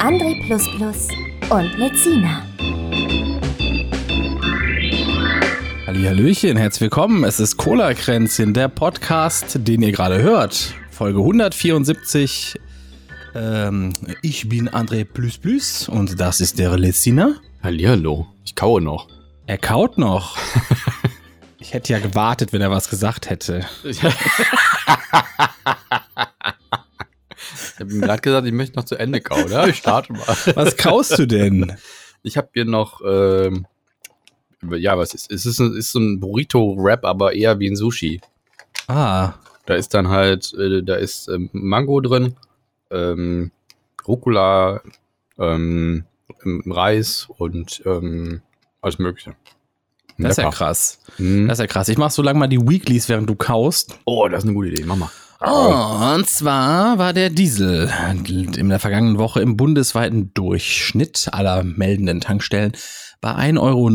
André und Lezina. Hallöchen, herzlich willkommen. Es ist Cola Kränzchen, der Podcast, den ihr gerade hört. Folge 174. Ähm, ich bin André und das ist der Lezina. Hallihallo, ich kaue noch. Er kaut noch. ich hätte ja gewartet, wenn er was gesagt hätte. ich habe ihm gerade gesagt, ich möchte noch zu Ende kauen. Ja, ich starte mal. Was kaust du denn? Ich habe hier noch, ähm, ja, was ist? Es ist, ist so ein Burrito-Wrap, aber eher wie ein Sushi. Ah. Da ist dann halt, äh, da ist ähm, Mango drin, ähm, Rucola, ähm, Reis und ähm, alles Mögliche. Das ist ja krass. Mhm. Das ist ja krass. Ich mach so lange mal die Weeklies, während du kaust. Oh, das ist eine gute Idee. Mach mal. Oh, und zwar war der Diesel in der vergangenen Woche im bundesweiten Durchschnitt aller meldenden Tankstellen bei 1,69 Euro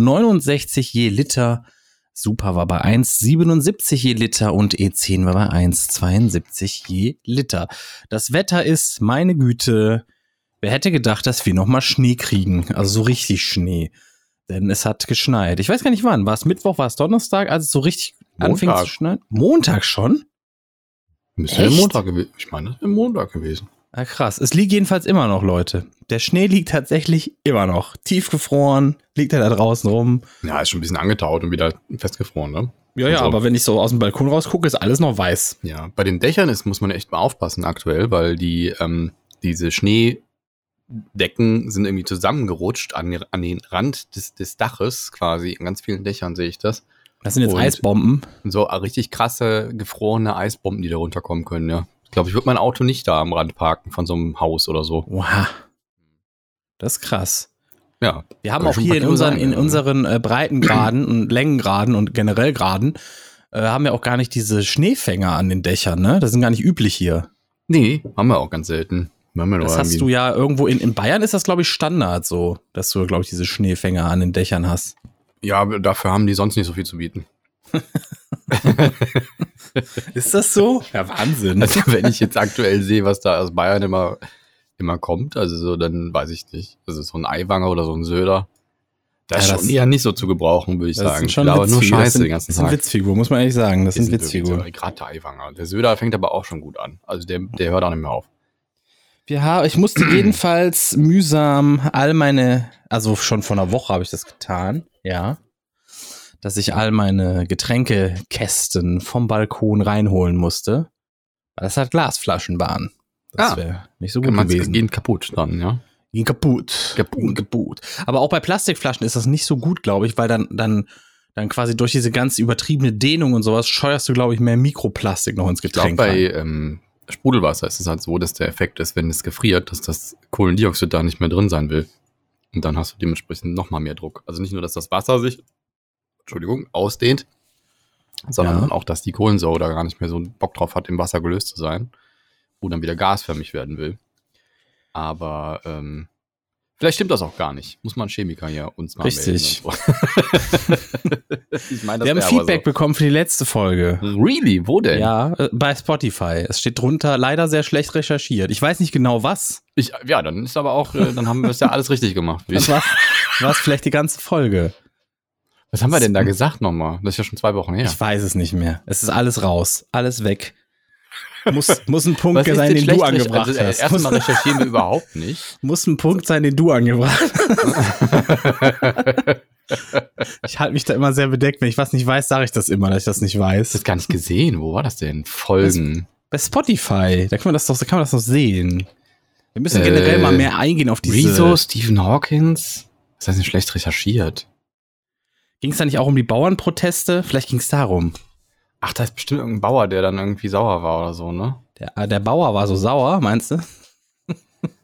je Liter. Super war bei 1,77 je Liter und E10 war bei 1,72 je Liter. Das Wetter ist, meine Güte, wer hätte gedacht, dass wir nochmal Schnee kriegen? Also so richtig Schnee. Denn es hat geschneit. Ich weiß gar nicht wann. War es Mittwoch, war es Donnerstag, als es so richtig Montag. anfing zu schneien? Montag schon? Müsste Echt? Montag gewesen. Ich meine, das wäre Montag gewesen. Ah, krass. Es liegt jedenfalls immer noch, Leute. Der Schnee liegt tatsächlich immer noch. Tiefgefroren, liegt er da draußen rum. Ja, ist schon ein bisschen angetaut und wieder festgefroren, ne? Ja, ja, also, aber wenn ich so aus dem Balkon rausgucke, ist alles noch weiß. Ja, bei den Dächern ist, muss man echt mal aufpassen aktuell, weil die, ähm, diese Schnee, Decken sind irgendwie zusammengerutscht an, an den Rand des, des Daches quasi. An ganz vielen Dächern sehe ich das. Das sind jetzt und Eisbomben. So richtig krasse, gefrorene Eisbomben, die da runterkommen können, ja. Ich glaube, ich würde mein Auto nicht da am Rand parken von so einem Haus oder so. Wow. Das ist krass. Ja. Wir haben auch hier in unseren, in unseren äh, Breitengraden und Längengraden und generell Graden äh, haben wir auch gar nicht diese Schneefänger an den Dächern, ne? Das sind gar nicht üblich hier. Nee, haben wir auch ganz selten das hast du ja irgendwo in, in Bayern ist das, glaube ich, Standard so, dass du, glaube ich, diese Schneefänger an den Dächern hast. Ja, dafür haben die sonst nicht so viel zu bieten. ist das so? Ja, Wahnsinn. Also, wenn ich jetzt aktuell sehe, was da aus Bayern immer, immer kommt, also so, dann weiß ich nicht. Also so ein Eiwanger oder so ein Söder. Das, ja, ist schon eher nicht so zu gebrauchen, würde ich das sagen. Schon aber nur Scheiße sind, den ganzen Tag. Das sind Witzfiguren, muss man ehrlich sagen. Das, das sind Witzfiguren. Gerade der Eiwanger. Der Söder fängt aber auch schon gut an. Also der, der hört auch nicht mehr auf. Wir haben, ich musste jedenfalls mühsam all meine, also schon vor einer Woche habe ich das getan, ja, dass ich all meine Getränkekästen vom Balkon reinholen musste, weil das halt Glasflaschen waren. Das ah, wäre nicht so gut gewesen. Gehen kaputt dann, ja. Gehen kaputt. Kaputt. kaputt. Aber auch bei Plastikflaschen ist das nicht so gut, glaube ich, weil dann, dann, dann quasi durch diese ganz übertriebene Dehnung und sowas scheuerst du, glaube ich, mehr Mikroplastik noch ins Getränk. Ich glaube, bei ähm, Sprudelwasser ist es halt so, dass der Effekt ist, wenn es gefriert, dass das Kohlendioxid da nicht mehr drin sein will. Und dann hast du dementsprechend nochmal mehr Druck. Also nicht nur, dass das Wasser sich, Entschuldigung, ausdehnt, sondern ja. auch, dass die Kohlensäure da gar nicht mehr so Bock drauf hat, im Wasser gelöst zu sein. Wo dann wieder gasförmig werden will. Aber ähm, Vielleicht stimmt das auch gar nicht. Muss man Chemiker ja uns mal Richtig. So. ich mein, Wir haben Feedback so. bekommen für die letzte Folge. Really? Wo denn? Ja, äh, bei Spotify. Es steht drunter leider sehr schlecht recherchiert. Ich weiß nicht genau was. Ich, ja, dann ist aber auch, äh, dann haben wir es ja alles richtig gemacht. Das war es vielleicht die ganze Folge. Was haben wir denn da gesagt nochmal? Das ist ja schon zwei Wochen her. Ich weiß es nicht mehr. Es ist alles raus. Alles weg. Muss, muss ein Punkt sein, den du angebracht also, hast. Erstmal recherchieren wir überhaupt nicht. Muss ein Punkt sein, den du angebracht hast. ich halte mich da immer sehr bedeckt. Wenn ich was nicht weiß, sage ich das immer, dass ich das nicht weiß. Das gar nicht gesehen. Wo war das denn? Folgen. Bei Spotify. Da kann man das doch, da kann man das doch sehen. Wir müssen äh, generell mal mehr eingehen auf diese. Rezo, Stephen Hawkins. Das heißt nicht schlecht recherchiert. Ging es da nicht auch um die Bauernproteste? Vielleicht ging es darum. Ach, da ist bestimmt irgendein Bauer, der dann irgendwie sauer war oder so, ne? Der, ah, der Bauer war so sauer, meinst du?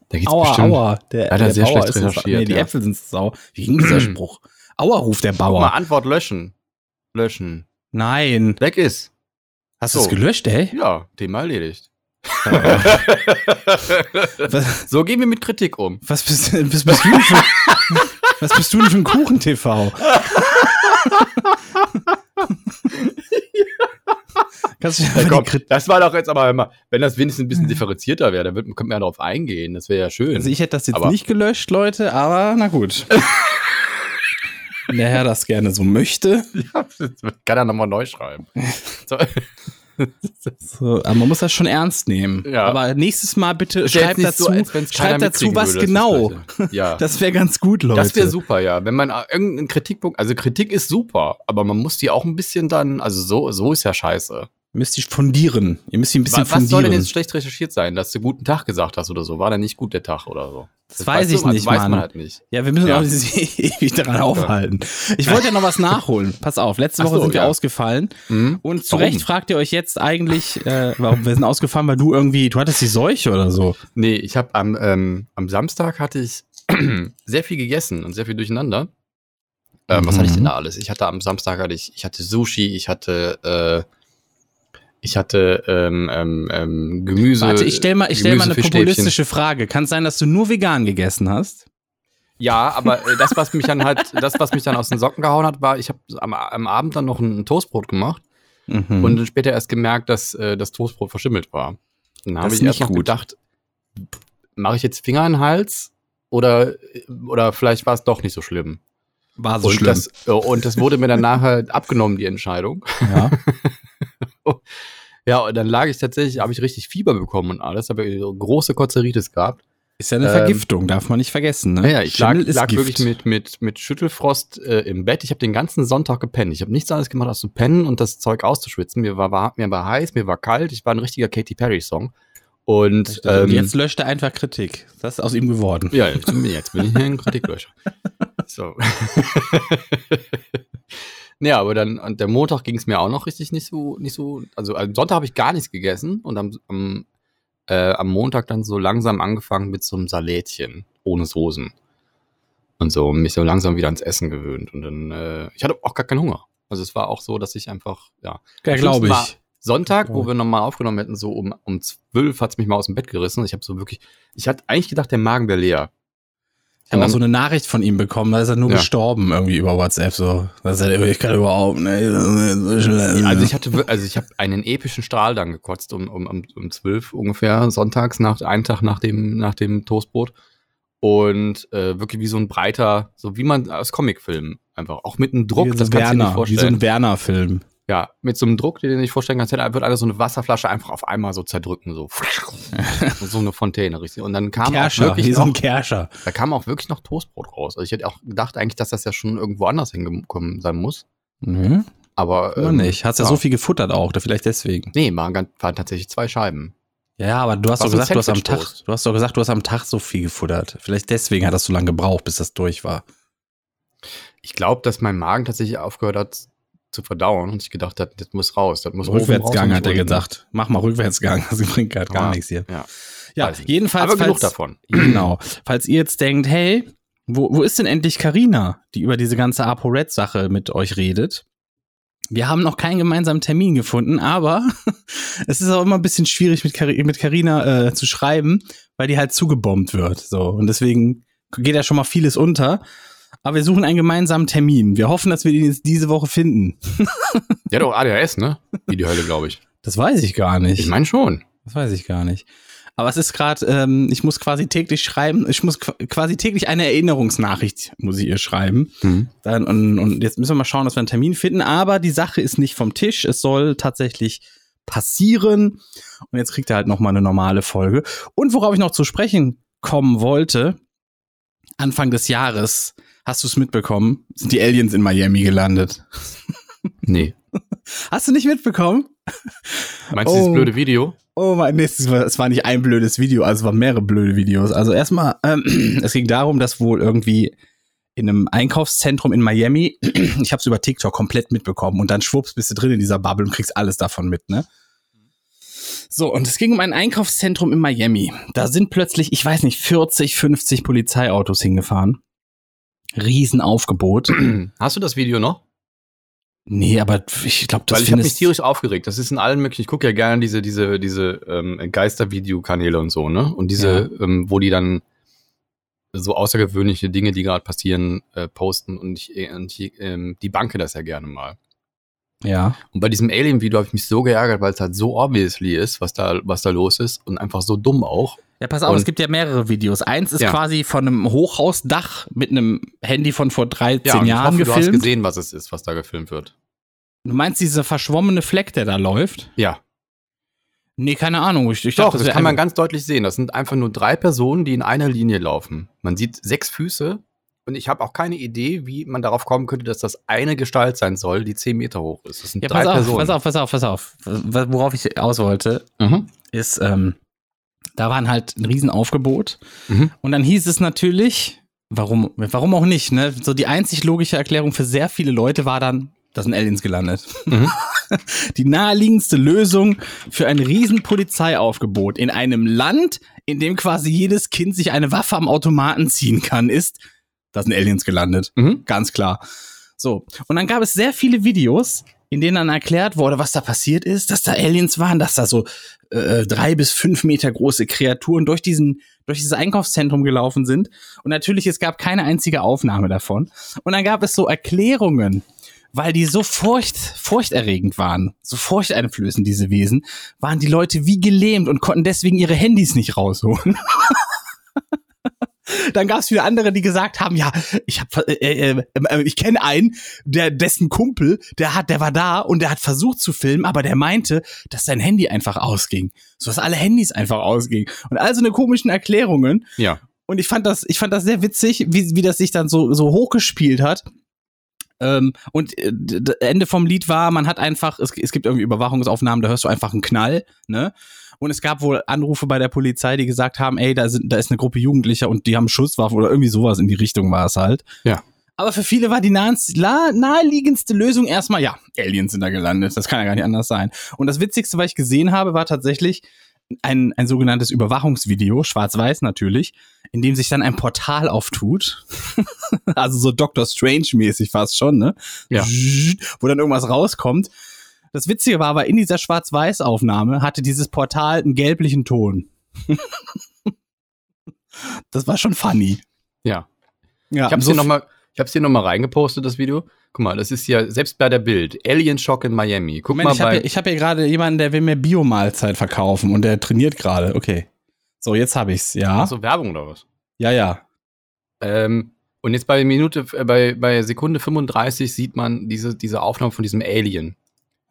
Da geht's Aua, bestimmt. aua. Der, Hat er der sehr Bauer schlecht recherchiert, Nee, die ja. Äpfel sind sau. Wie ging dieser Spruch? Aua, ruft der Guck mal, Bauer. Antwort löschen. Löschen. Nein. Weg ist. Hast du So. es gelöscht, ey? Ja, Thema erledigt. So gehen wir mit Kritik um. was, bist, was, bist du denn für, was bist du denn für ein Kuchen-TV? Kannst du Ja, ja, komm, die Kritik das war doch jetzt aber immer, wenn das wenigstens ein bisschen differenzierter wäre, dann wird, könnte man ja darauf eingehen. Das wäre ja schön. Also ich hätte das jetzt Aber- nicht gelöscht, Leute, aber na gut. Wenn der Herr das gerne so möchte. kann er nochmal neu schreiben. So. So, aber man muss das schon ernst nehmen. Ja. Aber nächstes Mal bitte schreibt dazu, so, schreibt dazu was würde, genau. Ja. Das wäre ganz gut, Leute. Das wäre super, ja. Wenn man irgendeinen Kritikpunkt, also Kritik ist super, aber man muss die auch ein bisschen dann, also so, so ist ja scheiße. Müsst ihr fundieren. Ihr müsst ihn ein bisschen Was, was soll denn fundieren. jetzt schlecht recherchiert sein, dass du guten Tag gesagt hast oder so? War dann nicht gut der Tag oder so? Das weiß weißt du, ich nicht, weiß man halt nicht. Ja, wir müssen Ja. auch ewig daran aufhalten. Ich wollte ja noch was nachholen. Pass auf, letzte Woche so, sind wir ja. ausgefallen. Mhm. Und zu Warum? Recht fragt ihr euch jetzt eigentlich, äh, warum wir sind ausgefallen, weil du irgendwie, du hattest die Seuche oder so. Nee, ich habe am, ähm, am Samstag hatte ich sehr viel gegessen und sehr viel durcheinander. Ähm, Was Mhm. hatte ich denn da alles? Ich hatte am Samstag hatte ich, ich hatte Sushi, ich hatte, äh, ich hatte ähm, ähm, ähm, Gemüse. Warte, ich stell mal, ich stell mal eine populistische Frage. Kann es sein, dass du nur vegan gegessen hast? Ja, aber äh, das, was mich dann halt, das, was mich dann aus den Socken gehauen hat, war, ich habe am, am Abend dann noch ein Toastbrot gemacht Mhm. und dann später erst gemerkt, dass äh, das Toastbrot verschimmelt war. Dann habe ich erst nicht noch gut. gedacht, mache ich jetzt Finger in den Hals oder, oder vielleicht war es doch nicht so schlimm. war so und, schlimm. Das, äh, und das wurde mir dann nachher abgenommen, die Entscheidung. ja. Ja, und dann lag ich tatsächlich, habe ich richtig Fieber bekommen und alles, habe große Kozeritis gehabt. Ist ja eine Ähm, Vergiftung, darf man nicht vergessen. Ne? Naja, ich lag, Schimmel lag Gift. wirklich mit, mit, mit Schüttelfrost äh, im Bett. Ich habe den ganzen Sonntag gepennt. Ich habe nichts anderes gemacht, als zu pennen und das Zeug auszuschwitzen. Mir war, war, mir war heiß, mir war kalt. Ich war ein richtiger Katy Perry-Song. Und, Und ähm, jetzt löscht er einfach Kritik. Das ist aus ihm geworden. ja, jetzt bin, ich hier ein Kritiklöcher. So. ja, aber dann, und der Montag ging es mir auch noch richtig nicht so, nicht so, also am Sonntag habe ich gar nichts gegessen und am, am, äh, am Montag dann so langsam angefangen mit so einem Salätchen ohne Soßen. Und so, und mich so langsam wieder ans Essen gewöhnt. Und dann, äh, ich hatte auch gar keinen Hunger. Also es war auch so, dass ich einfach, ja. Ja, glaube ich. Sonntag, wo Oh. wir nochmal aufgenommen hätten, so um, um zwölf hat's mich mal aus dem Bett gerissen. Ich habe so wirklich, ich hatte eigentlich gedacht, der Magen wäre leer. Ich habe auch so eine Nachricht von ihm bekommen, da ist er nur Ja. gestorben irgendwie über WhatsApp. So. Das ist er, ich kann überhaupt nicht. Ja, also ich hatte, also ich habe einen epischen Strahl dann gekotzt um, um, um, um 12 ungefähr, sonntags, nach, einen Tag nach dem, nach dem Toastbrot. Und äh, wirklich wie so ein breiter, so wie man aus Comicfilmen einfach, auch mit einem Druck, wie so das kannst du dir nicht Werner, wie so vorstellen. ein Werner-Film. Ja, mit so einem Druck, den du nicht vorstellen kannst, hätte- wird einer so eine Wasserflasche einfach auf einmal so zerdrücken, so. so eine Fontäne, richtig. Und dann kam auch Kerscher, wirklich so ein noch, Kerscher. da kam auch wirklich noch Toastbrot raus. Also ich hätte auch gedacht eigentlich, dass das ja schon irgendwo anders hingekommen sein muss. Nö, Aber ähm, nicht. Hast ja, so viel gefuttert auch, da vielleicht deswegen. Nee, waren, waren tatsächlich zwei Scheiben. Ja, aber du hast doch gesagt, du hast am Tag, du hast doch gesagt, du hast am Tag so viel gefuttert. Vielleicht deswegen hat das so lange gebraucht, bis das durch war. Ich glaube, dass mein Magen tatsächlich aufgehört hat zu verdauen und ich gedacht hat, das muss raus, das muss raus Rückwärtsgang und hat er gesagt. Mach mal Rückwärtsgang, das bringt gerade gar Ja, nichts hier. Ja, Ja, jedenfalls. aber genug falls- davon. Genau. Falls ihr jetzt denkt, hey, wo, wo ist denn endlich Karina, die über diese ganze ApoRed-Sache mit euch redet? Wir haben noch keinen gemeinsamen Termin gefunden, aber es ist auch immer ein bisschen schwierig mit Cari- mit Carina äh, zu schreiben, weil die halt zugebombt wird. So und deswegen geht ja schon mal vieles unter. Aber wir suchen einen gemeinsamen Termin. Wir hoffen, dass wir den jetzt diese Woche finden. Der hat doch ADHS, ne? Wie die Hölle, glaube ich. Das weiß ich gar nicht. Ich meine schon. Das weiß ich gar nicht. Aber es ist gerade, ähm, ich muss quasi täglich schreiben, ich muss qu- quasi täglich eine Erinnerungsnachricht, muss ich ihr schreiben. Dann, und, und jetzt müssen wir mal schauen, dass wir einen Termin finden. Aber die Sache ist nicht vom Tisch. Es soll tatsächlich passieren. Und jetzt kriegt er halt noch mal eine normale Folge. Und worauf ich noch zu sprechen kommen wollte, Anfang des Jahres, hast du es mitbekommen, sind die Aliens in Miami gelandet. Nee. Hast du nicht mitbekommen? Meinst du Oh. dieses blöde Video? Oh mein, nee, es war, es war nicht ein blödes Video, also es waren mehrere blöde Videos. Also erstmal, ähm, es ging darum, dass wohl irgendwie in einem Einkaufszentrum in Miami, ich habe es über TikTok komplett mitbekommen und dann schwupps bist du drin in dieser Bubble und kriegst alles davon mit, ne? So, und es ging um ein Einkaufszentrum in Miami. Da sind plötzlich, ich weiß nicht, 40, 50 Polizeiautos hingefahren. Riesenaufgebot. Hast du das Video noch? Nee, aber ich glaube, das Weil ich habe mich tierisch aufgeregt. Das ist in allen möglichen. Ich gucke ja gerne diese diese diese ähm, Geistervideokanäle und so, ne? Und diese, ähm, wo die dann so außergewöhnliche Dinge, die gerade passieren, äh, posten und ich, äh, und ich ähm, die banke das ja gerne mal. ja. Und bei diesem Alien-Video habe ich mich so geärgert, weil es halt so obviously ist, was da was da los ist und einfach so dumm auch. Ja, pass auf, Und- es gibt ja mehrere Videos. Eins ist Ja. quasi von einem Hochhausdach mit einem Handy von vor 13 Ja, und ich Jahren hoffe, du hast gefilmt. gesehen, was es ist, was da gefilmt wird. Du meinst dieser verschwommene Fleck, der da läuft? Ja, Nee, keine Ahnung. Ich, ich Doch, dachte, das wär kann man ganz deutlich sehen. Das sind einfach nur drei Personen, die in einer Linie laufen. Man sieht sechs Füße und ich habe auch keine Idee, wie man darauf kommen könnte, dass das eine Gestalt sein soll, die zehn Meter hoch ist. Das sind Ja, drei pass auf, Personen. pass auf, pass auf, pass auf. Worauf ich aus wollte, Mhm. ist, ähm, da waren halt ein Riesenaufgebot. Mhm. Und dann hieß es natürlich, warum, warum auch nicht, ne? So die einzig logische Erklärung für sehr viele Leute war dann, da sind Aliens gelandet. Mhm. Die naheliegendste Lösung für ein riesen Polizeiaufgebot in einem Land, in dem quasi jedes Kind sich eine Waffe am Automaten ziehen kann, ist, da sind Aliens gelandet. Mhm. Ganz klar. So. Und dann gab es sehr viele Videos, in denen dann erklärt wurde, was da passiert ist, dass da Aliens waren, dass da so äh, drei bis fünf Meter große Kreaturen durch diesen, durch dieses Einkaufszentrum gelaufen sind. Und natürlich, es gab keine einzige Aufnahme davon. Und dann gab es so Erklärungen, weil die so furcht, furchterregend waren, so furchteinflößend, diese Wesen, waren die Leute wie gelähmt und konnten deswegen ihre Handys nicht rausholen. Dann gab es wieder andere, die gesagt haben, ja, ich hab, äh, äh, äh, ich kenne einen, der dessen Kumpel, der hat, der war da und der hat versucht zu filmen, aber der meinte, dass sein Handy einfach ausging, so dass alle Handys einfach ausgingen und also eine komischen Erklärungen. Ja. Und ich fand das, ich fand das sehr witzig, wie, wie das sich dann so so hochgespielt hat. Ähm, und äh, Ende vom Lied war, man hat einfach, es, es gibt irgendwie Überwachungsaufnahmen, da hörst du einfach einen Knall, ne? Und es gab wohl Anrufe bei der Polizei, die gesagt haben, ey, da, sind, da ist eine Gruppe Jugendlicher und die haben Schusswaffen oder irgendwie sowas in die Richtung war es halt. Ja. Aber für viele war die naheliegendste Lösung erstmal, ja, Aliens sind da gelandet. Das kann ja gar nicht anders sein. Und das Witzigste, was ich gesehen habe, war tatsächlich ein, ein sogenanntes Überwachungsvideo, schwarz-weiß natürlich, in dem sich dann ein Portal auftut. also so Doctor Strange-mäßig fast schon, ne? Ja. Wo dann irgendwas rauskommt. Das Witzige war aber, in dieser Schwarz-Weiß-Aufnahme hatte dieses Portal einen gelblichen Ton. das war schon funny. Ja. Ja, Ich habe es so hier nochmal hier noch mal reingepostet, das Video. Guck mal, das ist ja selbst bei der Bild. Alien Shock in Miami. Guck Moment, mal ich habe ich hab ja gerade jemanden, der will mir Biomahlzeit verkaufen und der trainiert gerade. Okay. So, jetzt habe ich's. Ja. Ach so, Werbung oder was? Ja, ja. Ähm, und jetzt bei Minute, äh, bei, bei Sekunde 35 sieht man diese, diese Aufnahme von diesem Alien.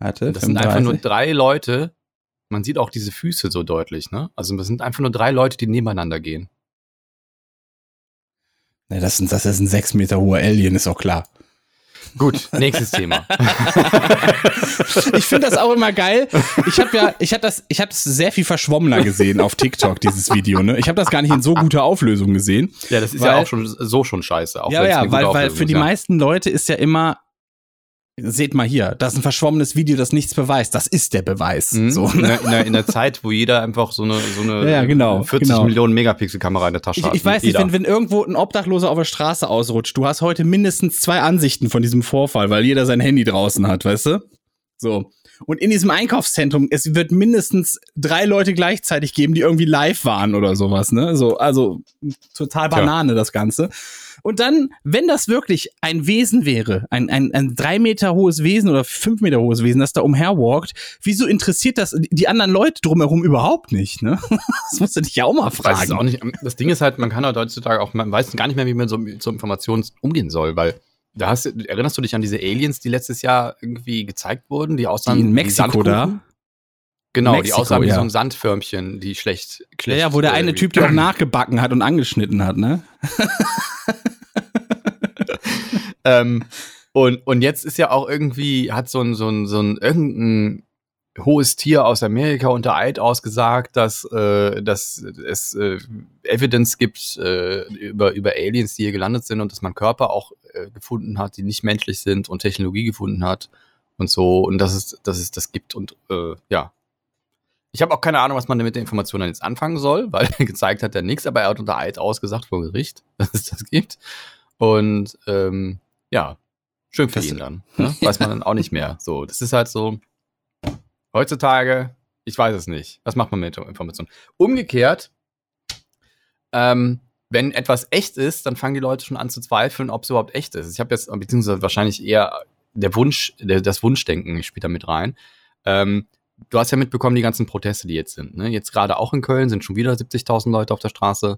Und das sind einfach nur 35. drei Leute. Man sieht auch diese Füße so deutlich, ne? Also das sind einfach nur drei Leute, die nebeneinander gehen. Nee, das, sind, das ist ein sechs Meter hoher Alien, ist auch klar. Gut, nächstes Thema. Ich finde das auch immer geil. Ich habe ja, ich habe das, ich habe das sehr viel verschwommener gesehen auf TikTok dieses Video. Ne, ich habe das gar nicht in so guter Auflösung gesehen. Ja, das ist Weil- ja auch schon so schon scheiße. Auch ja, ja, weil, weil für die ja. meisten Leute ist ja immer, seht mal hier, das ist ein verschwommenes Video, das nichts beweist. Das ist der Beweis. Mhm. So, in, ne? der, in, der, in der Zeit, wo jeder einfach so eine, so eine Ja, genau, 40 genau. Millionen Megapixel-Kamera in der Tasche Ich, hat. ich weiß nicht, Jeder. wenn, wenn irgendwo ein Obdachloser auf der Straße ausrutscht, du hast heute mindestens zwei Ansichten von diesem Vorfall, weil jeder sein Handy draußen hat, weißt du? So. Und in diesem Einkaufszentrum, es wird mindestens drei Leute gleichzeitig geben, die irgendwie live waren oder sowas, ne? So, also total Tja. Banane, das Ganze. Und dann, wenn das wirklich ein Wesen wäre, ein, ein, ein drei Meter hohes Wesen oder fünf Meter hohes Wesen, das da umherwalkt, wieso interessiert das die anderen Leute drumherum überhaupt nicht, ne? Das musst du dich ja auch mal Ich weiß es fragen. auch nicht. Das Ding ist halt, man kann halt heutzutage auch, man weiß gar nicht mehr, wie man so mit so Informationen umgehen soll, weil da hast du, erinnerst du dich an diese Aliens, die letztes Jahr irgendwie gezeigt wurden, die aussahen Die in Mexiko da? Genau, die Mexiko, aussahen wie ja. so ein Sandförmchen, die schlecht, Ja, schlecht ja, wo der äh, eine Typ, der auch nachgebacken hat und angeschnitten hat, ne? Ähm, und, und jetzt ist ja auch irgendwie, hat so ein, so ein, so ein irgendein hohes Tier aus Amerika unter Eid ausgesagt, dass, äh, dass es äh, Evidence gibt äh, über, über Aliens, die hier gelandet sind und dass man Körper auch äh, gefunden hat, die nicht menschlich sind und Technologie gefunden hat und so und dass es, dass es das gibt und äh, ja. Ich habe auch keine Ahnung, was man mit der Information dann jetzt anfangen soll, weil gezeigt hat er nichts, aber er hat unter Eid ausgesagt vor Gericht, dass es das gibt. Und ähm, ja, schön für Das- ihn dann. Ne? Weiß man dann auch nicht mehr. So, das ist halt so. Heutzutage, ich weiß es nicht. Was macht man mit der Information? Umgekehrt, ähm, wenn etwas echt ist, dann fangen die Leute schon an zu zweifeln, ob es überhaupt echt ist. Ich habe jetzt, beziehungsweise wahrscheinlich eher der Wunsch, der, das Wunschdenken spielt da mit rein. Ähm, du hast ja mitbekommen, die ganzen Proteste, die jetzt sind. Ne? Jetzt gerade auch in Köln sind schon wieder 70.000 Leute auf der Straße.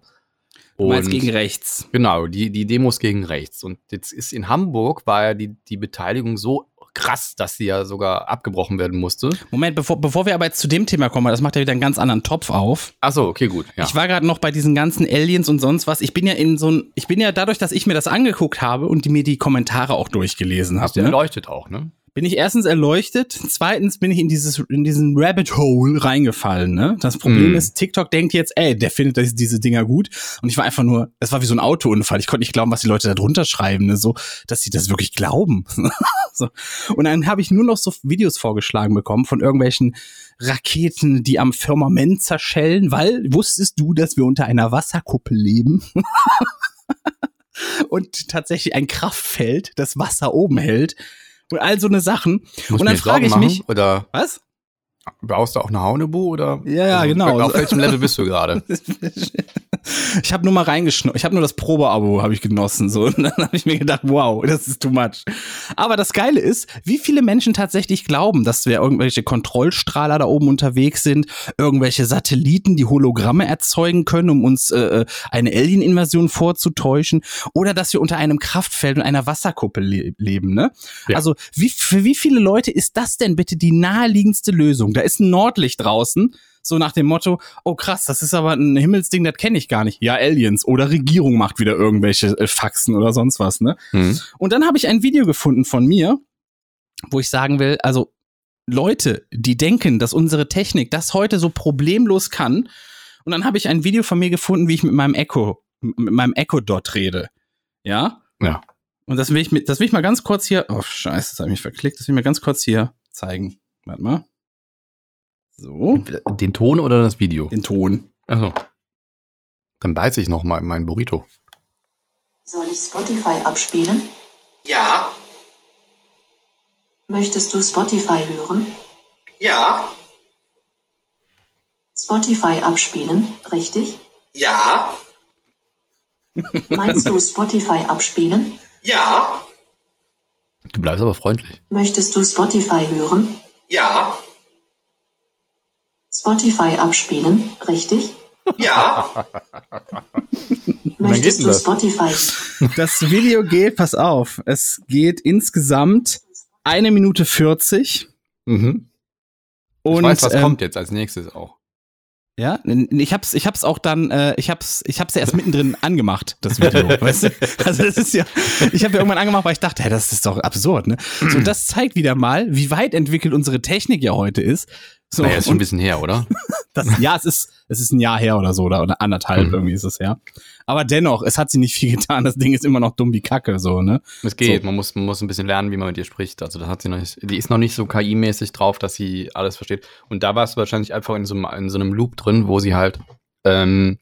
Du meinst Und- gegen rechts. Genau, die, die Demos gegen rechts. Und jetzt ist in Hamburg, war ja die, die Beteiligung so krass, dass sie ja sogar abgebrochen werden musste. Moment, bevor, bevor wir aber jetzt zu dem Thema kommen, das macht ja wieder einen ganz anderen Topf auf. Achso, okay, gut. Ja. Ich war gerade noch bei diesen ganzen Aliens und sonst was. Ich bin ja in so ein, ich bin ja dadurch, dass ich mir das angeguckt habe und die, mir die Kommentare auch durchgelesen habe, ne? erleuchtet auch, ne? Bin ich erstens erleuchtet, zweitens bin ich in dieses in diesen Rabbit Hole reingefallen. Ne? Das Problem Mm. ist, TikTok denkt jetzt, ey, der findet diese Dinger gut und ich war einfach nur, es war wie so ein Autounfall. Ich konnte nicht glauben, was die Leute da drunter schreiben, ne? so, dass sie das wirklich glauben. so. Und dann habe ich nur noch so Videos vorgeschlagen bekommen von irgendwelchen Raketen, die am Firmament zerschellen, weil wusstest du, dass wir unter einer Wasserkuppel leben? Und tatsächlich ein Kraftfeld, das Wasser oben hält und all so eine Sachen. Muss und dann frage ich mich? Oder was? Baust du auch eine Haunebu? Oder? Ja, ja, genau. Auf welchem Level bist du gerade? Ich habe nur mal reingeschnurrt. Ich habe nur das Probeabo habe ich genossen so und dann habe ich mir gedacht, wow, das ist too much. Aber das geile ist, wie viele Menschen tatsächlich glauben, dass wir irgendwelche Kontrollstrahler da oben unterwegs sind, irgendwelche Satelliten, die Hologramme erzeugen können, um uns äh, eine Alien-Invasion vorzutäuschen oder dass wir unter einem Kraftfeld und einer Wasserkuppel le leben, ne? Ja. Also, wie für wie viele Leute ist das denn bitte die naheliegendste Lösung? Da ist ein Nordlicht draußen, so nach dem Motto, oh krass, das ist aber ein Himmelsding, das kenne ich gar nicht. Ja, Aliens oder Regierung macht wieder irgendwelche äh, Faxen oder sonst was, ne? Hm. Und dann habe ich ein Video gefunden von mir, wo ich sagen will, also Leute, die denken, dass unsere Technik das heute so problemlos kann. Und dann habe ich ein Video von mir gefunden, wie ich mit meinem Echo, mit meinem Echo Dot rede. Ja? Ja. Und das will ich mit, das will ich mal ganz kurz hier, oh scheiße, das habe ich mich verklickt, das will ich mir ganz kurz hier zeigen. Warte mal. So, Den Ton oder das Video? den Ton. Achso. Dann beiß ich noch mal in meinen Burrito. Soll ich Spotify abspielen? Ja, Möchtest du Spotify hören? ja, Spotify abspielen, richtig? ja, Meinst du Spotify abspielen? ja, Du bleibst aber freundlich. Möchtest du Spotify hören? ja, Spotify abspielen, richtig? ja, Möchtest du das? Spotify? Das Video geht, pass auf, es geht insgesamt eine Minute 40. Mhm. Und, ich weiß, was ähm, kommt jetzt als nächstes auch. Ja, ich hab's, ich hab's auch dann, äh, ich hab's, ich hab's ja erst mittendrin angemacht, das Video. weißt du? Also das ist ja, ich habe ja irgendwann angemacht, weil ich dachte, hey, das ist doch absurd, ne? So, und das zeigt wieder mal, wie weit entwickelt unsere Technik ja heute ist. So, naja, ist schon ein bisschen her, oder? das, ja, es ist, es ist ein Jahr her oder so, oder, oder anderthalb Mhm. irgendwie ist es her. Aber dennoch, es hat sie nicht viel getan. Das Ding ist immer noch dumm wie Kacke, so, ne? Es geht, So. man, muss, man muss ein bisschen lernen, wie man mit ihr spricht. Also das hat sie noch nicht, die ist noch nicht so KI-mäßig drauf, dass sie alles versteht. Und da warst du wahrscheinlich einfach in so, einem- in so einem Loop drin, wo sie halt, ähm,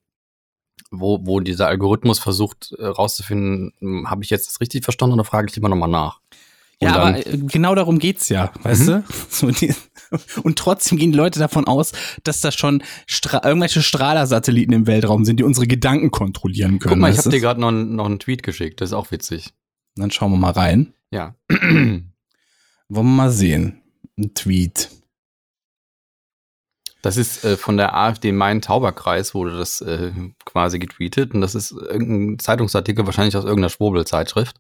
wo, wo dieser Algorithmus versucht äh, rauszufinden, habe ich jetzt das richtig verstanden oder frage ich lieber nochmal nach? Und Ja, aber äh, genau darum geht's ja, weißt Mhm. du? So, die, und trotzdem gehen die Leute davon aus, dass da schon Stra irgendwelche Strahlersatelliten im Weltraum sind, die unsere Gedanken kontrollieren können. Guck mal, ich habe dir gerade noch, einen- noch einen Tweet geschickt, das ist auch witzig. Dann schauen wir mal rein. Ja. Wollen wir mal sehen. Ein Tweet. Das ist äh, von der AfD Main-Tauberkreis wurde das äh, quasi getweetet und das ist irgendein Zeitungsartikel, wahrscheinlich aus irgendeiner Schwurbelzeitschrift.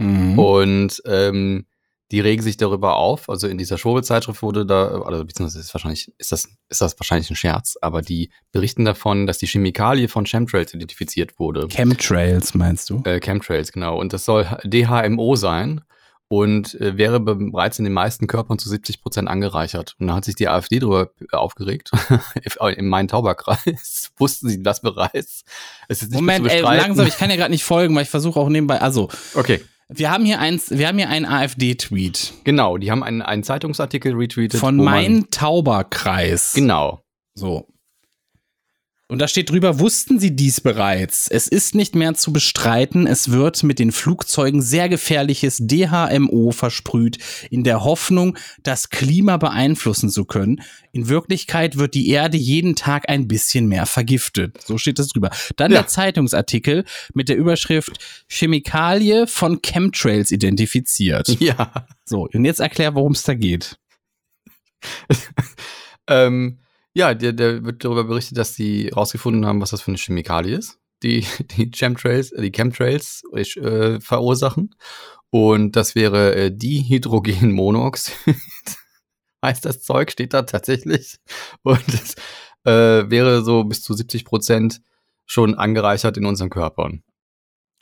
Mhm. Und ähm, die regen sich darüber auf. Also in dieser Schwurbelzeitschrift wurde da, also beziehungsweise ist wahrscheinlich, ist das, ist das wahrscheinlich ein Scherz, aber die berichten davon, dass die Chemikalie von Chemtrails identifiziert wurde. Chemtrails meinst du? Äh, Chemtrails, genau. Und das soll DHMO sein und äh, wäre be bereits in den meisten Körpern zu 70 Prozent angereichert. Und da hat sich die AfD drüber aufgeregt. Im Main-Tauber-Kreis wussten sie das bereits. Es ist nicht Moment, ey, langsam, ich kann ja gerade nicht folgen, weil ich versuche auch nebenbei, also, Okay. Wir haben hier eins, wir haben hier einen AfD-Tweet Genau, die haben einen, einen Zeitungsartikel retweetet. von wo man- Main-Tauber-Kreis. Genau. So. Und da steht drüber, wussten Sie dies bereits? Es ist nicht mehr zu bestreiten, es wird mit den Flugzeugen sehr gefährliches DHMO versprüht, in der Hoffnung, das Klima beeinflussen zu können. In Wirklichkeit wird die Erde jeden Tag ein bisschen mehr vergiftet. So steht das drüber. Dann Ja. der Zeitungsartikel mit der Überschrift Chemikalie von Chemtrails identifiziert. Ja. So, und jetzt erklär, worum es da geht. Ähm, ja, der, der wird darüber berichtet, dass sie rausgefunden haben, was das für eine Chemikalie ist, die die Chemtrails, äh, die Chemtrails äh, verursachen. Und das wäre äh, Dihydrogenmonoxid. heißt das Zeug, steht da tatsächlich. Und das äh, wäre so bis zu 70 Prozent schon angereichert in unseren Körpern.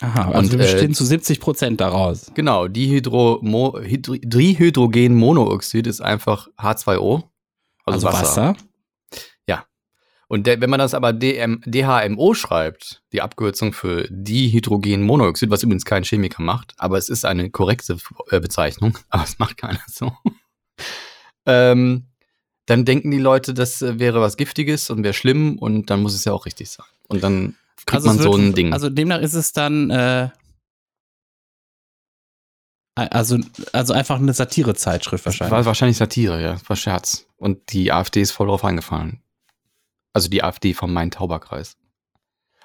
Aha, also Und, wir äh, bestehen zu 70 Prozent daraus. Genau, Dihydro Hydri Dihydrogenmonoxid ist einfach H2O. Also, Wasser. Und der, wenn man das aber DM, DHMO schreibt, die Abkürzung für Dihydrogenmonoxid, was übrigens kein Chemiker macht, aber es ist eine korrekte äh, Bezeichnung, aber es macht keiner so, ähm, dann denken die Leute, das äh, wäre was Giftiges und wäre schlimm und dann muss es ja auch richtig sein. Und dann kriegt man es so ein Ding. Also demnach ist es dann äh, also, also einfach eine Satirezeitschrift wahrscheinlich. war wahrscheinlich Satire, ja, war Scherz. Und die AfD ist voll drauf eingefallen. Also die AfD vom Main-Tauber-Kreis.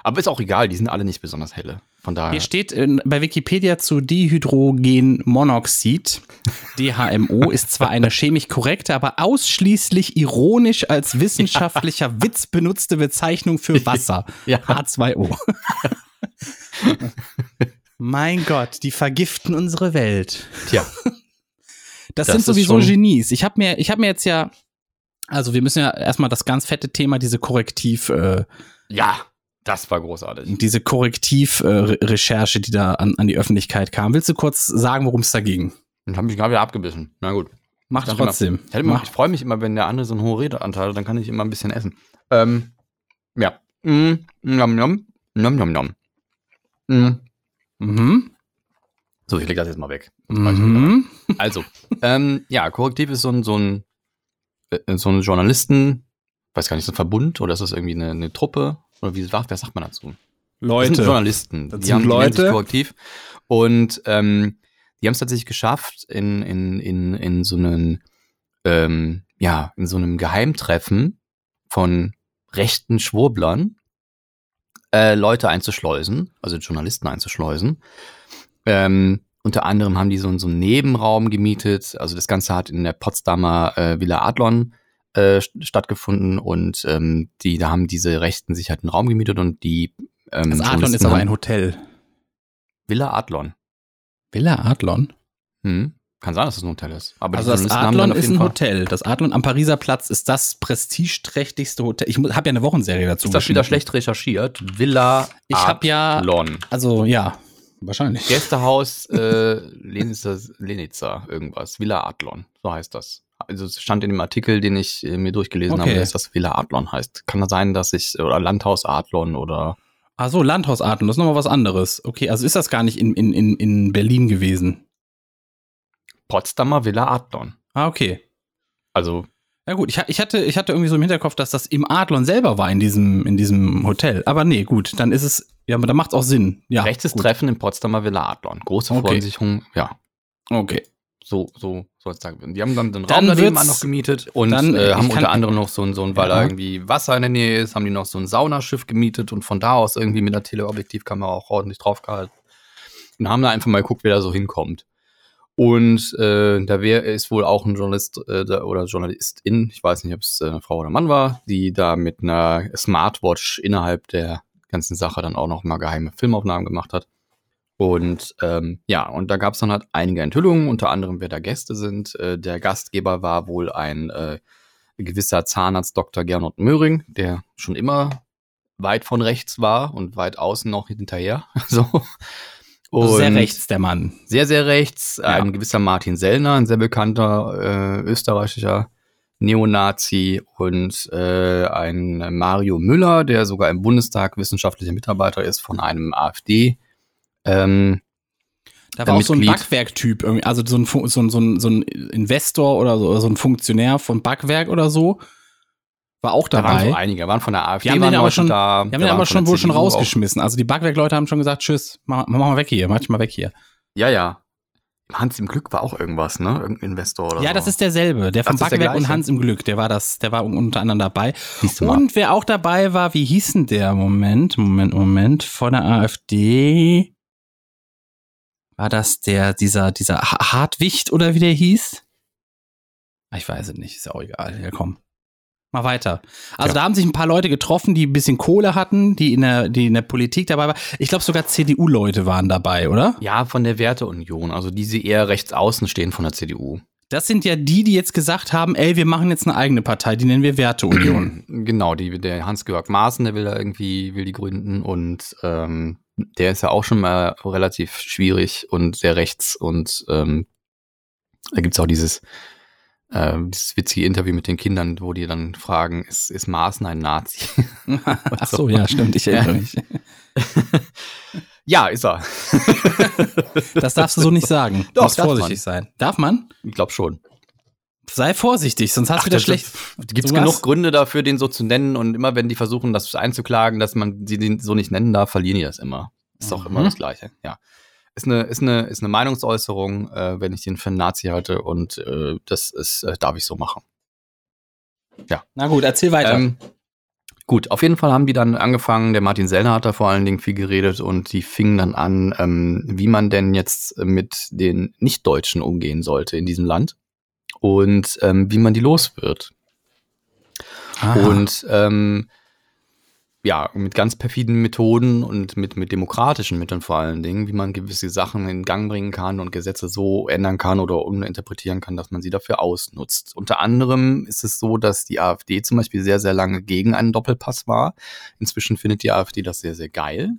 Aber ist auch egal, die sind alle nicht besonders helle. Von daher. Hier steht in, bei Wikipedia zu Dihydrogenmonoxid. DHMO ist zwar eine chemisch korrekte, aber ausschließlich ironisch als wissenschaftlicher Witz benutzte Bezeichnung für Wasser. Ja. H2O. mein Gott, die vergiften unsere Welt. Tja. Das, Das sind sowieso Genies. Ich habe mir, ich habe mir jetzt ja, also wir müssen ja erstmal das ganz fette Thema, diese Korrektiv, äh, Ja, das war großartig. diese Korrektiv-Recherche, die da an, an die Öffentlichkeit kam. Willst du kurz sagen, worum es da ging? Und habe mich gerade wieder abgebissen. Na gut. Mach Sag trotzdem. Immer, ich, immer- Mach. ich freue mich immer, wenn der andere so einen hohen Redeanteil hat, dann kann ich immer ein bisschen essen. Ähm, ja. Mm, nom, nom, nom, nom, nom. Mm. Mhm. So, ich lege das jetzt mal weg. Mhm. Also, ähm, ja, Korrektiv ist so ein, so ein, äh, so ein Journalisten, weiß gar nicht, so ein Verbund oder ist das irgendwie eine, eine Truppe? Oder wie wer sagt man dazu? Das sind Leute. Journalisten. Das die sind haben, Leute. Korrektiv. Und ähm, die haben es tatsächlich geschafft, in, in, in, in so einem, ähm, ja, in so einem Geheimtreffen von rechten Schwurblern äh, Leute einzuschleusen, also Journalisten einzuschleusen. Ähm, unter anderem haben die so, so einen Nebenraum gemietet. Also das Ganze hat in der Potsdamer äh, Villa Adlon äh, st- stattgefunden und ähm, die, da haben diese Rechten sich halt einen Raum gemietet und die ähm, Das Adlon ist aber ein Hotel. Villa Adlon. Villa Adlon? Hm. Kann sein, dass es ein Hotel ist. Aber Also das Adlon ist ein Fall- Hotel. Das Adlon am Pariser Platz ist das prestigeträchtigste Hotel. Ich habe ja eine Wochenserie dazu Ist das wieder schlecht recherchiert? Villa Ich habe ja, Adlon. also ja, wahrscheinlich. Gästehaus äh, Lenitzer, Lenitzer irgendwas. Villa Adlon, so heißt das. Also es stand in dem Artikel, den ich äh, mir durchgelesen Okay. habe, dass das Villa Adlon heißt. Kann das sein, dass ich, oder Landhaus Adlon oder Ach so, Landhaus Adlon, das ist nochmal was anderes. Okay, also ist das gar nicht in, in, in, in Berlin gewesen. Potsdamer Villa Adlon. Ah, okay. Also, Ja gut, ich, ich, hatte, ich hatte irgendwie so im Hinterkopf, dass das im Adlon selber war in diesem, in diesem Hotel. Aber nee, gut, dann ist es, ja, aber da macht es auch Sinn. Ja, rechtes gut. Treffen in Potsdamer Villa Adlon. Große Okay. Verunsicherung, ja. Okay. So, so soll es sagen. Die haben dann den Dann Raum daneben wird's- noch gemietet und dann, äh, haben unter anderem noch so ein, so ein weil Ja. da irgendwie Wasser in der Nähe ist, haben die noch so ein Saunaschiff gemietet und von da aus irgendwie mit der Teleobjektivkamera auch ordentlich draufgehalten. Und haben da einfach mal geguckt, wer da so hinkommt. Und äh, da wär, ist wohl auch ein Journalist äh, oder Journalistin, ich weiß nicht, ob es äh, eine Frau oder Mann war, die da mit einer Smartwatch innerhalb der ganzen Sache dann auch noch mal geheime Filmaufnahmen gemacht hat. Und ähm, ja, und da gab es dann halt einige Enthüllungen, unter anderem, wer da Gäste sind. Äh, der Gastgeber war wohl ein äh, gewisser Zahnarzt Dr. Gernot Möhring, der schon immer weit von rechts war und weit außen noch hinterher. so. Also sehr rechts, der Mann. sehr, sehr rechts. Ja. Ein gewisser Martin Sellner, ein sehr bekannter äh, österreichischer Neonazi und äh, ein Mario Müller, der sogar im Bundestag wissenschaftlicher Mitarbeiter ist von einem AfD. Ähm, Da war auch so ein Mitglied. Backwerk-Typ, also so ein, Fu- so, ein, so, ein, so ein Investor oder so, oder so ein Funktionär von Backwerk oder so, war auch Da waren dabei. so einige, waren von der AfD, Die haben waren den aber schon, da. die haben den aber schon wohl schon CDU auch. rausgeschmissen. Also die Backwerk-Leute haben schon gesagt, tschüss, mach, mach mal weg hier, mach mal weg hier. Ja, ja. Hans im Glück war auch irgendwas, ne? Irgendein Investor oder so. Ja, das ist derselbe. Der von ist der Backwerk und? Hans im Glück, der war das, der war unter anderem dabei. Und wer auch dabei war, wie hieß denn der? Moment, Moment, Moment. Von der AfD. War das der, dieser, dieser Ha- Hartwicht oder wie der hieß? Ah, Ich weiß es nicht, ist ja auch egal. Ja, komm. Mal weiter. Also Ja. da haben sich ein paar Leute getroffen, die ein bisschen Kohle hatten, die in der, die in der Politik dabei waren. Ich glaube sogar CDU-Leute waren dabei, oder? Ja, von der Werteunion, also die sie eher rechts außen stehen von der CDU. Das sind ja die, die jetzt gesagt haben, ey, wir machen jetzt eine eigene Partei, die nennen wir Werteunion. Genau, die, der Hans-Georg Maaßen, der will da irgendwie, will die gründen und ähm, der ist ja auch schon mal relativ schwierig und sehr rechts und ähm, da gibt's auch dieses, äh, dieses witzige Interview mit den Kindern, wo die dann fragen, ist, ist Maaßen ein Nazi? Ach so, ja, stimmt, ich erinnere mich. ja, ist er. Das darfst du so nicht sagen. Du Doch, musst darf vorsichtig sein. Darf man? Ich glaube schon. Sei vorsichtig, sonst hast du wieder schlecht. Gibt es genug Gründe dafür, den so zu nennen und immer wenn die versuchen, das einzuklagen, dass man sie den so nicht nennen darf, verlieren die das immer. Ist doch immer Mhm. das Gleiche. Ja. Ist eine, ist eine, ist eine Meinungsäußerung, äh, wenn ich den für einen Nazi halte und äh, das ist, äh, darf ich so machen. Na gut, erzähl weiter. Ähm, gut, auf jeden Fall haben die dann angefangen, der Martin Sellner hat da vor allen Dingen viel geredet und die fingen dann an, ähm, wie man denn jetzt mit den Nichtdeutschen umgehen sollte in diesem Land und ähm, wie man die los wird. Aha. Und ähm, ja, mit ganz perfiden Methoden und mit, mit demokratischen Mitteln vor allen Dingen, wie man gewisse Sachen in Gang bringen kann und Gesetze so ändern kann oder uminterpretieren kann, dass man sie dafür ausnutzt. Unter anderem ist es so, dass die AfD zum Beispiel sehr, sehr lange gegen einen Doppelpass war. Inzwischen findet die AfD das sehr, sehr geil.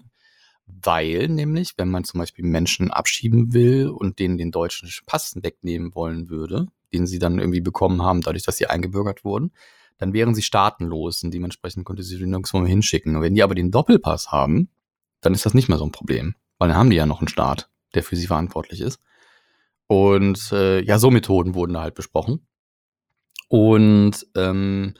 Weil nämlich, wenn man zum Beispiel Menschen abschieben will und denen den deutschen Pass wegnehmen wollen würde, den sie dann irgendwie bekommen haben, dadurch, dass sie eingebürgert wurden, dann wären sie staatenlos und dementsprechend konnte sie nirgendwo hinschicken. Wenn die aber den Doppelpass haben, dann ist das nicht mehr so ein Problem, weil dann haben die ja noch einen Staat, der für sie verantwortlich ist. Und äh, ja, so Methoden wurden da halt besprochen. Und ähm,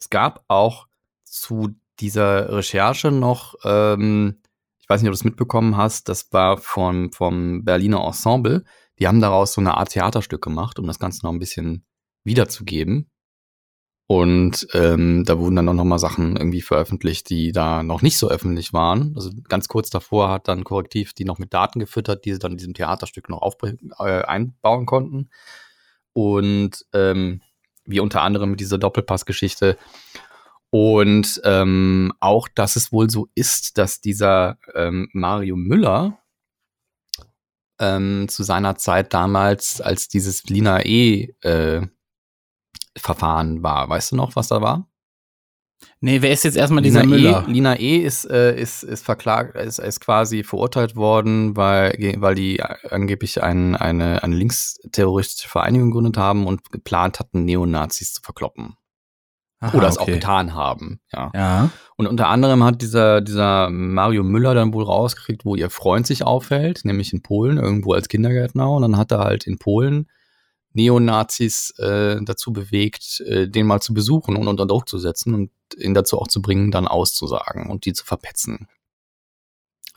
es gab auch zu dieser Recherche noch, ähm, ich weiß nicht, ob du es mitbekommen hast, das war vom, vom Berliner Ensemble. Die haben daraus so eine Art Theaterstück gemacht, um das Ganze noch ein bisschen wiederzugeben. Und ähm, da wurden dann auch noch mal Sachen irgendwie veröffentlicht, die da noch nicht so öffentlich waren. Also ganz kurz davor hat dann Korrektiv die noch mit Daten gefüttert, die sie dann in diesem Theaterstück noch äh, einbauen konnten. Und ähm, wie unter anderem mit dieser Doppelpass-Geschichte. Und ähm, auch, dass es wohl so ist, dass dieser ähm, Mario Müller ähm, zu seiner Zeit damals, als dieses Lina E. Äh, Verfahren war. Weißt du noch, was da war? nee, wer ist jetzt erstmal dieser Lina Müller? E, Lina E ist, äh, ist, ist verklagt, ist, ist quasi verurteilt worden, weil, weil die angeblich ein, eine, eine linksterroristische Vereinigung gegründet haben und geplant hatten, Neonazis zu verkloppen. Aha, Oder es auch okay. getan haben. Ja. Ja. Und unter anderem hat dieser, dieser Mario Müller dann wohl rausgekriegt, wo ihr Freund sich aufhält, nämlich in Polen, irgendwo als Kindergärtner. Und dann hat er halt in Polen Neonazis äh, dazu bewegt, äh, den mal zu besuchen und unter Druck zu setzen und ihn dazu auch zu bringen, dann auszusagen und die zu verpetzen.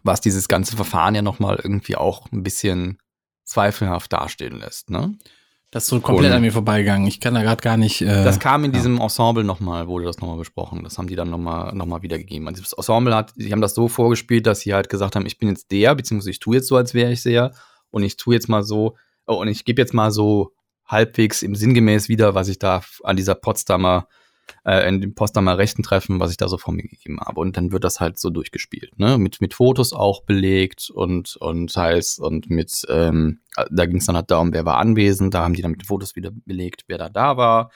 Was dieses ganze Verfahren ja nochmal irgendwie auch ein bisschen zweifelhaft dastehen lässt. Ne? Das ist so komplett Und- an mir vorbeigegangen. Ich kann da gerade gar nicht. Äh, Das kam in ja. diesem Ensemble nochmal, wurde das nochmal besprochen. Das haben die dann nochmal noch mal wiedergegeben. Also das Ensemble hat, sie haben das so vorgespielt, dass sie halt gesagt haben, ich bin jetzt der, beziehungsweise ich tue jetzt so, als wäre ich der. Und ich tue jetzt mal so, oh, und ich gebe jetzt mal so halbwegs im Sinngemäß wieder, was ich da an dieser Potsdamer, äh, in dem Potsdamer Rechten treffen, was ich da so von mir gegeben habe. Und dann wird das halt so durchgespielt, ne? Mit, mit Fotos auch belegt und, und heißt, und mit, ähm, da ging es dann halt darum, wer war anwesend, da haben die dann mit Fotos wieder belegt, wer da da war.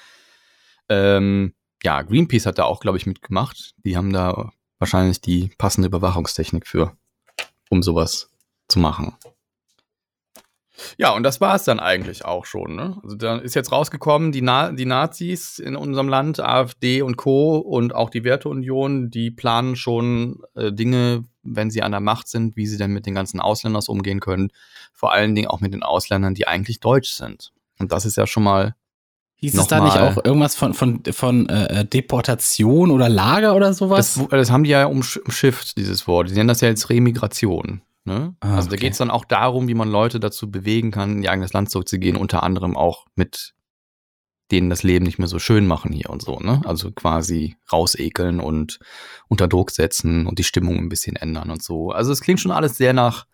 Ähm, ja, Greenpeace hat da auch, glaube ich, mitgemacht. Die haben da wahrscheinlich die passende Überwachungstechnik für, um sowas zu machen. Ja, und das war es dann eigentlich auch schon. Ne? Also da ist jetzt rausgekommen, die, Na die Nazis in unserem Land, AfD und Co. und auch die Werteunion, die planen schon äh, Dinge, wenn sie an der Macht sind, wie sie denn mit den ganzen Ausländern umgehen können. Vor allen Dingen auch mit den Ausländern, die eigentlich deutsch sind. Und das ist ja schon mal Hieß es da nicht auch irgendwas von, von, von äh, Deportation oder Lager oder sowas? Das, das haben die ja umsch- umschifft, dieses Wort. Die nennen das ja jetzt Remigration. Ne? Ah, also da okay. geht es dann auch darum, wie man Leute dazu bewegen kann, in ihr eigenes Land zurückzugehen, unter anderem auch mit denen das Leben nicht mehr so schön machen hier und so. Ne? Also quasi rausekeln und unter Druck setzen und die Stimmung ein bisschen ändern und so. Also es klingt schon alles sehr nach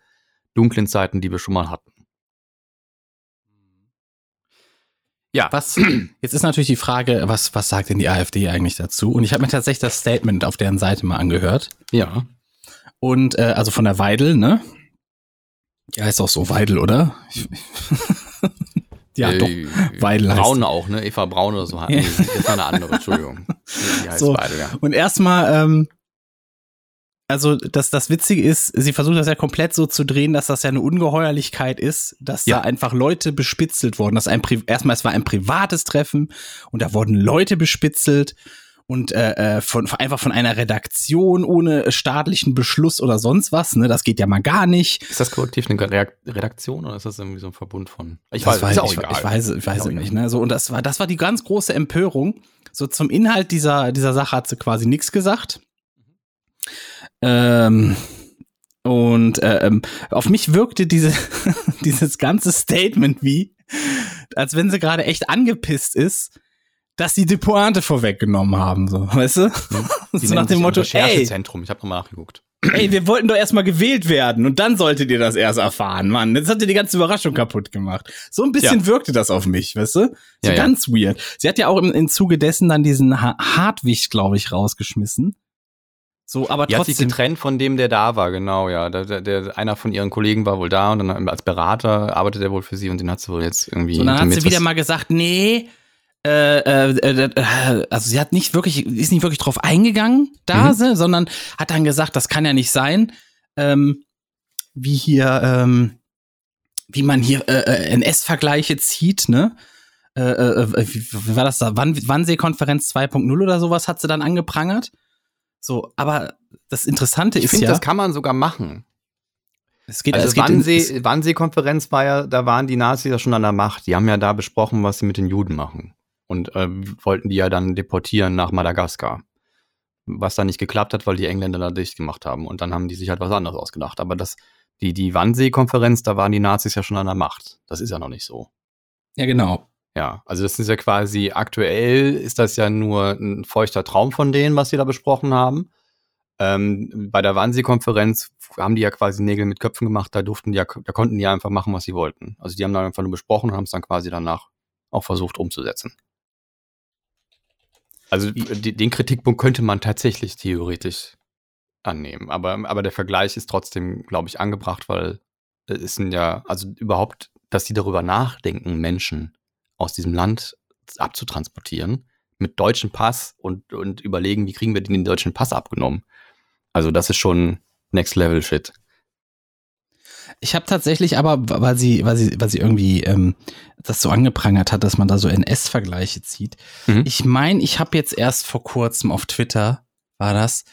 dunklen Zeiten, die wir schon mal hatten. Ja, Was, jetzt ist natürlich die Frage, was, was sagt denn die AfD eigentlich dazu? Und ich habe mir tatsächlich das Statement auf deren Seite mal angehört. ja. Und, äh, also von der Weidel, ne? Die heißt auch so Weidel, oder? Ja, Äh, doch. Weidel heißt Braun auch, ne? Eva Braun oder so. Nee, das war eine andere, Entschuldigung. Die heißt So. Weidel, ja. Und erstmal, ähm, also das, das Witzige ist, sie versucht das ja komplett so zu drehen, dass das ja eine Ungeheuerlichkeit ist, dass Ja. da einfach Leute bespitzelt wurden. Das ein Pri erstmal, es war ein privates Treffen und da wurden Leute bespitzelt und äh, äh, von, einfach von einer Redaktion ohne staatlichen Beschluss oder sonst was. Ne, das geht ja mal gar nicht. Ist das Kollektiv eine Redaktion oder ist das irgendwie so ein Verbund von? Ich Das weiß, weiß, ist auch ich, egal. ich weiß, ich weiß es nicht. Ne? So, und das war, das war die ganz große Empörung. So zum Inhalt dieser, dieser Sache hat sie quasi nichts gesagt. Ähm, und äh, ähm, auf mich wirkte diese, dieses ganze Statement wie, als wenn sie gerade echt angepisst ist, dass sie die Pointe vorweggenommen haben, so, weißt du? Die so nach dem Motto, ey, Recherchezentrum. Ich habe nochmal nachgeguckt. ey, wir wollten doch erstmal gewählt werden und dann solltet ihr das erst erfahren, Mann. Jetzt habt ihr die ganze Überraschung kaputt gemacht. So ein bisschen Ja. wirkte das auf mich, weißt du? So Ja, ja. ganz weird. Sie hat ja auch im, im Zuge dessen dann diesen ha Hartwig, glaube ich, rausgeschmissen. So, aber Die hat sich trotzdem. getrennt von dem, der da war, genau, ja. Der, der, der, einer von ihren Kollegen war wohl da und dann als Berater arbeitet er wohl für sie und den hat sie wohl jetzt irgendwie. So, dann hat sie wieder mal gesagt, nee, äh, äh, äh, also sie hat nicht wirklich, ist nicht wirklich drauf eingegangen da, Mhm. sondern hat dann gesagt, das kann ja nicht sein, ähm, wie hier, ähm, wie man hier äh, äh, NS-Vergleiche zieht, ne? Wie, war das da? Wann, Wannsee-Konferenz 2.0 oder sowas hat sie dann angeprangert. So, aber das Interessante Ich ist finde, ja, das kann man sogar machen. es geht, Also es- Wannsee, Wannsee-Konferenz war ja, da waren die Nazis ja schon an der Macht. Die haben ja da besprochen, was sie mit den Juden machen. Und äh, wollten die ja dann deportieren nach Madagaskar. Was dann nicht geklappt hat, weil die Engländer da dicht gemacht haben. Und dann haben die sich halt was anderes ausgedacht. Aber das, die, die Wannsee-Konferenz, da waren die Nazis ja schon an der Macht. Das ist ja noch nicht so. ja genau. Ja, also das ist ja quasi aktuell ist das ja nur ein feuchter Traum von denen, was sie da besprochen haben. Ähm, bei der Wannsee-Konferenz haben die ja quasi Nägel mit Köpfen gemacht, da durften die ja, da konnten die einfach machen, was sie wollten. Also die haben dann einfach nur besprochen und haben es dann quasi danach auch versucht umzusetzen. Also den Kritikpunkt könnte man tatsächlich theoretisch annehmen, aber, aber der Vergleich ist trotzdem, glaube ich, angebracht, weil es sind ja, also überhaupt, dass die darüber nachdenken, Menschen aus diesem Land abzutransportieren mit deutschem Pass und, und überlegen, wie kriegen wir den deutschen Pass abgenommen. Also das ist schon Next Level Shit. Ich habe tatsächlich aber, weil sie, weil sie, weil sie irgendwie ähm, das so angeprangert hat, dass man da so NS-Vergleiche zieht. Mhm. Ich meine, ich habe jetzt erst vor kurzem auf Twitter, war das,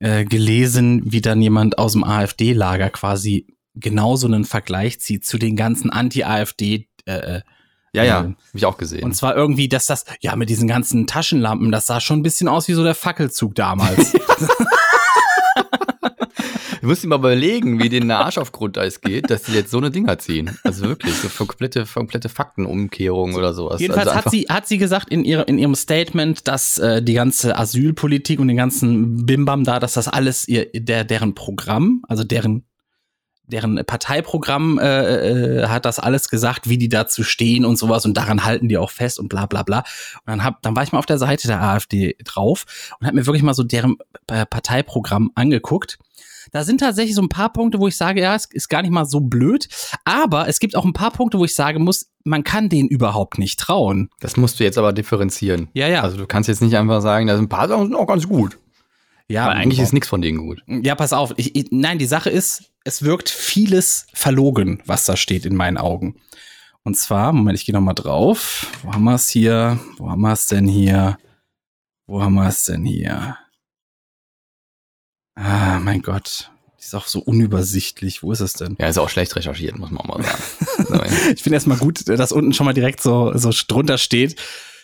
äh, gelesen, wie dann jemand aus dem AfD-Lager quasi genauso einen Vergleich zieht zu den ganzen Anti-AfD. Äh, Ja, ja, äh, habe ich auch gesehen. und zwar irgendwie, dass das, ja, mit diesen ganzen Taschenlampen, das sah schon ein bisschen aus wie so der Fackelzug damals. Du musst dir mal überlegen, wie denen der Arsch auf Grundeis geht, dass die jetzt so eine Dinger ziehen. Also wirklich, so komplette, komplette Faktenumkehrung oder sowas. Jedenfalls also hat sie, hat sie gesagt in, ihre, in ihrem Statement, dass äh, die ganze Asylpolitik und den ganzen Bimbam da, dass das alles ihr, der, deren Programm, also deren, deren Parteiprogramm äh, äh, hat das alles gesagt, wie die dazu stehen und sowas und daran halten die auch fest und bla bla bla. Und dann, hab, dann war ich mal auf der Seite der AfD drauf und habe mir wirklich mal so deren äh, Parteiprogramm angeguckt. Da sind tatsächlich so ein paar Punkte, wo ich sage, ja, es ist gar nicht mal so blöd. Aber es gibt auch ein paar Punkte, wo ich sagen muss, man kann denen überhaupt nicht trauen. Das musst du jetzt aber differenzieren. Ja, ja. Also du kannst jetzt nicht einfach sagen, da sind ein paar Sachen sind auch ganz gut. Ja, Aber eigentlich ist nichts von denen gut. Ja, pass auf. Ich, ich, nein, die Sache ist, es wirkt vieles verlogen, was da steht in meinen Augen. Und zwar, Moment, ich gehe noch mal drauf. Wo haben wir es hier? Wo haben wir es denn hier? Wo haben wir es denn hier? Ah, mein Gott. Die ist auch so unübersichtlich. Wo ist es denn? Ja, ist auch schlecht recherchiert, muss man auch mal sagen. Ich finde erstmal gut, dass unten schon mal direkt so, so drunter steht.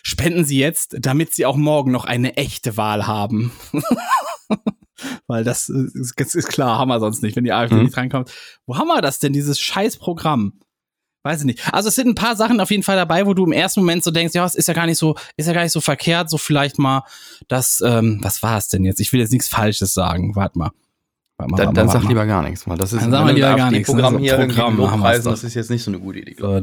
Spenden Sie jetzt, damit Sie auch morgen noch eine echte Wahl haben. Weil das ist, das ist klar, haben wir sonst nicht, wenn die AfD Mhm. nicht reinkommt. Wo haben wir das denn, dieses scheiß Programm? Weiß ich nicht. Also es sind ein paar Sachen auf jeden Fall dabei, wo du im ersten Moment so denkst, ja, es ist ja gar nicht so, ist ja gar nicht so verkehrt, so vielleicht mal das, ähm, was war es denn jetzt? Ich will jetzt nichts Falsches sagen. Warte mal. Warte mal, dann warte dann mal, sag mal. lieber gar nichts. Mal. Das ist Dann sag mal lieber gar nichts, ne? AfD-Programm So hier Programm lobpreisen, das ist jetzt nicht so eine gute Idee. So,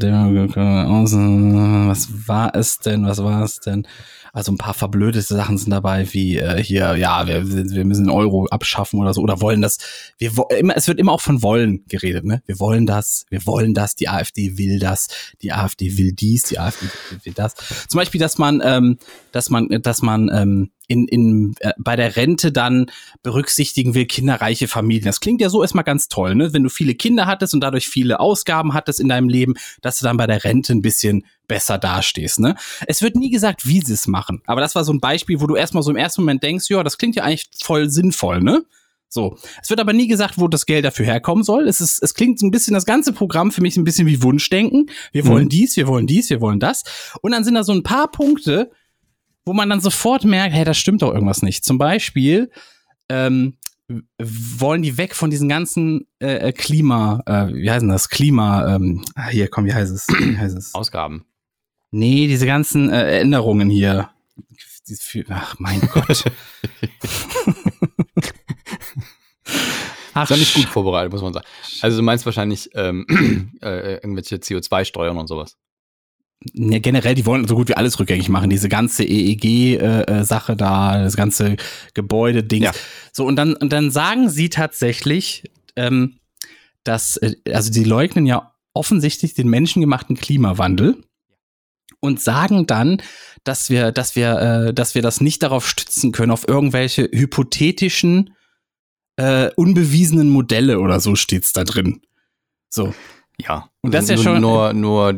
was war es denn? Was war es denn? Also ein paar verblödete Sachen sind dabei, wie äh, hier, ja, wir, wir müssen den Euro abschaffen oder so, oder wollen das. Wir immer, es wird immer auch von wollen geredet, ne? Wir wollen das, wir wollen das, die AfD will das, die AfD will dies, die AfD will das. Zum Beispiel, dass man, ähm, dass man, dass man ähm, in, in, äh, bei der Rente dann berücksichtigen will, kinderreiche Familien. Das klingt ja so erstmal ganz toll, ne? Wenn du viele Kinder hattest und dadurch viele Ausgaben hattest in deinem Leben, dass du dann bei der Rente ein bisschen besser dastehst, ne? Es wird nie gesagt, wie sie es machen. Aber das war so ein Beispiel, wo du erstmal so im ersten Moment denkst, ja, das klingt ja eigentlich voll sinnvoll, ne? So. Es wird aber nie gesagt, wo das Geld dafür herkommen soll. Es ist, es klingt so ein bisschen, das ganze Programm für mich ein bisschen wie Wunschdenken. Wir wollen dies, wir wollen dies, wir wollen das. Und dann sind da so ein paar Punkte, wo man dann sofort merkt, hey, da stimmt doch irgendwas nicht. Zum Beispiel ähm, wollen die weg von diesen ganzen äh, äh, Klima, äh, wie heißt denn das? Klima, ähm, ah, hier, komm, wie heißt es? Wie heißt es? Ausgaben. Nee, diese ganzen äh, Änderungen hier. Ach, mein Gott. Ach, Ist ja nicht gut vorbereitet, muss man sagen. Also du meinst wahrscheinlich ähm, äh, irgendwelche CO2-Steuern und sowas. Ja, generell, die wollen so gut wie alles rückgängig machen. Diese ganze EEG-Sache da, das ganze Gebäude-Ding. Ja. So, und dann, und dann sagen sie tatsächlich, ähm, dass, äh, also die leugnen ja offensichtlich den menschengemachten Klimawandel und sagen dann, dass wir, dass wir, äh, dass wir das nicht darauf stützen können, auf irgendwelche hypothetischen, äh, unbewiesenen Modelle oder so steht's da drin. So. Ja. Und das ist ja nur, schon- Nur, nur,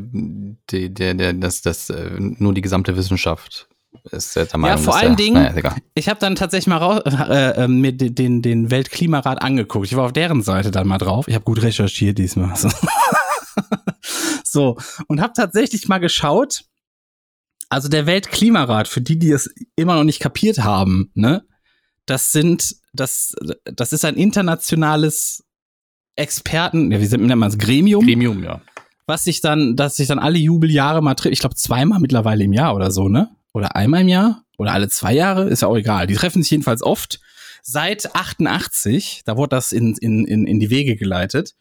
die, der, der, das, das, äh, nur die gesamte Wissenschaft ist der Meinung. vor dass allen der- Dingen- Naja. Ich habe dann tatsächlich mal raus, äh, äh, mir den, den, den Weltklimarat angeguckt. Ich war auf deren Seite dann mal drauf. Ich habe gut recherchiert diesmal. So, so und habe tatsächlich mal geschaut. Also der Weltklimarat, für die, die es immer noch nicht kapiert haben, ne, das sind, das, das ist ein internationales Experten, ja, wie nennt man es, Gremium, Gremium, ja. was sich dann, dass sich dann alle Jubeljahre mal trifft. Ich glaube zweimal mittlerweile im Jahr oder so, ne? Oder einmal im Jahr oder alle zwei Jahre, ist ja auch egal. Die treffen sich jedenfalls oft. Seit 88, da wurde das in, in, in, in die Wege geleitet.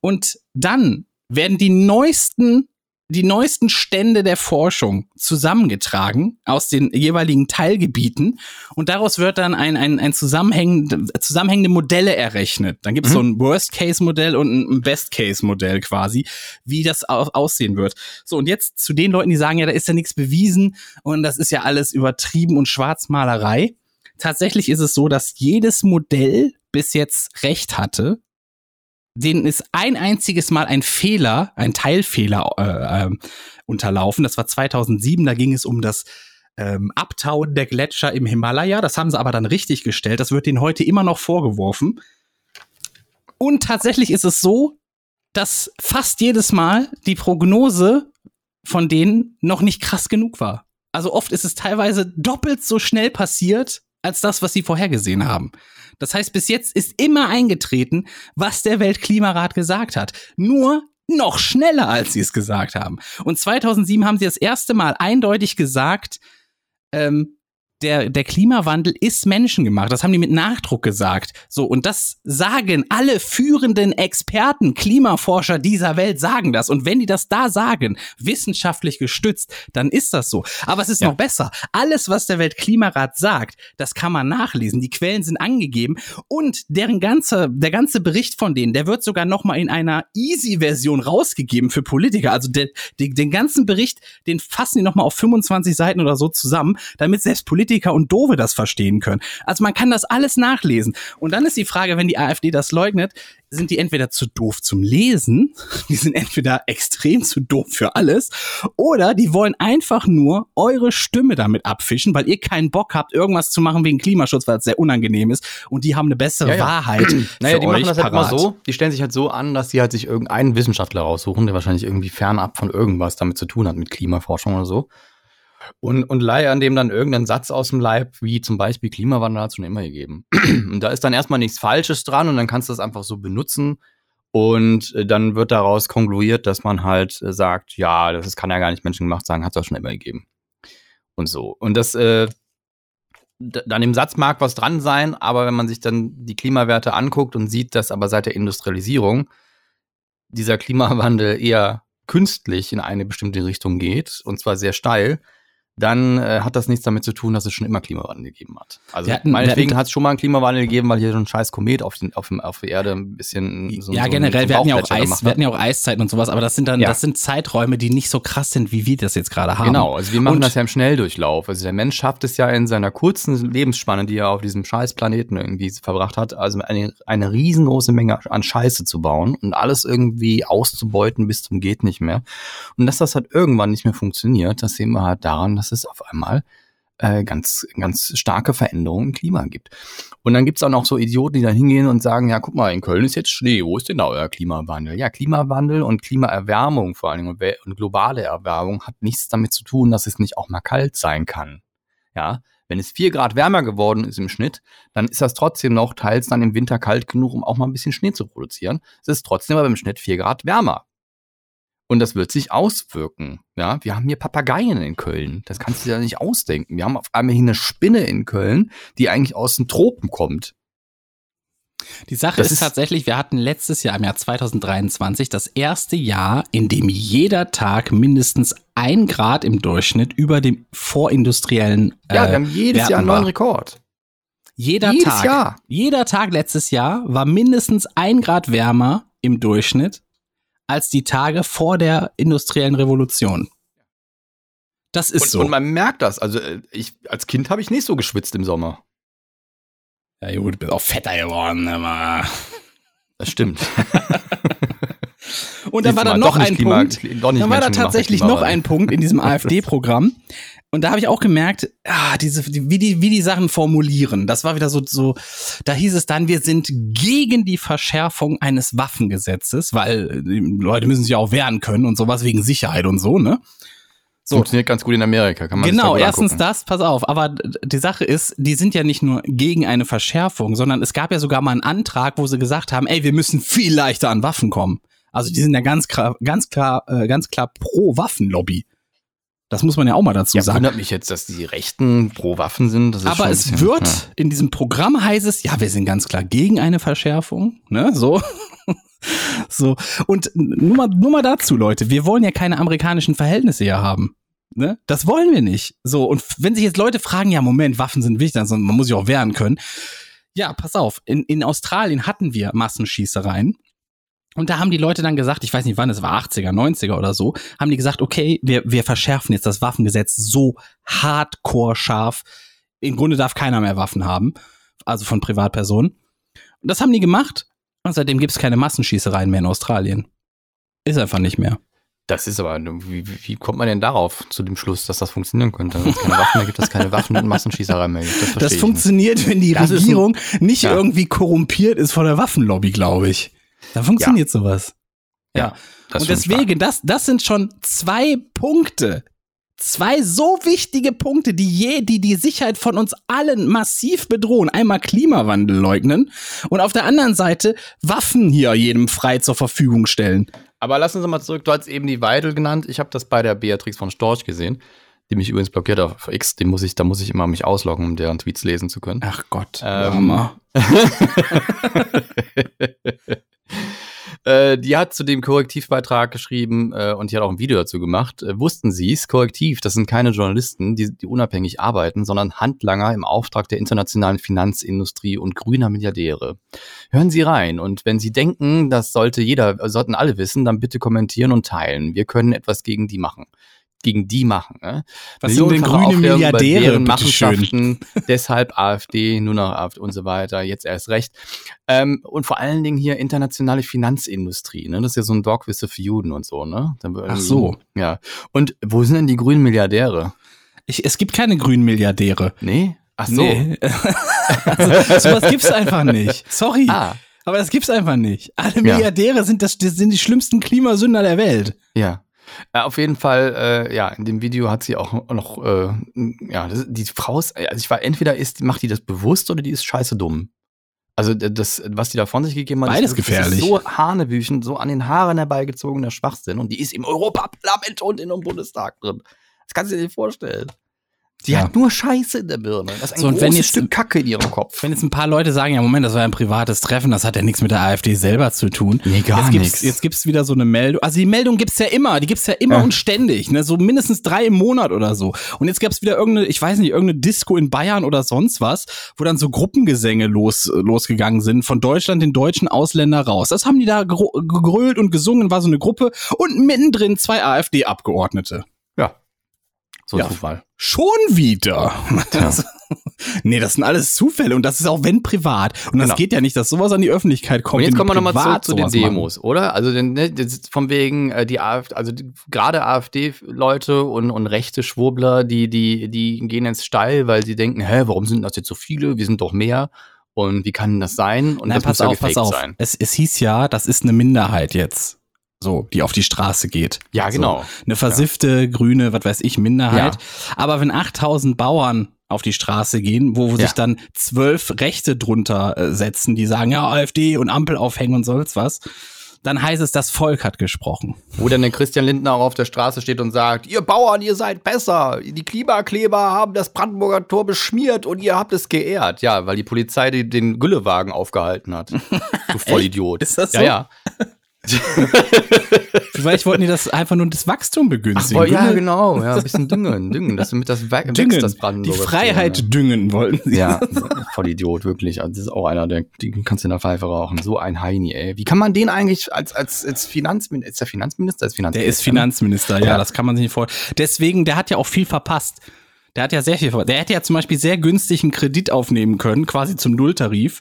Und dann werden die neuesten, die neuesten Stände der Forschung zusammengetragen aus den jeweiligen Teilgebieten und daraus wird dann ein, ein, ein zusammenhängende, zusammenhängende Modelle errechnet. Dann gibt es so ein Worst-Case-Modell und ein Best-Case-Modell quasi, wie das au aussehen wird. So, und jetzt zu den Leuten, die sagen, ja, da ist ja nichts bewiesen und das ist ja alles übertrieben und Schwarzmalerei. Tatsächlich ist es so, dass jedes Modell bis jetzt recht hatte, denen ist ein einziges Mal ein Fehler, ein Teilfehler äh, ähm, unterlaufen. Das war 2007, da ging es um das ähm, Abtauen der Gletscher im Himalaya. Das haben sie aber dann richtig gestellt. Das wird denen heute immer noch vorgeworfen. Und tatsächlich ist es so, dass fast jedes Mal die Prognose von denen noch nicht krass genug war. Also oft ist es teilweise doppelt so schnell passiert, als das, was sie vorhergesehen haben. Das heißt, bis jetzt ist immer eingetreten, was der Weltklimarat gesagt hat. Nur noch schneller, als sie es gesagt haben. Und 2007 haben sie das erste Mal eindeutig gesagt, ähm, der, der Klimawandel ist menschengemacht. Das haben die mit Nachdruck gesagt. So, und das sagen alle führenden Experten, Klimaforscher dieser Welt sagen das. Und wenn die das da sagen, wissenschaftlich gestützt, dann ist das so. Aber es ist Ja. noch besser. Alles, was der Weltklimarat sagt, das kann man nachlesen. Die Quellen sind angegeben und deren ganze, der ganze Bericht von denen, der wird sogar noch mal in einer Easy-Version rausgegeben für Politiker. Also der, den, den ganzen Bericht, den fassen die noch mal auf 25 Seiten oder so zusammen, damit selbst Politiker Politiker und Dove das verstehen können. Also man kann das alles nachlesen. Und dann ist die Frage, wenn die AfD das leugnet, sind die entweder zu doof zum Lesen, die sind entweder extrem zu doof für alles, oder die wollen einfach nur eure Stimme damit abfischen, weil ihr keinen Bock habt, irgendwas zu machen wegen Klimaschutz, weil es sehr unangenehm ist. Und die haben eine bessere Ja, ja. Wahrheit. Naja, die machen das halt immer parat. so, die stellen sich halt so an, dass sie halt sich irgendeinen Wissenschaftler raussuchen, der wahrscheinlich irgendwie fernab von irgendwas damit zu tun hat, mit Klimaforschung oder so. Und, und leiern dem dann irgendeinen Satz aus dem Leib, wie zum Beispiel Klimawandel hat es schon immer gegeben. Und da ist dann erstmal nichts Falsches dran und dann kannst du das einfach so benutzen. Und äh, dann wird daraus konkluiert, dass man halt äh, sagt, ja, das kann ja gar nicht menschengemacht sein, hat es auch schon immer gegeben. Und so. Und das, äh, d- an dem Satz mag was dran sein, aber wenn man sich dann die Klimawerte anguckt und sieht, dass aber seit der Industrialisierung dieser Klimawandel eher künstlich in eine bestimmte Richtung geht, und zwar sehr steil, dann äh, hat das nichts damit zu tun, dass es schon immer Klimawandel gegeben hat. Also wir meinetwegen hat es schon mal einen Klimawandel gegeben, weil hier so ein scheiß Komet auf, den, auf, dem, auf der Erde ein bisschen so ja, so generell, wir hatten ja auch Eis, wir hat. hatten ja auch Eiszeiten und sowas, aber das sind dann, Ja. das sind Zeiträume, die nicht so krass sind, wie wir das jetzt gerade haben. Genau, also wir machen Und- das ja im Schnelldurchlauf. Also der Mensch schafft es ja in seiner kurzen Lebensspanne, die er auf diesem scheiß Planeten irgendwie verbracht hat, also eine, eine riesengroße Menge an Scheiße zu bauen und alles irgendwie auszubeuten bis zum geht nicht mehr. Und dass das halt irgendwann nicht mehr funktioniert, das sehen wir halt daran, dass es auf einmal äh, ganz, ganz starke Veränderungen im Klima gibt. Und dann gibt's auch noch so Idioten, die dann hingehen und sagen, ja, guck mal, in Köln ist jetzt Schnee, wo ist denn da euer Klimawandel? Ja, Klimawandel und Klimaerwärmung vor allen Dingen und globale Erwärmung hat nichts damit zu tun, dass es nicht auch mal kalt sein kann. Ja, wenn es vier Grad wärmer geworden ist im Schnitt, dann ist das trotzdem noch teils dann im Winter kalt genug, um auch mal ein bisschen Schnee zu produzieren. Es ist trotzdem aber im Schnitt vier Grad wärmer. Und das wird sich auswirken. Ja, wir haben hier Papageien in Köln. Das kannst du dir ja nicht ausdenken. Wir haben auf einmal hier eine Spinne in Köln, die eigentlich aus den Tropen kommt. Die Sache ist, ist- tatsächlich, wir hatten letztes Jahr, im Jahr 2023, das erste Jahr, in dem jeder Tag mindestens ein Grad im Durchschnitt über dem vorindustriellen Ja, äh, wir haben jedes Werten Jahr einen neuen. Rekord. Jeder jedes Tag, Jahr. jeder Tag letztes Jahr war mindestens ein Grad wärmer im Durchschnitt als die Tage vor der industriellen Revolution. Das ist Und, so. und man merkt das. Also äh, ich als Kind habe ich nicht so geschwitzt im Sommer. ja, gut, du bist auch fetter geworden, aber. Das stimmt. Und dann war da noch ein Punkt. Dann war da tatsächlich noch ein Punkt in diesem AfD-Programm. Und da habe ich auch gemerkt, ah, diese, die, wie, die, wie die Sachen formulieren. Das war wieder so, so, da hieß es dann, wir sind gegen die Verschärfung eines Waffengesetzes, weil äh, die Leute müssen sich ja auch wehren können und sowas wegen Sicherheit und so, ne? So, Funktioniert ganz gut in Amerika, kann man genau, erstens angucken. das, pass auf, aber die Sache ist, die sind ja nicht nur gegen eine Verschärfung, sondern es gab ja sogar mal einen Antrag, wo sie gesagt haben, ey, wir müssen viel leichter an Waffen kommen. Also die sind ja ganz klar, ganz klar, äh, ganz klar pro Waffenlobby. Das muss man ja auch mal dazu Ja, sagen. wundert mich jetzt, dass die Rechten pro Waffen sind. Aber es wird, ja. in diesem Programm heißt es, ja, wir sind ganz klar gegen eine Verschärfung, ne, so. so. Und nur mal, nur mal dazu, Leute, wir wollen ja keine amerikanischen Verhältnisse hier haben. Ne? Das wollen wir nicht. So, und wenn sich jetzt Leute fragen, ja, Moment, Waffen sind wichtig, also man muss sich auch wehren können. Ja, pass auf, in, in Australien hatten wir Massenschießereien. Und da haben die Leute dann gesagt, ich weiß nicht wann, es war 80er, 90er oder so, haben die gesagt, okay, wir, wir verschärfen jetzt das Waffengesetz so hardcore scharf. Im Grunde darf keiner mehr Waffen haben, also von Privatpersonen. Und das haben die gemacht und seitdem gibt es keine Massenschießereien mehr in Australien. Ist einfach nicht mehr. Das ist aber, wie, wie kommt man denn darauf, zu dem Schluss, dass das funktionieren könnte? Wenn es keine Waffen mehr gibt, es keine Waffen und Massenschießerei mehr gibt. Das, Das funktioniert, wenn die Das ist ein- Regierung nicht Ja. irgendwie korrumpiert ist von der Waffenlobby, glaube ich. Dann funktioniert sowas. nicht. Ja. das und deswegen, das, das sind schon zwei Punkte. Zwei so wichtige Punkte, die je, die die Sicherheit von uns allen massiv bedrohen. Einmal Klimawandel leugnen und auf der anderen Seite Waffen hier jedem frei zur Verfügung stellen. Aber lass uns mal zurück. Du hast eben die Weidel genannt. Ich habe das bei der Beatrix von Storch gesehen, die mich übrigens blockiert auf X. Den muss ich, da muss ich immer mich ausloggen, um deren Tweets lesen zu können. Ach Gott, Ähm, Hammer. Äh, die hat zu dem Korrektivbeitrag geschrieben äh, und die hat auch ein Video dazu gemacht. Äh, wussten Sie es? Korrektiv, das sind keine Journalisten, die, die unabhängig arbeiten, sondern Handlanger im Auftrag der internationalen Finanzindustrie und grüner Milliardäre. Hören Sie rein und wenn Sie denken, das sollte jeder, sollten alle wissen, dann bitte kommentieren und teilen. Wir können etwas gegen die machen. Gegen die machen. Ne? Was sind denn grüne Milliardäre? Machenschaften, deshalb AfD, nur noch AfD und so weiter, jetzt erst recht. Ähm, und vor allen Dingen hier internationale Finanzindustrie, ne? Das ist ja so ein Dogwisse für Juden und so, ne? Ach so. Ja. Und wo sind denn die grünen Milliardäre? Ich, es gibt keine grünen Milliardäre. Nee? Ach so. Nee. also, sowas gibt's einfach nicht. Sorry. Ah, Aber das gibt's einfach nicht. Alle Ja. Milliardäre sind das, das sind die schlimmsten Klimasünder der Welt. ja. Äh, auf jeden Fall, äh, ja, in dem Video hat sie auch noch, äh, ja, das, die Frau ist, also ich war, entweder ist, macht die das bewusst oder die ist scheiße dumm. Also das, was die da von sich gegeben hat, Beides ist, gefährlich. ist so hanebüchen, so an den Haaren herbeigezogener Schwachsinn und die ist im Europaparlament und in dem Bundestag drin. Das kannst du dir nicht vorstellen. Die Ja. hat nur Scheiße in der Birne. Das ist ein So, und wenn jetzt- Stück Kacke in ihrem Kopf. Wenn jetzt ein paar Leute sagen, ja Moment, das war ein privates Treffen, das hat ja nichts mit der AfD selber zu tun. Nee, gar nichts. Jetzt gibt's wieder so eine Meldung. Also die Meldung gibt's ja immer, die gibt's ja immer Ja. und ständig, ne? So mindestens drei im Monat oder so. Und jetzt gab's wieder irgendeine, ich weiß nicht, irgendeine Disco in Bayern oder sonst was, wo dann so Gruppengesänge los, losgegangen sind, von Deutschland den deutschen Ausländer raus. Das haben die da gegrölt und gesungen, war so eine Gruppe und mittendrin zwei AfD-Abgeordnete. Ja. So Ja. Zufall. Schon wieder. Das, nee, das sind alles Zufälle und das ist auch wenn privat. Und das Genau. geht ja nicht, dass sowas an die Öffentlichkeit kommt. Und jetzt kommen wir nochmal zurück privat zu den sowas machen. Demos, oder? Also ne, von wegen äh, die AfD, also gerade AfD-Leute und, und rechte Schwurbler, die, die, die gehen ins Stall, weil sie denken, hä, warum sind das jetzt so viele? Wir sind doch mehr. Und wie kann das sein? Und Nein, das pass muss ja auf, pass gefaked auf. sein. Es, es hieß ja, das ist eine Minderheit jetzt. So, die auf die Straße geht. Ja, genau. So, eine versiffte, grüne, was weiß ich, Minderheit. Aber wenn 8000 Bauern auf die Straße gehen, wo, Ja. sich dann zwölf Rechte drunter äh, setzen, die sagen, ja, AfD und Ampel aufhängen und sonst was, dann heißt es, das Volk hat gesprochen. Wo dann der Christian Lindner auch auf der Straße steht und sagt, ihr Bauern, ihr seid besser. Die Klimakleber haben das Brandenburger Tor beschmiert und ihr habt es geehrt. Ja, weil die Polizei den Güllewagen aufgehalten hat. Du Vollidiot. Ist das so? Ja, ja. Vielleicht wollten die das einfach nur das Wachstum Ach, begünstigen. boah, ja, genau. Ja, ein bisschen düngen, düngen. Das, damit das wächst, düngen. das die Brandenburger Tor, Freiheit düngen wollten sie. Ja, ja Vollidiot, wirklich. Also das ist auch einer, der, die kannst du in der Pfeife rauchen. So ein Heini, ey. Wie kann man den eigentlich als, als, als Finanzminister, ist der Finanzminister? Ist Finanzminister Der ist Finanzminister, ja, Ja. das kann man sich nicht vorstellen. Deswegen, der hat ja auch viel verpasst. Der hat ja sehr viel verpasst. Der hätte ja zum Beispiel sehr günstig einen Kredit aufnehmen können, quasi zum Nulltarif,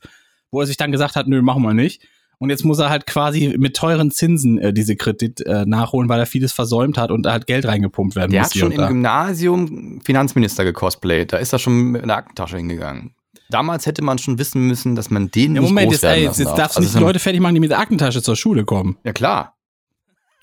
wo er sich dann gesagt hat, nö, machen wir nicht. Und jetzt muss er halt quasi mit teuren Zinsen äh, diese Kredit äh, nachholen, weil er vieles versäumt hat und da halt Geld reingepumpt werden Der muss. hat hier schon im. Gymnasium Finanzminister gecosplayt. Da ist er schon mit einer Aktentasche hingegangen. Damals hätte man schon wissen müssen, dass man den Ja, nicht Moment, groß jetzt, ey, jetzt, jetzt darf. darfst du Also nicht die Leute fertig machen, die mit der Aktentasche zur Schule kommen. Ja, klar.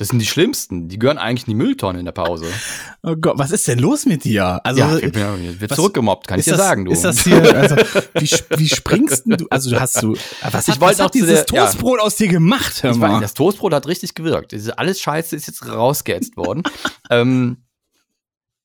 Das sind die Schlimmsten. Die gehören eigentlich in die Mülltonne in der Pause. Oh Gott, was ist denn los mit dir? Also, ja, ich bin, ja- wird was- zurückgemobbt, kann ich dir das, sagen, du. Ist das hier, also, wie, wie springst du? Also, hast du, was Ich hat, was hat dieses der- ja. Toastbrot aus dir gemacht, hör Ich mal? weiß, das Toastbrot hat richtig gewirkt. Alles Scheiße ist jetzt rausgeätzt worden. ähm,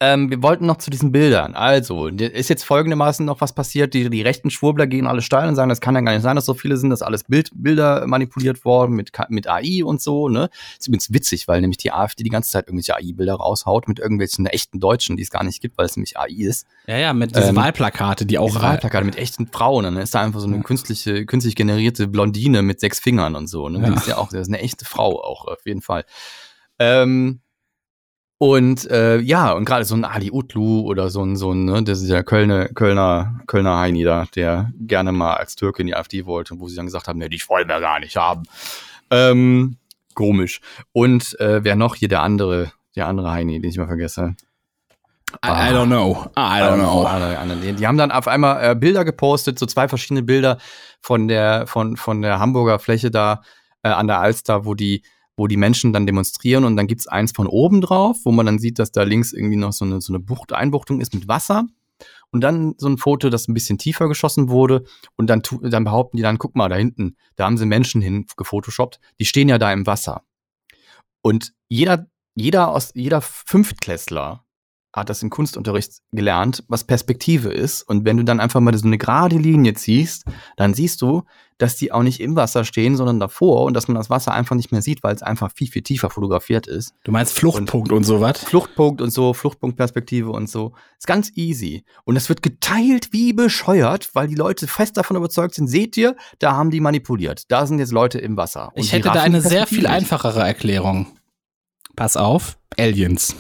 ähm, wir wollten noch zu diesen Bildern. Also, ist jetzt folgendermaßen noch was passiert. Die, die rechten Schwurbler gehen alle steil und sagen, das kann ja gar nicht sein, dass so viele sind, dass alles Bild, Bilder manipuliert worden mit, mit AI und so. Ne? Ist übrigens witzig, weil nämlich die AfD die ganze Zeit irgendwelche AI-Bilder raushaut mit irgendwelchen echten Deutschen, die es gar nicht gibt, weil es nämlich AI ist. Ja, ja, mit diesen Ähm, Wahlplakate, die auch Wahlplakate mit echten Frauen. Dann ist da einfach so eine künstliche, künstlich generierte Blondine mit sechs Fingern und so. Ne? Ja. Die ist ja auch, das ist eine echte Frau auch, auf jeden Fall. Ähm, und äh, ja, und gerade so ein Ali Utlu oder so ein, so ein, ne, das ist der Kölner, Kölner, Kölner Heini da, der gerne mal als Türke in die AfD wollte, wo sie dann gesagt haben, ne, die wollen wir gar nicht haben. Ähm, komisch. Und äh, wer noch hier der andere, der andere Heini, den ich mal vergesse. I, I don't know. I don't know. Die, die haben dann auf einmal äh, Bilder gepostet, so zwei verschiedene Bilder von der, von, von der Hamburger Fläche da äh, an der Alster, wo die, wo die Menschen dann demonstrieren und dann gibt's eins von oben drauf, wo man dann sieht, dass da links irgendwie noch so eine, so eine Bucht, Einbuchtung ist mit Wasser. Und dann so ein Foto, das ein bisschen tiefer geschossen wurde. Und dann, dann behaupten die dann, guck mal, da hinten, da haben sie Menschen hin gefotoshoppt, die stehen ja da im Wasser. Und jeder, jeder aus, jeder Fünftklässler hat das im Kunstunterricht gelernt, was Perspektive ist. Und wenn du dann einfach mal so eine gerade Linie ziehst, dann siehst du, dass die auch nicht im Wasser stehen, sondern davor und dass man das Wasser einfach nicht mehr sieht, weil es einfach viel, viel tiefer fotografiert ist. Du meinst Fluchtpunkt und, sowas? Fluchtpunkt und so, Fluchtpunktperspektive und so. Ist ganz easy. Und das wird geteilt wie bescheuert, weil die Leute fest davon überzeugt sind, seht ihr, da haben die manipuliert. Da sind jetzt Leute im Wasser. Und Ich hätte da eine sehr viel einfachere Erklärung. Pass auf, Aliens.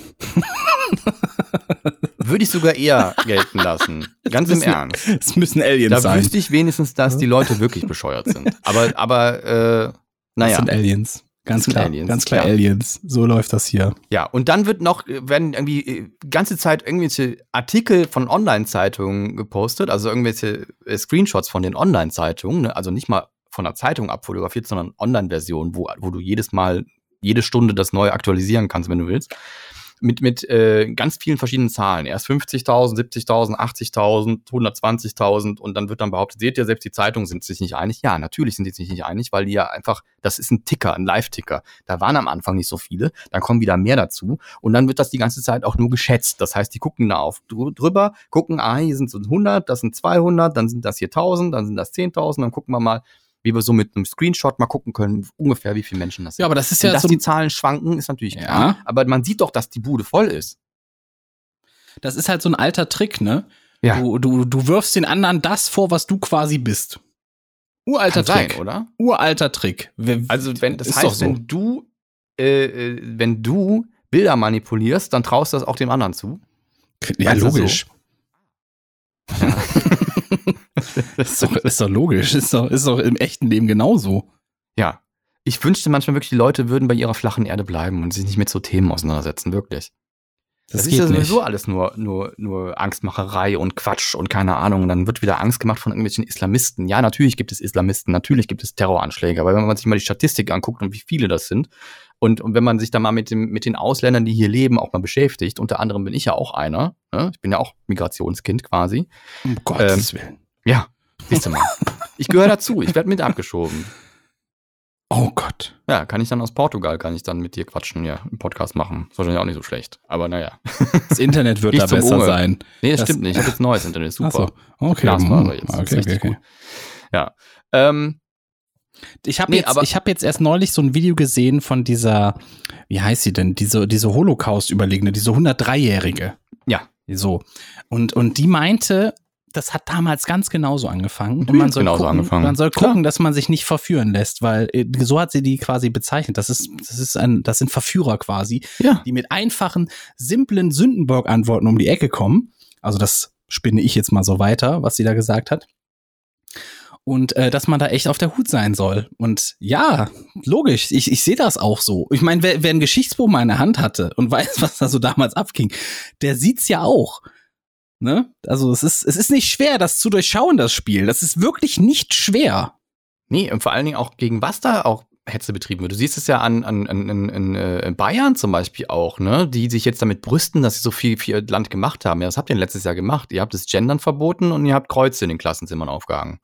Würde ich sogar eher gelten lassen. Ganz im müssen- Ernst. Es müssen Aliens Da sein. wüsste ich wenigstens, dass die Leute wirklich bescheuert sind. Aber, aber, äh, Das naja. sind Aliens. Ganz Das sind klar. Aliens, ganz klar ja. Aliens. So läuft das hier. Ja, und dann wird noch, werden irgendwie äh, die ganze Zeit irgendwelche Artikel von Online-Zeitungen gepostet, also irgendwelche äh, Screenshots von den Online-Zeitungen, ne? also nicht mal von der Zeitung abfotografiert, sondern Online-Version, wo, wo du jedes Mal, jede Stunde das neu aktualisieren kannst, wenn du willst. Mit, mit äh, ganz vielen verschiedenen Zahlen. Erst 50.000, 70.000, 80.000, 120.000 und dann wird dann behauptet, seht ihr, selbst die Zeitungen sind sich nicht einig. Ja, natürlich sind die sich nicht einig, weil die ja einfach, das ist ein Ticker, ein Live-Ticker. Da waren am Anfang nicht so viele, dann kommen wieder mehr dazu und dann wird das die ganze Zeit auch nur geschätzt. Das heißt, die gucken da auf drü- drüber, gucken, ah, hier sind so 100, das sind 200, dann sind das hier 1000, dann sind das 10.000, dann gucken wir mal, wie wir so mit einem Screenshot mal gucken können, ungefähr wie viele Menschen das sind. Ja, aber das ist Und ja dass so, die Zahlen schwanken, ist natürlich Ja. klar. Aber man sieht doch, dass die Bude voll ist. das ist halt so ein alter Trick, ne? Ja. Du, du, du wirfst den anderen das vor, was du quasi bist. Uralter sein, Trick. oder? Uralter Trick. Also wenn das Ist heißt, so. wenn du äh, äh, wenn du Bilder manipulierst, dann traust du das auch dem anderen zu. ja, du logisch. ist, doch, ist doch logisch. Ist doch, ist doch im echten Leben genauso. Ja. Ich wünschte manchmal wirklich, die Leute würden bei ihrer flachen Erde bleiben und sich nicht mit so Themen auseinandersetzen, wirklich. Das, Das ist ja nicht. sowieso alles nur, nur, nur Angstmacherei und Quatsch und keine Ahnung. Und dann wird wieder Angst gemacht von irgendwelchen Islamisten. Ja, natürlich gibt es Islamisten, natürlich gibt es Terroranschläge, aber wenn man sich mal die Statistik anguckt und wie viele das sind, und, und wenn man sich da mal mit, dem, mit den Ausländern, die hier leben, auch mal beschäftigt, unter anderem bin ich ja auch einer, ne? ich bin ja auch Migrationskind quasi. Um Gottes Willen. Ja, siehst du mal. ich gehöre dazu, ich werde mit abgeschoben. Oh Gott. Ja, kann ich dann aus Portugal, kann ich dann mit dir quatschen, ja, einen Podcast machen. Ist wahrscheinlich auch nicht so schlecht. Aber naja. Das Internet wird da besser Unge. sein. Nee, das, Das- stimmt nicht. Ich habe jetzt neues Internet. Super. Ach so. Okay. Glasfaser hm, jetzt. Okay, okay, okay. Ja. Ähm, Ich habe Nee, jetzt, ich hab jetzt erst neulich so ein Video gesehen von dieser, wie heißt sie denn, diese, diese Holocaust-Überlegene, diese 103-Jährige. Ja. So. Und, und die meinte, das hat damals ganz genauso angefangen. Und man soll genauso gucken, angefangen? Man soll Klar. gucken, dass man sich nicht verführen lässt, weil äh, so hat sie die quasi bezeichnet. Das ist, das ist ein, das sind Verführer quasi, ja. die mit einfachen, simplen Sündenbock-Antworten um die Ecke kommen. Also das spinne ich jetzt mal so weiter, was sie da gesagt hat. Und äh, dass man da echt auf der Hut sein soll. Und ja, logisch, ich, ich sehe das auch so. Ich meine, wer, wer ein Geschichtsbuch mal in der Hand hatte und weiß, was da so damals abging, der sieht's ja auch. Ne? Also es ist, es ist nicht schwer, das zu durchschauen, das Spiel. Das ist wirklich nicht schwer. Nee, und vor allen Dingen auch gegen was da auch Hetze betrieben wird. Du siehst es ja an, an, an, an, äh, Bayern zum Beispiel auch, ne? Die sich jetzt damit brüsten, dass sie so viel ihr Land gemacht haben. Ja, das habt ihr letztes Jahr gemacht. Ihr habt das Gendern verboten und ihr habt Kreuze in den Klassenzimmern aufgehangen.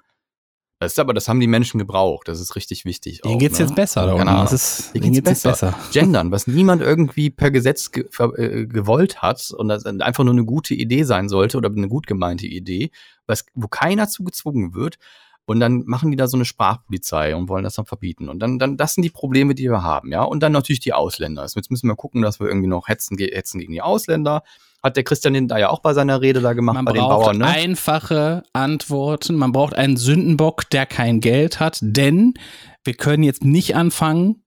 Das ist aber, das haben die Menschen gebraucht. Das ist richtig wichtig. Denen auch, geht's ne? jetzt besser, da Keine. Ahnung. Das ist, Denen geht's geht's jetzt besser. Gendern, was niemand irgendwie per Gesetz ge äh, gewollt hat und das einfach nur eine gute Idee sein sollte oder eine gut gemeinte Idee, was, wo keiner zu gezwungen wird. Und dann machen die da so eine Sprachpolizei und wollen das dann verbieten. Und dann, dann, das sind die Probleme, die wir haben, ja. Und dann natürlich die Ausländer. Also Jetzt müssen wir gucken, dass wir irgendwie noch hetzen, hetzen gegen die Ausländer. Hat der Christian Lindner ja auch bei seiner Rede da gemacht Man bei den braucht Bauern, ne? einfache Antworten. Man braucht einen Sündenbock, der kein Geld hat, denn wir können jetzt nicht anfangen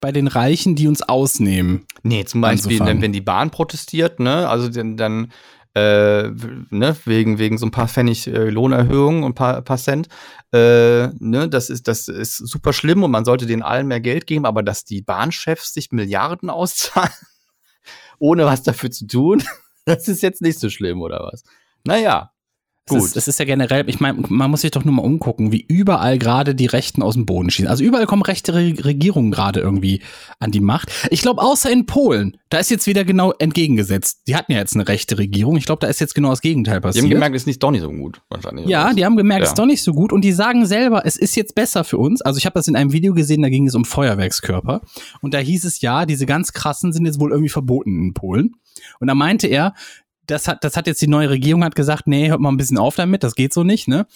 bei den Reichen, die uns ausnehmen. Nee, zum Beispiel, wenn, wenn die Bahn protestiert, ne, also dann, dann äh, ne, wegen, wegen so ein paar Pfennig äh, Lohnerhöhungen und ein paar, paar Cent, äh, ne, das ist, das ist super schlimm und man sollte denen allen mehr Geld geben, aber dass die Bahnchefs sich Milliarden auszahlen, ohne was dafür zu tun, das ist jetzt nicht so schlimm, oder was? Naja, Es Gut. ist, es ist ja generell, ich meine, man muss sich doch nur mal umgucken, wie überall gerade die Rechten aus dem Boden schießen. Also überall kommen rechte Re Regierungen gerade irgendwie an die Macht. Ich glaube, außer in Polen, da ist jetzt wieder genau entgegengesetzt. Die hatten ja jetzt eine rechte Regierung. Ich glaube, da ist jetzt genau das Gegenteil die passiert. haben gemerkt, ist nicht doch nicht so gut, wahrscheinlich. Ja, die haben gemerkt, es Ja. ist doch nicht so gut und die sagen selber, es ist jetzt besser für uns. Also ich habe das in einem Video gesehen, da ging es um Feuerwerkskörper und da hieß es ja, diese ganz krassen sind jetzt wohl irgendwie verboten in Polen. Und da meinte er, das hat, das hat jetzt die neue Regierung hat gesagt, nee, hört mal ein bisschen auf damit, das geht so nicht, ne?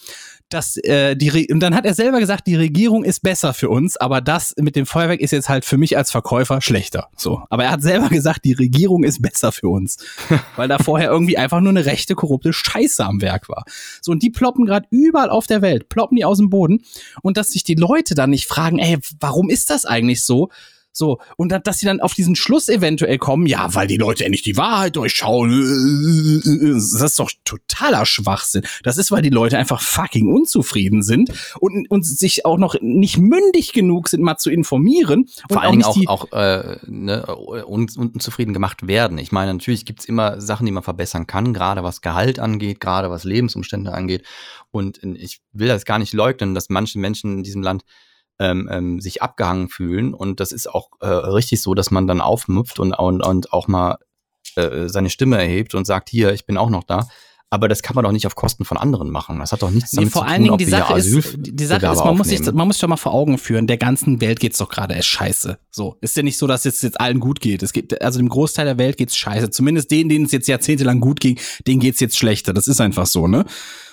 Das, äh, die Re und dann hat er selber gesagt, die Regierung ist besser für uns, aber das mit dem Feuerwerk ist jetzt halt für mich als Verkäufer schlechter. So. Aber er hat selber gesagt, die Regierung ist besser für uns. weil da vorher irgendwie einfach nur eine rechte, korrupte Scheiße am Werk war. So, und die ploppen gerade überall auf der Welt, ploppen die aus dem Boden. Und dass sich die Leute dann nicht fragen, ey, warum ist das eigentlich so? So, und da- dass sie dann auf diesen Schluss eventuell kommen, ja, weil die Leute endlich die Wahrheit durchschauen. äh, Das ist doch totaler Schwachsinn. Das ist, weil die Leute einfach fucking unzufrieden sind und, und sich auch noch nicht mündig genug sind, mal zu informieren. Vor allen Dingen auch, die, auch äh, ne, un unzufrieden gemacht werden. Ich meine, natürlich gibt's immer Sachen, die man verbessern kann, gerade was Gehalt angeht, gerade was Lebensumstände angeht. Und ich will das gar nicht leugnen, dass manche Menschen in diesem Land ähm, ähm, sich abgehangen fühlen. Und das ist auch äh, richtig so, dass man dann aufmüpft und, und, und auch mal äh, seine Stimme erhebt und sagt, hier, ich bin auch noch da. Aber das kann man doch nicht auf Kosten von anderen machen. Das hat doch nichts damit vor zu allen tun, Dingen ob die Sache ist, die Sache ist, man muss, sich, man muss sich doch mal vor Augen führen, der ganzen Welt geht's doch gerade erst scheiße. So. Ist ja nicht so, dass es jetzt allen gut geht. Es geht, also dem Großteil der Welt geht's scheiße. Zumindest denen, denen es jetzt jahrzehntelang gut ging, denen geht's jetzt schlechter. Das ist einfach so, ne?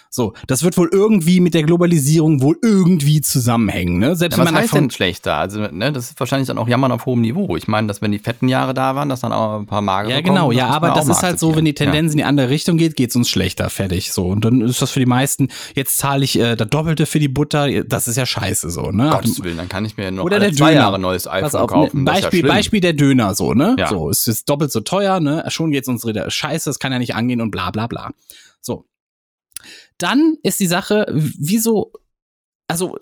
So. Das wird wohl irgendwie mit der Globalisierung wohl irgendwie zusammenhängen, ne? Selbst Ja, wenn was man heißt denn schlechter? Also, ne, das ist wahrscheinlich dann auch Jammern auf hohem Niveau. Ich meine, dass wenn die fetten Jahre da waren, dass dann auch ein paar magere Ja, kommen, genau, ja, muss aber das ist halt so, wenn die. Tendenz in die andere Richtung geht, geht's uns schlechter, fertig, so. Und dann ist das für die meisten, jetzt zahle ich äh, das Doppelte für die Butter, das ist ja scheiße, so, ne? Ja. Gottes Willen, dann kann ich mir noch Oder der zwei Döner. Jahre neues iPhone Pass auf, kaufen. ne, ist Beispiel, ja. Beispiel der Döner so, ne? Ja. So, es ist doppelt so teuer, ne? Schon geht's unsere der Scheiße, das kann ja nicht angehen und bla bla bla. So. Dann ist die Sache, wieso, also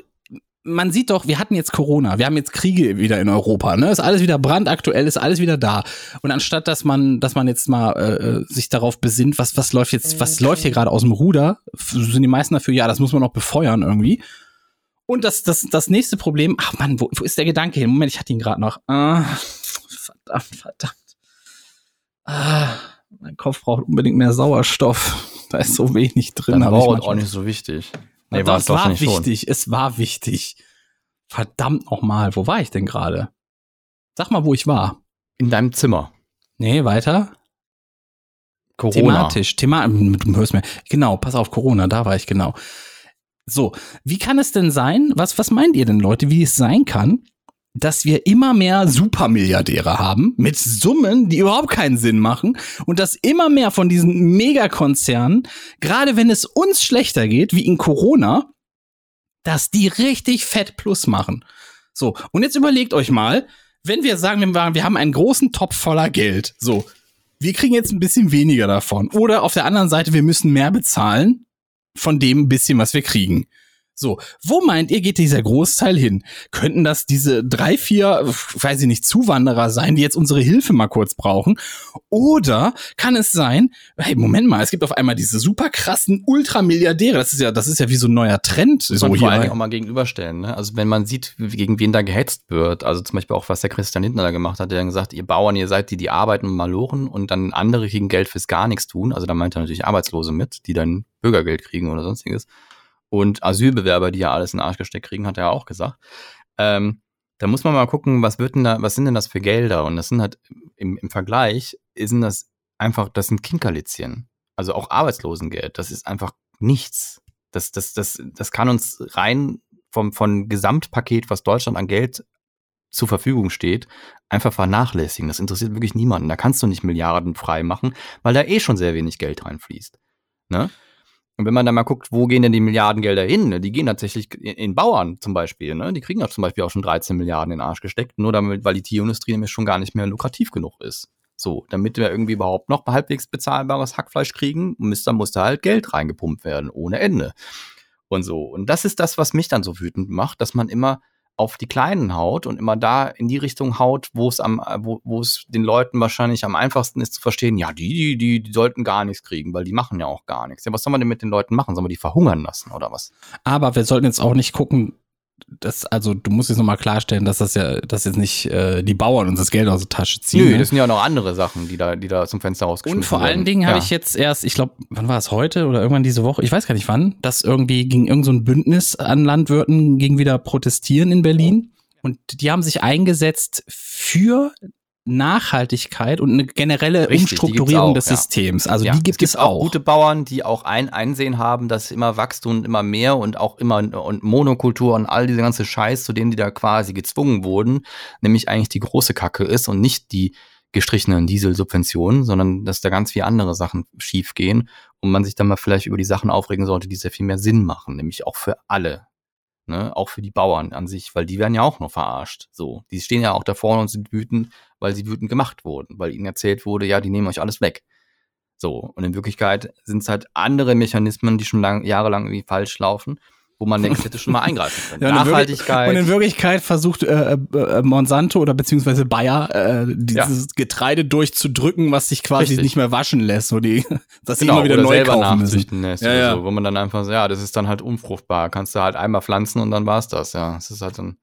man sieht doch, wir hatten jetzt Corona, wir haben jetzt Kriege wieder in Europa, ne? Ist alles wieder brandaktuell, ist alles wieder da. Und anstatt dass man, dass man jetzt mal äh, sich darauf besinnt, was was läuft jetzt, was läuft hier gerade aus dem Ruder, sind die meisten dafür, ja, das muss man noch befeuern irgendwie. Und das das das nächste Problem, ach Mann, wo, wo ist der Gedanke hin? Moment, ich hatte ihn gerade noch. Ah, verdammt, verdammt. Ah, mein Kopf braucht unbedingt mehr Sauerstoff. Da ist so wenig drin. Dann war manchmal- auch nicht so wichtig. Nee, war das es doch war nicht schon. wichtig. Es war wichtig. Verdammt nochmal. Wo war ich denn gerade? Sag mal, wo ich war. In deinem Zimmer. Nee, weiter. Corona. Thematisch. Thema du hörst mir. Genau, pass auf, Corona, da war ich genau. So, wie kann es denn sein? Was, was meint ihr denn, Leute, wie es sein kann, dass wir immer mehr Supermilliardäre haben mit Summen, die überhaupt keinen Sinn machen und dass immer mehr von diesen Megakonzernen, gerade wenn es uns schlechter geht, wie in Corona, dass die richtig fett plus machen. So, und jetzt überlegt euch mal, wenn wir sagen, wir haben einen großen Topf voller Geld, so, wir kriegen jetzt ein bisschen weniger davon. Oder auf der anderen Seite, wir müssen mehr bezahlen von dem bisschen, was wir kriegen. So, wo meint ihr, geht dieser Großteil hin? Könnten das diese drei, vier, weiß ich nicht, Zuwanderer sein, die jetzt unsere Hilfe mal kurz brauchen? Oder kann es sein, hey, Moment mal, es gibt auf einmal diese super krassen Ultramilliardäre. Das ist ja, das ist ja wie so ein neuer Trend. Das So man vor allen. Dingen auch mal gegenüberstellen. Ne? Also wenn man sieht, gegen wen da gehetzt wird, also zum Beispiel auch, was der Christian Lindner da gemacht hat, der dann gesagt, ihr Bauern, ihr seid die, die arbeiten und malochen und dann andere kriegen Geld fürs gar nichts tun. Also da meint er natürlich Arbeitslose mit, die dann Bürgergeld kriegen oder sonstiges. Und Asylbewerber, die ja alles in den Arsch gesteckt kriegen, hat er ja auch gesagt. Ähm, da muss man mal gucken, was wird denn da, was sind denn das für Gelder? Und das sind halt im, im Vergleich, sind das einfach, das sind Kinkerlitzchen. Also auch Arbeitslosengeld. Das ist einfach nichts. Das, das, das, das kann uns rein vom, vom Gesamtpaket, was Deutschland an Geld zur Verfügung steht, einfach vernachlässigen. Das interessiert wirklich niemanden. Da kannst du nicht Milliarden frei machen, weil da eh schon sehr wenig Geld reinfließt. Ne? Und wenn man dann mal guckt, wo gehen denn die Milliardengelder hin? ne? Die gehen tatsächlich in, Bauern zum Beispiel. Ne? Die kriegen ja zum Beispiel auch schon 13 Milliarden in den Arsch gesteckt, nur damit, weil die Tierindustrie nämlich schon gar nicht mehr lukrativ genug ist. So, damit wir irgendwie überhaupt noch halbwegs bezahlbares Hackfleisch kriegen, dann muss da halt Geld reingepumpt werden, ohne Ende. Und so. Und das ist das, was mich dann so wütend macht, dass man immer auf die Kleinen haut und immer da in die Richtung haut, wo es am, wo, wo es den Leuten wahrscheinlich am einfachsten ist zu verstehen, ja, die, die, die, die sollten gar nichts kriegen, weil die machen ja auch gar nichts. Ja, was soll man denn mit den Leuten machen? Soll man die verhungern lassen oder was? Aber wir sollten jetzt auch nicht gucken, dass, also du musst jetzt nochmal klarstellen, dass das ja, dass jetzt nicht äh, die Bauern uns das Geld aus der Tasche ziehen. Nö, ne? das sind ja noch andere Sachen, die da, die da zum Fenster rausgeschmissen Und vor werden. allen Dingen habe Ja. ich jetzt erst, ich glaube, wann war es heute oder irgendwann diese Woche, ich weiß gar nicht wann, dass irgendwie gegen irgendein so ein Bündnis an Landwirten gegen wieder protestieren in Berlin. Und die haben sich eingesetzt für Nachhaltigkeit und eine generelle Richtig, Umstrukturierung auch, des ja. Systems. Also ja, die gibt es, es, gibt auch auch. gute Bauern, die auch ein Einsehen haben, dass immer Wachstum und immer mehr und auch immer und Monokultur und all diese ganze Scheiß, zu denen die da quasi gezwungen wurden, nämlich eigentlich die große Kacke ist und nicht die gestrichenen Dieselsubventionen, sondern dass da ganz viele andere Sachen schief gehen und man sich dann mal vielleicht über die Sachen aufregen sollte, die sehr viel mehr Sinn machen, nämlich auch für alle. Ne? Auch für die Bauern an sich, weil die werden ja auch noch verarscht. So, die stehen ja auch da vorne und sind wütend, weil sie wütend gemacht wurden, weil ihnen erzählt wurde, ja, die nehmen euch alles weg. So, und in Wirklichkeit sind es halt andere Mechanismen, die schon lang, jahrelang irgendwie falsch laufen, wo man denkt, hätte schon mal eingreifen können. Ja, Nachhaltigkeit. Und in Wirklichkeit versucht äh, äh, Monsanto oder beziehungsweise Bayer äh, dieses Getreide durchzudrücken, was sich quasi Richtig. nicht mehr waschen lässt, wo die, dass Genau, immer wieder neu selber kaufen müssen. nachzüchten lässt Ja, ja. so, wo man dann einfach so, ja, das ist dann halt unfruchtbar. Kannst du halt einmal pflanzen und dann war's das, ja. Es ist halt dann.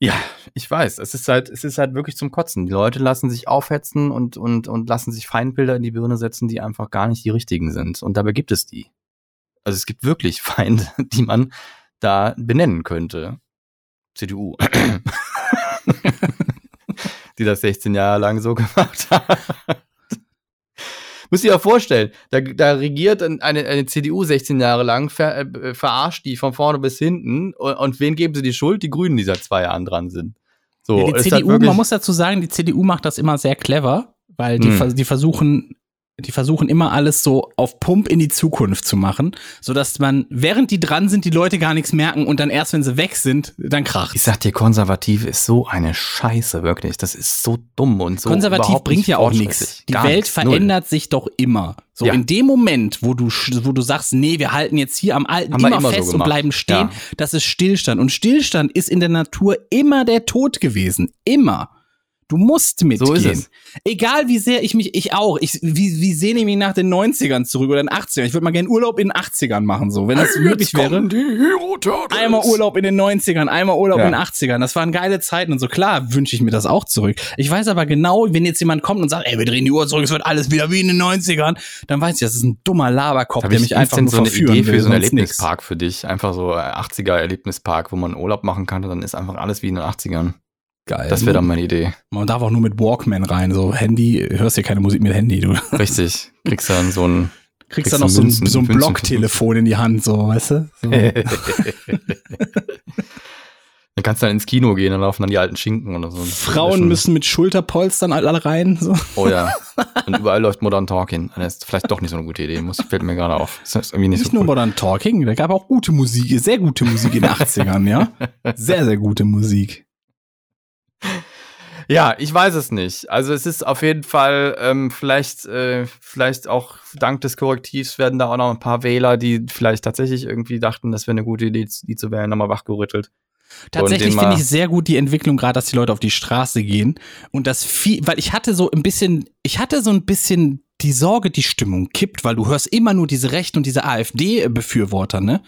Ja, ich weiß, es ist halt, es ist halt wirklich zum Kotzen. Die Leute lassen sich aufhetzen und, und, und lassen sich Feindbilder in die Birne setzen, die einfach gar nicht die richtigen sind. Und dabei gibt es die. Also es gibt wirklich Feinde, die man da benennen könnte. CDU. die das 16 Jahre lang so gemacht hat. Müsst ihr euch vorstellen, da, da regiert ein- eine, eine CDU 16 Jahre lang, ver, äh, verarscht die von vorne bis hinten. Und, und wen geben sie die Schuld? Die Grünen, die seit zwei Jahren dran sind. So, Ja, die CDU, man muss dazu sagen, die CDU macht das immer sehr clever, weil die, Hm. die versuchen, die versuchen immer alles so auf Pump in die Zukunft zu machen, sodass man, während die dran sind, die Leute gar nichts merken und dann erst, wenn sie weg sind, dann kracht. Ich sag dir, konservativ ist so eine Scheiße, wirklich. Das ist so dumm und so. Konservativ bringt ja auch nichts. Die Gar Welt. Null. verändert sich doch immer. So Ja. in dem Moment, wo du, wo du sagst, nee, wir halten jetzt hier am Alten immer, immer so fest und gemacht. bleiben stehen, Ja. das ist Stillstand. Und Stillstand ist in der Natur immer der Tod gewesen. Immer. Du musst mitgehen. So ist es. Egal wie sehr ich mich, ich auch, ich, wie, wie sehne ich mich nach den 90ern zurück oder den 80ern? Ich würde mal gerne Urlaub in den 80ern machen, so, wenn das möglich wäre. Einmal Urlaub in den 90ern, einmal Urlaub Ja. in den 80ern. Das waren geile Zeiten und so. Klar wünsche ich mir das auch zurück. Ich weiß aber genau, wenn jetzt jemand kommt und sagt, ey, wir drehen die Uhr zurück, es wird alles wieder wie in den 90ern, dann weiß ich, das ist ein dummer Laberkopf, der ich mich einfach nur so eine Idee für will, so einen sonst nix. Erlebnispark für dich. Einfach so äh, 80er Erlebnispark, wo man Urlaub machen kann und dann ist einfach alles wie in den 80ern. Geil. Das wäre dann meine Idee. Man darf auch nur mit Walkman rein, so Handy, hörst ja keine Musik mit Handy, du. Richtig. Kriegst dann so ein. Kriegst Kriegst dann noch so ein, so ein Blocktelefon in die Hand, so, weißt du? So. dann kannst du dann ins Kino gehen, dann laufen dann die alten Schinken oder so. Frauen müssen mit Schulterpolstern alle rein, so. Oh ja. Und überall läuft Modern Talking. Das ist vielleicht doch nicht so eine gute Idee. Muss, fällt mir gerade auf. Das ist irgendwie nicht, Nicht so nur cool. Modern Talking, da gab auch gute Musik, sehr gute Musik in den 80ern, ja? Sehr, sehr gute Musik. Ja, ich weiß es nicht. Also es ist auf jeden Fall ähm, vielleicht, äh, vielleicht auch dank des Korrektivs werden da auch noch ein paar Wähler, die vielleicht tatsächlich irgendwie dachten, das wäre eine gute Idee, die zu wählen, nochmal wachgerüttelt. Tatsächlich finde ich sehr gut die Entwicklung, gerade dass die Leute auf die Straße gehen und das viel, weil ich hatte so ein bisschen, ich hatte so ein bisschen die Sorge, die Stimmung kippt, weil du hörst immer nur diese Rechten und diese AfD-Befürworter, ne?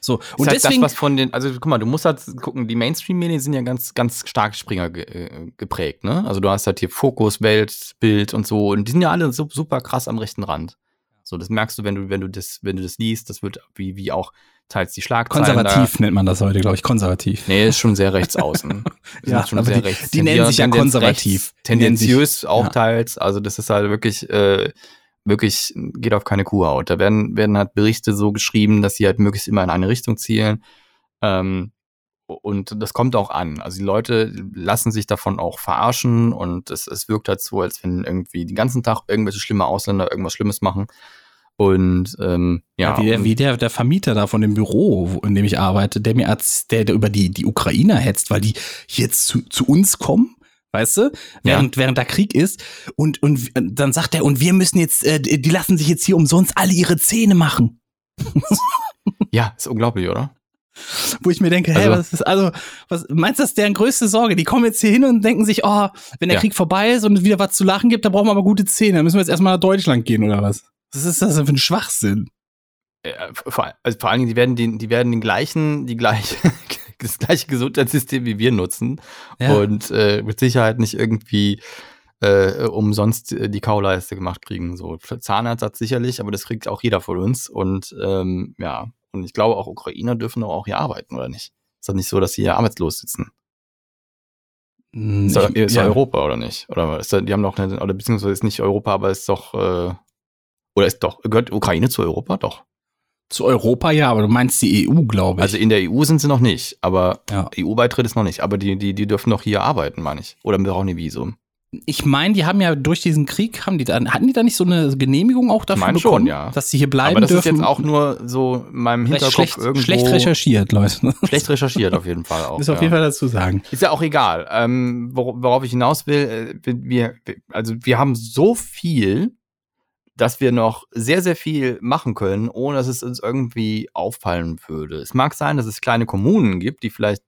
So, Und und ist halt deswegen, das, was von den, also guck mal, du musst halt gucken, die Mainstream-Medien sind ja ganz, ganz stark Springer ge äh, geprägt, ne? Also du hast halt hier Fokus, Welt, Bild und so, und die sind ja alle so, super krass am rechten Rand. So, das merkst du, wenn du, wenn du das, wenn du das liest, das wird wie, wie auch teils die Schlagzeilen. konservativ nennt man das heute, glaube ich, konservativ. Da. Nee, ist schon sehr rechts außen. Die Ja, schon aber sehr die- rechts. die nennen sich ja konservativ. Tendenziös auch ja. teils. Also das ist halt wirklich, äh, wirklich geht auf keine Kuhhaut. Da werden, werden halt Berichte so geschrieben, dass sie halt möglichst immer in eine Richtung zielen. Ähm, und das kommt auch an. Also die Leute lassen sich davon auch verarschen und es, es wirkt halt so, als wenn irgendwie den ganzen Tag irgendwelche schlimme Ausländer irgendwas Schlimmes machen. Und ähm, ja, Ja, wie der, wie der, der Vermieter da von dem Büro, wo- in dem ich arbeite, der mir als, der, der über die, die Ukrainer hetzt, weil die jetzt zu, zu uns kommen, weißt du, während, während da Krieg ist. Und, und dann sagt er, und wir müssen jetzt, äh, die lassen sich jetzt hier umsonst alle ihre Zähne machen. ja, ist unglaublich, oder? Wo ich mir denke, hä, Also- was ist, also, was, meinst du, das ist deren größte Sorge? Die kommen jetzt hier hin und denken sich, oh, wenn der Ja. Krieg vorbei ist und es wieder was zu lachen gibt, dann brauchen wir aber gute Zähne. Dann müssen wir jetzt erstmal nach Deutschland gehen oder was? Was ist das denn für ein Schwachsinn? Äh, vor, also vor allen Dingen, die werden den, die werden den gleichen, die gleiche, das gleiche Gesundheitssystem wie wir nutzen Ja. und äh, mit Sicherheit nicht irgendwie äh, umsonst äh, die Kauleiste gemacht kriegen. So Zahnersatz sicherlich, aber das kriegt auch jeder von uns. Und ähm, ja, und ich glaube auch Ukrainer dürfen doch auch hier arbeiten, oder nicht? Ist doch nicht so, dass sie hier arbeitslos sitzen. Ist, doch, ist doch ja. Europa, oder nicht? Oder ist da, die haben doch eine, oder beziehungsweise ist nicht Europa, aber ist doch, äh, oder ist doch, gehört Ukraine zu Europa? Doch. Zu Europa ja, aber du meinst die EU, glaube ich. Also in der EU sind sie noch nicht, aber Ja. EU-Beitritt ist noch nicht. Aber die, die, die dürfen doch hier arbeiten, meine ich. Oder brauchen die Visum? Ich meine, die haben ja durch diesen Krieg, haben die dann, hatten die da nicht so eine Genehmigung auch dafür meine schon, bekommen, ja. dass sie hier bleiben Aber das dürfen? ist jetzt auch nur so in meinem Hinterkopf schlecht, irgendwo. schlecht recherchiert, Leute. Schlecht recherchiert auf jeden Fall auch. Ist auf ja. jeden Fall dazu sagen. Ist ja auch egal. Ähm, wor worauf ich hinaus will, äh, wir, wir, also wir haben so viel, dass wir noch sehr, sehr viel machen können, ohne dass es uns irgendwie auffallen würde. Es mag sein, dass es kleine Kommunen gibt, die vielleicht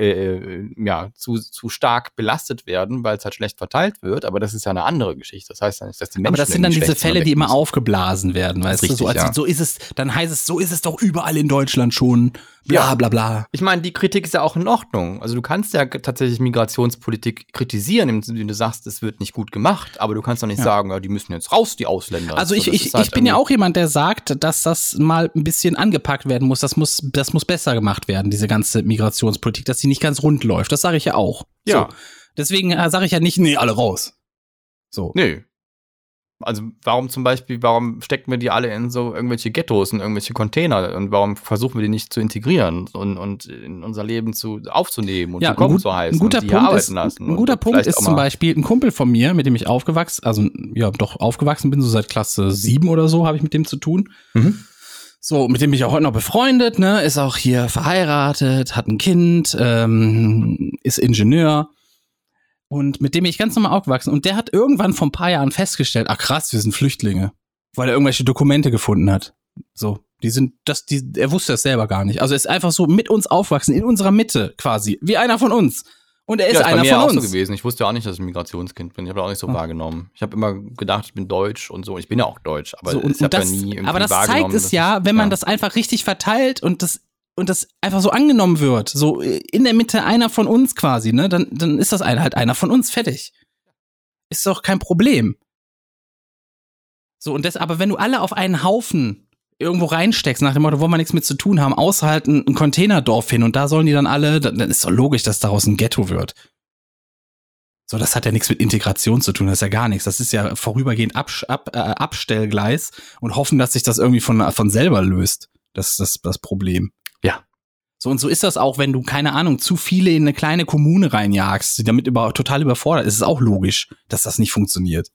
äh, ja, zu, zu stark belastet werden, weil es halt schlecht verteilt wird, aber das ist ja eine andere Geschichte. Das heißt ja nicht, dass die Menschen Aber das sind dann diese Fälle, die immer aufgeblasen werden, weißt Richtig, du? So, als, ja. so ist es, dann heißt es, so ist es doch überall in Deutschland schon. Bla Ja. bla bla. Ich meine, die Kritik ist ja auch in Ordnung. Also du kannst ja tatsächlich Migrationspolitik kritisieren, indem du sagst, es wird nicht gut gemacht, aber du kannst doch nicht Ja. sagen, ja, die müssen jetzt raus, die Ausländer. Also ich, So, ich, halt ich bin ja auch jemand, der sagt, dass das mal ein bisschen angepackt werden muss. Das muss, das muss besser gemacht werden, diese ganze Migrationspolitik, dass sie nicht ganz rund läuft. Das sage ich ja auch. Ja. So. Deswegen äh, sage ich ja nicht, nee, alle raus. So. Nee. Also warum zum Beispiel, warum stecken wir die alle in so irgendwelche Ghettos, in irgendwelche Container und warum versuchen wir die nicht zu integrieren und, und in unser Leben zu, aufzunehmen und Ja, willkommen ein, gut, zu heißen ein guter und die Punkt arbeiten ist, lassen ein und guter Punkt ist zum Beispiel ein Kumpel von mir, mit dem ich aufgewachsen, also ja doch aufgewachsen bin, so seit Klasse 7 oder so habe ich mit dem zu tun. Mhm. So, mit dem bin ich auch heute noch befreundet, ne, ist auch hier verheiratet, hat ein Kind, ähm, ist Ingenieur und mit dem bin ich ganz normal aufgewachsen und der hat irgendwann vor ein paar Jahren festgestellt, ach krass, wir sind Flüchtlinge, weil er irgendwelche Dokumente gefunden hat. So, die sind, das, die, er wusste das selber gar nicht. Also er ist einfach so mit uns aufgewachsen, in unserer Mitte quasi, wie einer von uns. Und er ist ja, ist einer von auch uns. so gewesen. Ich wusste ja auch nicht, dass ich ein Migrationskind bin. Ich habe auch nicht so Ja. wahrgenommen. Ich habe immer gedacht, ich bin deutsch und so. Ich bin ja auch deutsch, aber so, und, ich habe ja nie irgendwie aber das zeigt es ja, wenn man das einfach richtig verteilt und das und das einfach so angenommen wird, so in der Mitte einer von uns quasi, ne, dann dann ist das halt einer von uns fertig. Ist doch kein Problem. So und das, aber wenn du alle auf einen Haufen irgendwo reinsteckst nach dem Motto, wollen wir nichts mit zu tun haben, halt ein, Containerdorf hin und da sollen die dann alle, dann, ist doch logisch, dass daraus ein Ghetto wird. So, das hat ja nichts mit Integration zu tun, das ist ja gar nichts. Das ist ja vorübergehend Absch ab, äh, Abstellgleis und hoffen, dass sich das irgendwie von, von selber löst. Das ist das, das Problem. Ja. So, und so ist das auch, wenn du, keine Ahnung, zu viele in eine kleine Kommune reinjagst, die damit über, total überfordert ist. Es ist auch logisch, dass das nicht funktioniert.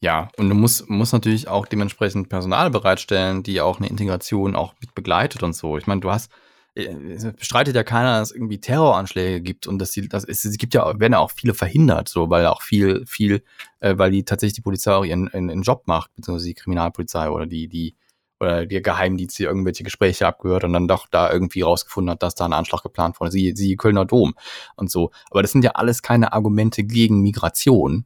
Ja, und du musst, musst natürlich auch dementsprechend Personal bereitstellen, die auch eine Integration auch mit begleitet und so. Ich meine, du hast, äh, es bestreitet ja keiner, dass es irgendwie Terroranschläge gibt und dass die, das ist, es gibt ja, werden ja auch viele verhindert, so, weil auch viel, viel, äh, weil die tatsächlich die Polizei auch ihren, ihren, ihren Job macht, beziehungsweise die Kriminalpolizei oder die, die, oder der Geheimdienst, die irgendwelche Gespräche abgehört und dann doch da irgendwie rausgefunden hat, dass da ein Anschlag geplant wurde. Sie, sie Kölner Dom und so. Aber das sind ja alles keine Argumente gegen Migration.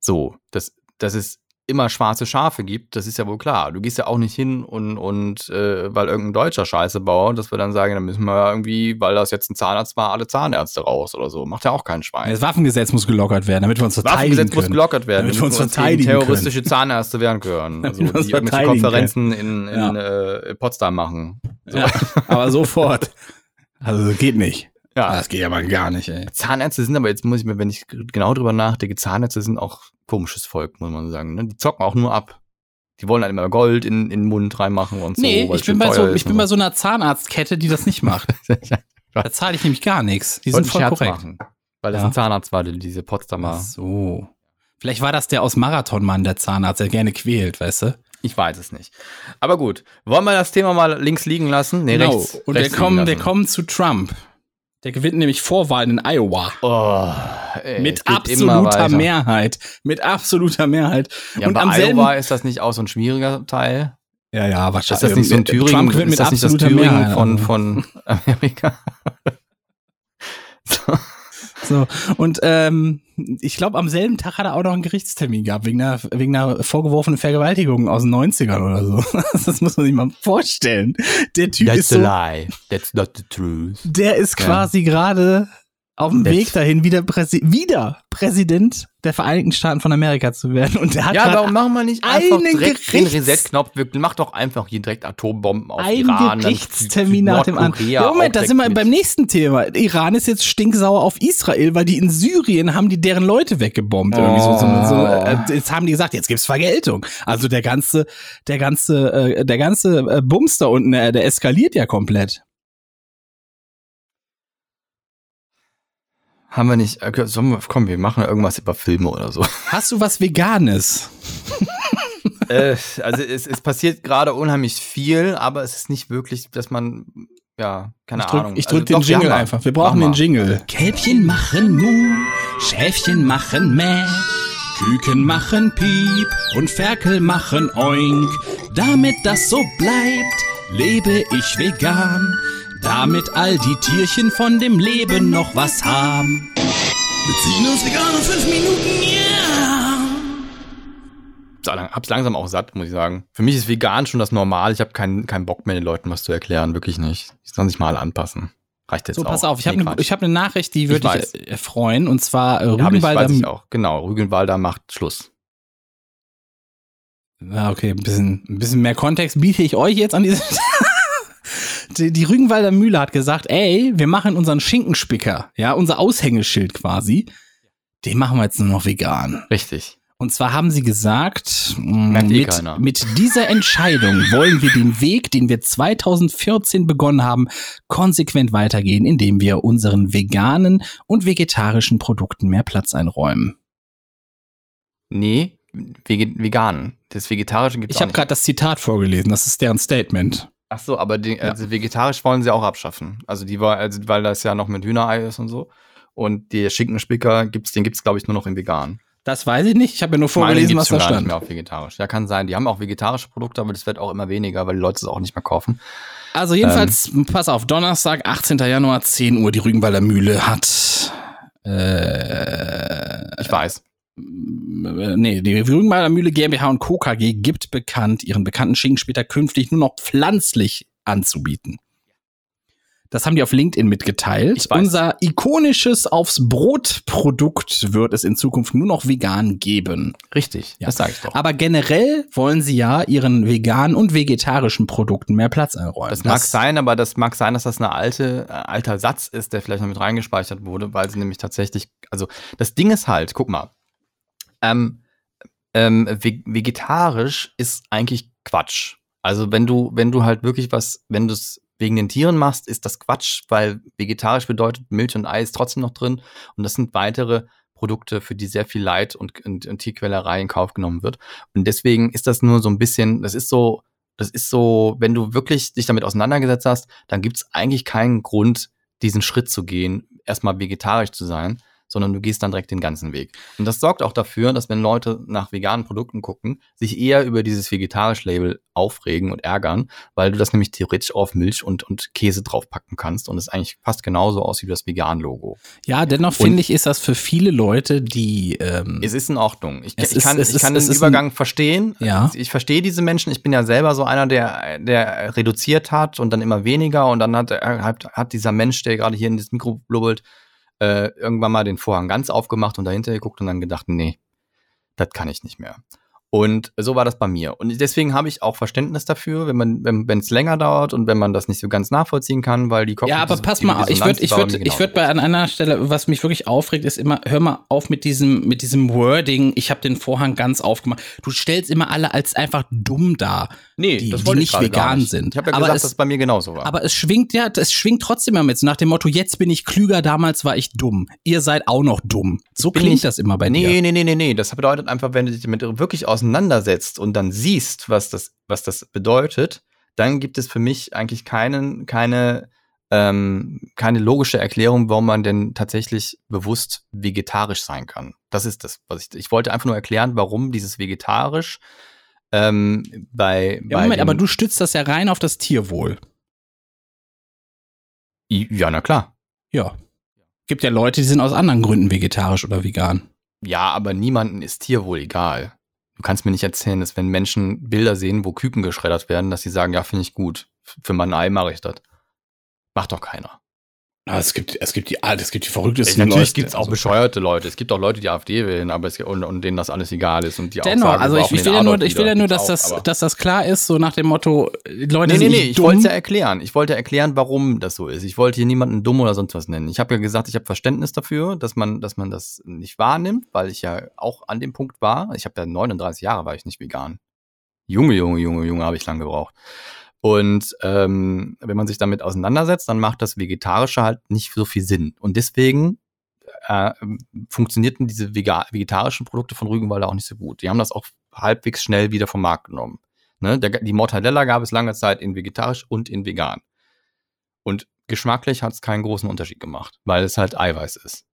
So, das, dass es immer schwarze Schafe gibt, das ist ja wohl klar. Du gehst ja auch nicht hin und, und äh, weil irgendein Deutscher Scheiße baut, dass wir dann sagen, dann müssen wir irgendwie, weil das jetzt ein Zahnarzt war, alle Zahnärzte raus oder so. Macht ja auch kein Schwein. Das Waffengesetz muss gelockert werden, damit wir uns verteidigen Waffengesetz muss können. gelockert werden, Damit wir uns gegen verteidigen terroristische Zahnärzte werden können. Also, Damit wir uns die irgendwelche Konferenzen in, in Ja. äh, Potsdam machen. So. Ja, aber sofort. Also geht nicht. Ja. Das geht aber gar nicht, ey. Zahnärzte sind aber jetzt, muss ich mir, wenn ich genau drüber nachdenke, Zahnärzte sind auch komisches Volk, muss man sagen. Ne? Die zocken auch nur ab. Die wollen halt immer Gold in, in den Mund reinmachen und so. Nee, ich bin, bei so, ich bin und bei so einer Zahnarztkette, die das nicht macht. Da zahle ich nämlich gar nichts. Die sind voll Scherz korrekt. Machen, weil das Ja. ein Zahnarzt war, diese Potsdamer. Ach so. Vielleicht war das der aus Marathonmann, der Zahnarzt, der gerne quält, weißt du? Ich weiß es nicht. Aber gut, wollen wir das Thema mal links liegen lassen? Nee, Genau. rechts. Und rechts wir kommen, liegen wir kommen zu Trump. Der gewinnt nämlich Vorwahlen in Iowa. Oh, ey, mit absoluter. Mehrheit. Mit absoluter Mehrheit. Ja, und am selben. Iowa ist das nicht auch so ein schwieriger Teil? ja, ja, Ist wahrscheinlich. das nicht so ein Thüringen? Trump gewinnt ist mit das nicht das Thüringen Mehrheit. von, also. von Amerika? so. So, und ähm, ich glaube, am selben Tag hat er auch noch einen Gerichtstermin gehabt, wegen einer, wegen einer vorgeworfenen Vergewaltigung aus den 90ern oder so. Das muss man sich mal vorstellen. Der Typ ist so, lie. That's not the truth. der ist Ja. quasi gerade auf dem Weg dahin, wieder, Präsi wieder Präsident der Vereinigten Staaten von Amerika zu werden. Und der hat Ja, warum machen wir nicht einfach einen direkt den Reset-Knopf? Mach doch einfach hier direkt Atombomben auf ein Iran. dann Gerichtstermin nach dem anderen. Ja, Moment, da sind wir beim nächsten Thema. Iran ist jetzt stinksauer auf Israel, weil die in Syrien haben die deren Leute weggebombt. Irgendwie so, so, so, Oh. äh, jetzt haben die gesagt, jetzt gibt's Vergeltung. Also der ganze, der ganze, äh, der ganze äh, Bums da unten, äh, der eskaliert ja komplett. Haben wir nicht, okay, sollen wir, komm, wir machen irgendwas über Filme oder so. Hast du was Veganes? äh, also es, es passiert gerade unheimlich viel, aber es ist nicht wirklich, dass man, ja, keine Ich drück, Ahnung. ich drück Also den doch, Jingle einfach. Wir brauchen den. Jingle. Kälbchen machen Mu, Schäfchen machen Mäh, Küken machen Piep und Ferkel machen Oink. Damit das so bleibt, lebe ich vegan. Damit all die Tierchen von dem Leben noch was haben. Wir ziehen uns vegan in fünf Minuten, yeah! Hab's langsam auch satt, muss ich sagen. Für mich ist vegan schon das Normal. Ich habe keinen keinen Bock mehr, den Leuten was zu erklären. Wirklich nicht. Die sollen sich mal anpassen. Reicht jetzt So, auch. pass auf, ich habe Nee, eine Quatsch. hab ne Nachricht, die Ich würde dich äh, freuen. Und zwar äh, Ja, ich, Rügenwalder weiß ich auch. Genau, Rügenwalder macht Schluss. Ja, okay, ein bisschen, ein bisschen mehr Kontext biete ich euch jetzt an diese. die, die Rügenwalder Mühle hat gesagt, ey, wir machen unseren Schinkenspicker, ja, unser Aushängeschild quasi, den machen wir jetzt nur noch vegan. Richtig. Und zwar haben sie gesagt, mh, Merkt eh mit, mit dieser Entscheidung wollen wir den Weg, den wir 2014 begonnen haben, konsequent weitergehen, indem wir unseren veganen und vegetarischen Produkten mehr Platz einräumen. Nee, vege vegan. Das Vegetarische gibt's Ich habe gerade das Zitat vorgelesen, das ist deren Statement. Ach so, aber die, also vegetarisch wollen sie auch abschaffen. Also die war, also weil das ja noch mit Hühnerei ist und so. Und der Schinkenspicker gibt's, den gibt's glaube ich nur noch in vegan. Das weiß ich nicht, ich habe ja nur vorgelesen, was da stand. nicht mehr auf vegetarisch. Ja, kann sein. Die haben auch vegetarische Produkte, aber das wird auch immer weniger, weil die Leute es auch nicht mehr kaufen. Also jedenfalls, pass auf, Donnerstag, 18. Januar, 10 Uhr, die Rügenwalder Mühle hat äh, Ich weiß. Nee, die Rügenwalder Mühle GmbH und Co. KG gibt bekannt, ihren bekannten Schinken später künftig nur noch pflanzlich anzubieten. Das haben die auf LinkedIn mitgeteilt. Unser ikonisches aufs Brot Produkt wird es in Zukunft nur noch vegan geben. Richtig. Ja. Das sage ich doch. Aber generell wollen sie ja ihren veganen und vegetarischen Produkten mehr Platz einräumen. Das mag sein, aber das mag sein, dass das eine alte, äh, alter Satz ist, der vielleicht noch mit reingespeichert wurde, weil sie nämlich tatsächlich, also das Ding ist halt, guck mal, ähm, ähm, ve- vegetarisch ist eigentlich Quatsch. Also wenn du, wenn du halt wirklich was, wenn du es wegen den Tieren machst, ist das Quatsch, weil vegetarisch bedeutet Milch und Ei ist trotzdem noch drin und das sind weitere Produkte, für die sehr viel Leid und, und, und Tierquälerei in Kauf genommen wird. Und deswegen ist das nur so ein bisschen, das ist so, das ist so, wenn du wirklich dich damit auseinandergesetzt hast, dann gibt es eigentlich keinen Grund, diesen Schritt zu gehen, erstmal vegetarisch zu sein, sondern du gehst dann direkt den ganzen Weg. Und das sorgt auch dafür, dass wenn Leute nach veganen Produkten gucken, sich eher über dieses vegetarisch-Label aufregen und ärgern, weil du das nämlich theoretisch auf Milch und, und Käse draufpacken kannst und es eigentlich fast genauso aussieht wie das Vegan-Logo. Ja, dennoch finde ich, ist das für viele Leute, die ähm, Es ist in Ordnung. Ich, ich ist- kann, es ich ist- kann den ist Übergang verstehen. Ja. Ich verstehe diese Menschen. Ich bin ja selber so einer, der, der reduziert hat und dann immer weniger. Und dann hat, er- hat, hat dieser Mensch, der gerade hier in das Mikro blubbelt, äh, irgendwann mal den Vorhang ganz aufgemacht und dahinter geguckt und dann gedacht, nee, das kann ich nicht mehr. Und so war das bei mir. Und deswegen habe ich auch Verständnis dafür, wenn man, wenn es länger dauert und wenn man das nicht so ganz nachvollziehen kann, weil die ja, aber pass mal, ich würde, ich würde, ich würde bei an einer Stelle, was mich wirklich aufregt, ist immer, hör mal auf mit diesem, mit diesem Wording. Ich habe den Vorhang ganz aufgemacht. Du stellst immer alle als einfach dumm dar. nee, die- das die ich nicht vegan nicht. sind. Ich habe ja Aber gesagt, es- dass es bei mir genauso war. Aber es schwingt ja, es schwingt trotzdem immer mit, so nach dem Motto, jetzt bin ich klüger, damals war ich dumm. Ihr seid auch noch dumm. So klingt nicht- das immer bei nee, dir. Nee, nee, nee, nee. Das bedeutet einfach, wenn du dich damit wirklich auseinandersetzt und dann siehst, was das, was das bedeutet, dann gibt es für mich eigentlich keinen, keine, ähm, keine logische Erklärung, warum man denn tatsächlich bewusst vegetarisch sein kann. Das ist das, was ich. Ich wollte einfach nur erklären, warum dieses vegetarisch ähm, bei, Ja, bei Moment, aber du stützt das ja rein auf das Tierwohl. ja, na klar. Ja. Gibt ja Leute, die sind aus anderen Gründen vegetarisch oder vegan. Ja, aber niemanden ist Tierwohl egal. Du kannst mir nicht erzählen, dass wenn Menschen Bilder sehen, wo Küken geschreddert werden, dass sie sagen, ja, finde ich gut. Für mein Ei mache ich das. Macht doch keiner. Ah, es gibt, es gibt die, ah, es gibt die verrücktesten Natürlich Leute. gibt es auch Also- bescheuerte Leute. Es gibt auch Leute, die AfD wählen, aber es, und, und denen das alles egal ist und die Dennoch, auch sagen, also ich, ich will ja nur, ich will ja nur, dass das, dass das klar ist, so nach dem Motto, Leute Nee, nee, sind nee, nicht ich wollte es ja erklären. Ich wollte erklären, warum das so ist. Ich wollte hier niemanden dumm oder sonst was nennen. Ich habe ja gesagt, ich habe Verständnis dafür, dass man, dass man das nicht wahrnimmt, weil ich ja auch an dem Punkt war. Ich habe ja 39 Jahre war ich nicht vegan. Junge, Junge, Junge, Junge, habe ich lang gebraucht. Und ähm, wenn man sich damit auseinandersetzt, dann macht das Vegetarische halt nicht so viel Sinn. Und deswegen äh, funktionierten diese vegetarischen Produkte von Rügenwalder auch nicht so gut. Die haben das auch halbwegs schnell wieder vom Markt genommen. Ne? Der, die Mortadella gab es lange Zeit in vegetarisch und in vegan. Und geschmacklich hat es keinen großen Unterschied gemacht, weil es halt Eiweiß ist.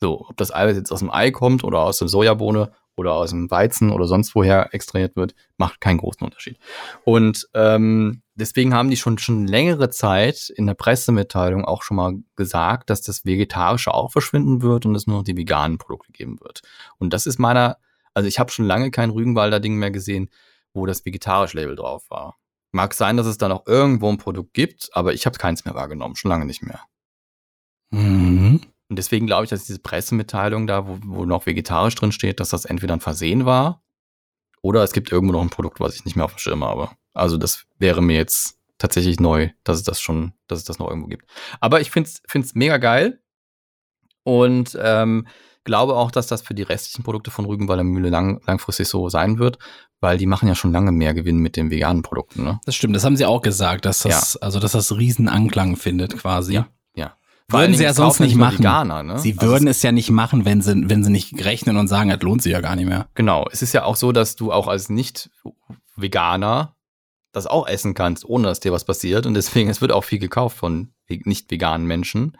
So, ob das Eiweiß jetzt aus dem Ei kommt oder aus der Sojabohne oder aus dem Weizen oder sonst woher extrahiert wird, macht keinen großen Unterschied. Und ähm, deswegen haben die schon schon längere Zeit in der Pressemitteilung auch schon mal gesagt, dass das Vegetarische auch verschwinden wird und es nur noch die veganen Produkte geben wird. Und das ist meiner, also ich habe schon lange kein Rügenwalder Ding mehr gesehen, wo das vegetarische Label drauf war. Mag sein, dass es dann auch irgendwo ein Produkt gibt, aber ich habe keins mehr wahrgenommen, schon lange nicht mehr. Mhm. Und deswegen glaube ich, dass diese Pressemitteilung da, wo, wo noch vegetarisch drin steht, dass das entweder ein Versehen war oder es gibt irgendwo noch ein Produkt, was ich nicht mehr auf dem Schirm habe. Also das wäre mir jetzt tatsächlich neu, dass es das schon, dass es das noch irgendwo gibt. Aber ich finde es mega geil und ähm, glaube auch, dass das für die restlichen Produkte von Rügenwalder Mühle lang, langfristig so sein wird, weil die machen ja schon lange mehr Gewinn mit den veganen Produkten. Ne? Das stimmt, das haben sie auch gesagt, dass das, also dass das riesen Anklang findet quasi. Ja, Würden sie ja es sonst nicht machen. Veganer, ne? Sie Also würden es ja nicht machen, wenn sie, wenn sie nicht rechnen und sagen, das lohnt sich ja gar nicht mehr. Genau, es ist ja auch so, dass du auch als Nicht-Veganer das auch essen kannst, ohne dass dir was passiert. Und deswegen, es wird auch viel gekauft von nicht veganen Menschen,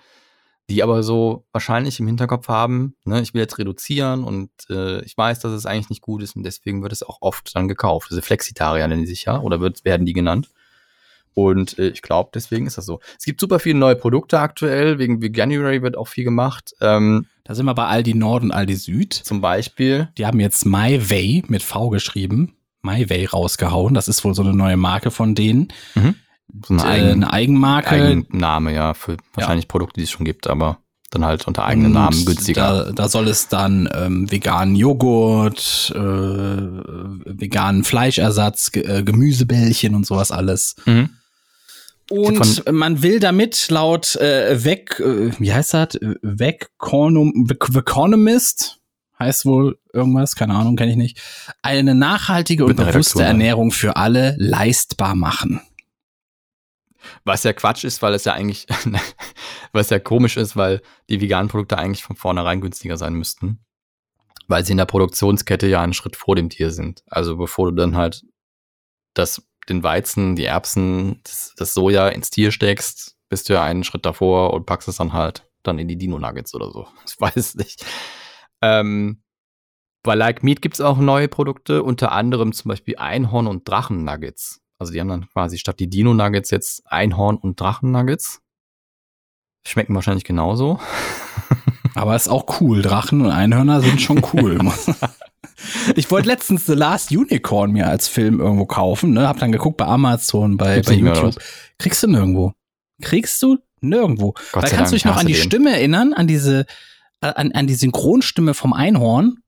die aber so wahrscheinlich im Hinterkopf haben, ne, ich will jetzt reduzieren und äh, ich weiß, dass es eigentlich nicht gut ist und deswegen wird es auch oft dann gekauft. Diese Flexitarier nennen die sich ja oder wird, werden die genannt. Und äh, ich glaube, deswegen ist das so. Es gibt super viele neue Produkte aktuell, wegen Veganuary wird auch viel gemacht. Ähm, Da sind wir bei Aldi Nord und Aldi Süd. zum Beispiel Die haben jetzt MyWay mit V geschrieben. MyWay rausgehauen. Das ist wohl so eine neue Marke von denen. so eine, Äh, Eigen, eine Eigenmarke. Eigenname, ja, für wahrscheinlich Produkte, die es schon gibt, aber dann halt unter eigenen Und Namen günstiger. Da, da soll es dann ähm, veganen Joghurt, äh, veganen Fleischersatz, Ge äh, Gemüsebällchen und sowas alles. Mhm. Und man will damit laut äh, weg, äh, wie heißt das? Veconomist heißt wohl irgendwas, keine Ahnung, kenne ich nicht. Eine nachhaltige und bewusste. Ernährung für alle leistbar machen. Was ja Quatsch ist, weil es ja eigentlich, was ja komisch ist, weil die veganen Produkte eigentlich von vornherein günstiger sein müssten. Weil sie in der Produktionskette ja einen Schritt vor dem Tier sind. Also bevor du dann halt das, den Weizen, die Erbsen, das, das Soja ins Tier steckst, bist du ja einen Schritt davor und packst es dann halt dann in die Dino-Nuggets oder so. Ich weiß nicht. Ähm, bei Like Meat gibt's auch neue Produkte, unter anderem zum Beispiel Einhorn- und Drachen-Nuggets. Also die haben dann quasi statt die Dino-Nuggets jetzt Einhorn- und Drachen-Nuggets. Schmecken wahrscheinlich genauso. Aber ist auch cool. Drachen und Einhörner sind schon cool. ich wollte letztens The Last Unicorn mir als Film irgendwo kaufen, ne? Hab dann geguckt bei Amazon, bei, Gibt's bei YouTube. Kriegst du nirgendwo. Kriegst du nirgendwo. Gott Weil kannst du dich noch an die den. Stimme erinnern, an diese, äh, an, an die Synchronstimme vom Einhorn?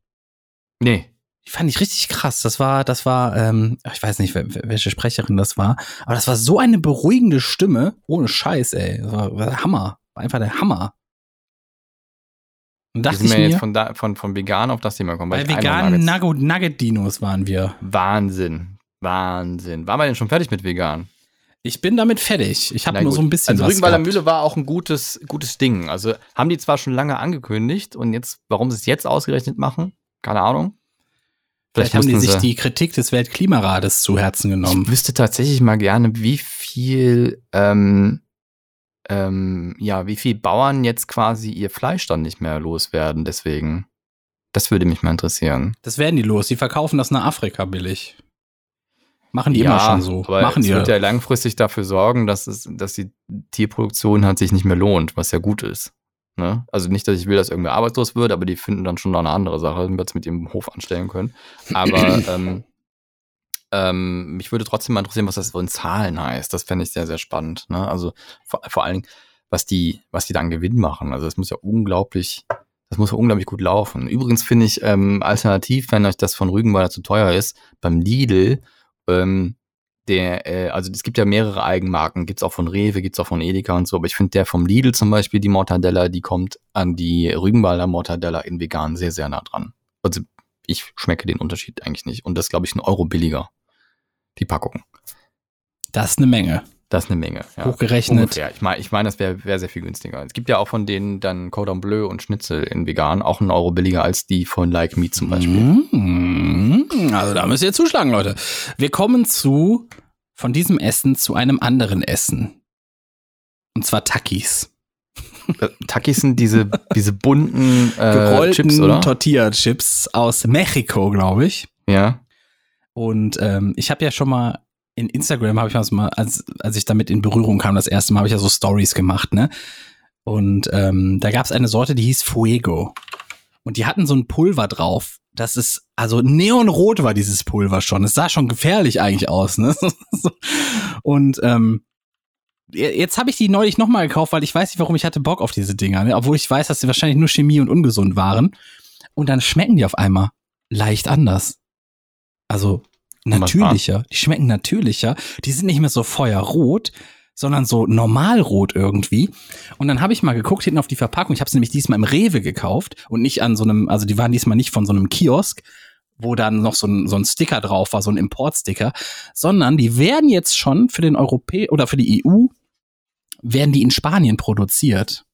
Nee. Die fand ich richtig krass. Das war, das war, ähm, ich weiß nicht, welche Sprecherin das war, aber das war so eine beruhigende Stimme, ohne Scheiß, ey. Das war, war der Hammer. War einfach der Hammer. Und Da dachte sind ich wir mir, jetzt von, da, von, von vegan auf das Thema gekommen. weil bei veganen Nugget-Dinos waren wir. Wahnsinn. Wahnsinn. Waren wir denn schon fertig mit vegan? Ich bin damit fertig. Ich habe nur so ein bisschen Also Rügenwalder. Mühle war auch ein gutes, gutes Ding. Also haben die zwar schon lange angekündigt und jetzt, warum sie es jetzt ausgerechnet machen, keine Ahnung. Vielleicht haben die sich die Kritik des Weltklimarates zu Herzen genommen. Ich wüsste tatsächlich mal gerne, wie viel, ähm, ähm, ja, wie viel Bauern jetzt quasi ihr Fleisch dann nicht mehr loswerden. Deswegen, das würde mich mal interessieren. Das werden die los. Die verkaufen das nach Afrika billig. Machen die immer schon so. aber Machen es die. wird ja langfristig dafür sorgen, dass es, dass die Tierproduktion halt sich nicht mehr lohnt, was ja gut ist. Ne? Also nicht, dass ich will, dass irgendwer arbeitslos wird, aber die finden dann schon noch eine andere Sache, damit sie mit ihrem Hof anstellen können. Aber ähm, ähm, mich würde trotzdem mal interessieren, was das so in Zahlen heißt. Das fände ich sehr, sehr spannend. Ne? Also vor, vor allen Dingen, was die, was die dann Gewinn machen. Also das muss ja unglaublich, das muss ja unglaublich gut laufen. Übrigens finde ich ähm, alternativ, wenn euch das von Rügenwalder zu teuer ist, beim Lidl, ähm, der, äh, also es gibt ja mehrere Eigenmarken, gibt's auch von Rewe, gibt's auch von Edeka und so, aber ich finde der vom Lidl zum Beispiel, die Mortadella, die kommt an die Rügenwalder Mortadella in vegan sehr, sehr nah dran. Also ich schmecke den Unterschied eigentlich nicht. Und das glaube ich ein Euro billiger, die Packung. Das ist eine Menge. Das ist eine Menge. Ja. Hochgerechnet. Ungefähr. Ich meine, ich mein, das wäre wär sehr viel günstiger. Es gibt ja auch von denen dann Cordon Bleu und Schnitzel in vegan, auch einen Euro billiger als die von Like Me zum Beispiel. Mm, Also da müsst ihr zuschlagen, Leute. Wir kommen zu, von diesem Essen zu einem anderen Essen. Und zwar Takis. Äh, Takis sind diese, diese bunten äh, Chips, oder? Tortilla-Chips aus Mexiko, glaube ich. Ja. Und ähm, ich habe ja schon mal in Instagram habe ich mal, als, als ich damit in Berührung kam, das erste Mal habe ich ja so Stories gemacht, ne? Und ähm, da gab es eine Sorte, die hieß Fuego. Und die hatten so ein Pulver drauf. Das ist, also neonrot war dieses Pulver schon. Es sah schon gefährlich eigentlich aus, ne? Und ähm, jetzt habe ich die neulich nochmal gekauft, weil ich weiß nicht, warum ich hatte Bock auf diese Dinger, ne? obwohl ich weiß, dass sie wahrscheinlich nur Chemie und ungesund waren. Und dann schmecken die auf einmal leicht anders. Also natürlicher. Die schmecken natürlicher. Die sind nicht mehr so feuerrot, sondern so normalrot irgendwie. Und dann habe ich mal geguckt hinten auf die Verpackung. Ich habe sie nämlich diesmal im Rewe gekauft und nicht an so einem, also die waren diesmal nicht von so einem Kiosk, wo dann noch so ein, so ein Sticker drauf war, so ein Importsticker, sondern die werden jetzt schon für den Europä oder für die EU werden die in Spanien produziert.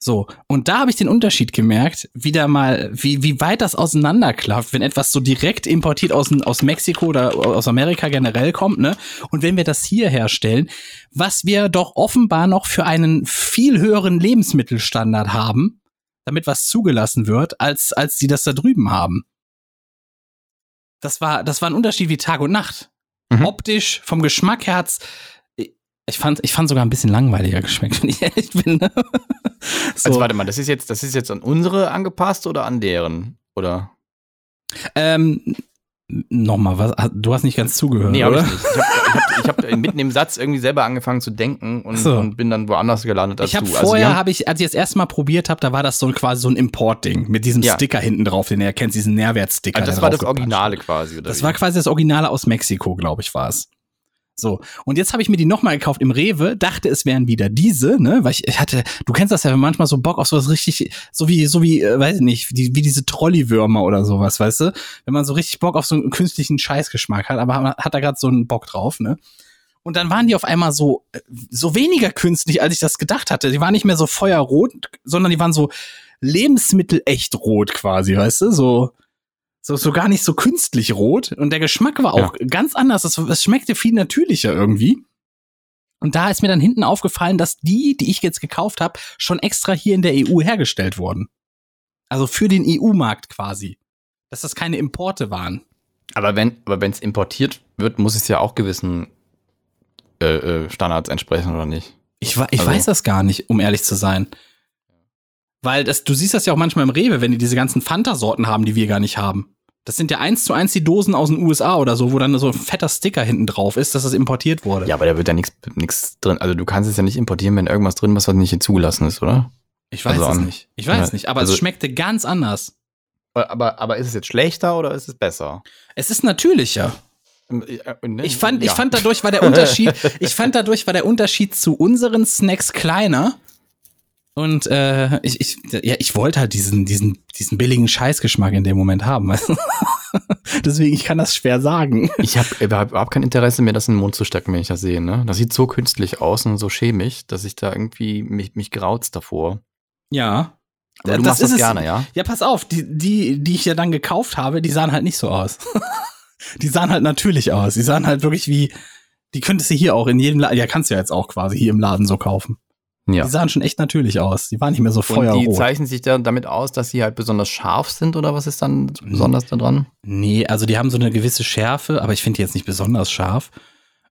So, und da habe ich den Unterschied gemerkt, wieder mal, wie, wie weit das auseinanderklafft, wenn etwas so direkt importiert aus, aus Mexiko oder aus Amerika generell kommt, ne? Und wenn wir das hier herstellen, was wir doch offenbar noch für einen viel höheren Lebensmittelstandard haben, damit was zugelassen wird, als, als sie das da drüben haben. Das war, das war ein Unterschied wie Tag und Nacht. Mhm. Optisch, vom Geschmack her hat's, ich fand, ich fand sogar ein bisschen langweiliger geschmeckt, wenn ich ehrlich bin. ne? so, Also warte mal, das ist jetzt, das ist jetzt an unsere angepasst oder an deren? Oder? ähm, nochmal, was, du hast nicht ganz zugehört, Nee, hab oder? ich nicht. Ich habe hab, hab mitten im Satz irgendwie selber angefangen zu denken und, So. und bin dann woanders gelandet als Ich habe du. Also vorher, haben- habe ich, als ich das erste Mal probiert habe, da war das so quasi so ein Import-Ding mit diesem Ja. Sticker hinten drauf, den ihr kennt, diesen Nährwertsticker. also das war das Originale quasi, oder? Das wie? war quasi das Originale aus Mexiko, glaube ich, war es. So, und jetzt habe ich mir die nochmal gekauft im Rewe, dachte, es wären wieder diese, ne? Weil ich, ich hatte, du kennst das ja wenn manchmal so Bock auf sowas richtig, so wie, so wie, äh, weiß ich nicht, die, wie diese Trolley-Würmer oder sowas, weißt du? Wenn man so richtig Bock auf so einen künstlichen Scheißgeschmack hat, aber man hat da gerade so einen Bock drauf, ne? Und dann waren die auf einmal so, äh, so weniger künstlich, als ich das gedacht hatte. Die waren nicht mehr so feuerrot, sondern die waren so Lebensmittel-echt rot quasi, weißt du? So, so, so gar nicht so künstlich rot. Und der Geschmack war auch ganz anders. Es, es schmeckte viel natürlicher irgendwie. Und da ist mir dann hinten aufgefallen, dass die, die ich jetzt gekauft habe, schon extra hier in der EU hergestellt wurden. Also für den EU-Markt quasi. Dass das keine Importe waren. Aber wenn aber es importiert wird, muss es ja auch gewissen äh, äh, Standards entsprechen oder nicht? Ich, ich Also- weiß das gar nicht, um ehrlich zu sein. Weil das, du siehst das ja auch manchmal im Rewe, wenn die diese ganzen Fanta-Sorten haben, die wir gar nicht haben. Das sind ja eins zu eins die Dosen aus den USA oder so, wo dann so ein fetter Sticker hinten drauf ist, dass das importiert wurde. Ja, aber da wird ja nichts drin. Also du kannst es ja nicht importieren, wenn irgendwas drin ist, was nicht hier zugelassen ist, oder? Ich weiß Also es nicht. Ich weiß Ja, nicht, aber also- es schmeckte ganz anders. Aber, aber ist es jetzt schlechter oder ist es besser? Es ist natürlicher. ne? Ich fand, ich fand dadurch war der Unterschied, ich fand dadurch war der Unterschied zu unseren Snacks kleiner. Und äh, ich, ich, ja, ich wollte halt diesen, diesen, diesen billigen Scheißgeschmack in dem Moment haben. Weißt du? Deswegen, ich kann das schwer sagen. Ich habe überhaupt kein Interesse, mir das in den Mund zu stecken, wenn ich das sehe. Ne? Das sieht so künstlich aus und so chemisch, dass ich da irgendwie mich, mich graut's davor. Ja. Aber du Das machst das ist es. gerne, ja? Ja, pass auf, die, die, die ich ja dann gekauft habe, die sahen halt nicht so aus. die sahen halt natürlich aus. Die sahen halt wirklich wie, die könntest du hier auch in jedem Laden, ja, kannst du ja jetzt auch quasi hier im Laden so kaufen. Ja. Die sahen schon echt natürlich aus. Die waren nicht mehr so Und die feuerrot. zeichnen sich da damit aus, dass sie halt besonders scharf sind oder was ist dann besonders da dran? Nee, also die haben so eine gewisse Schärfe, aber ich finde die jetzt nicht besonders scharf.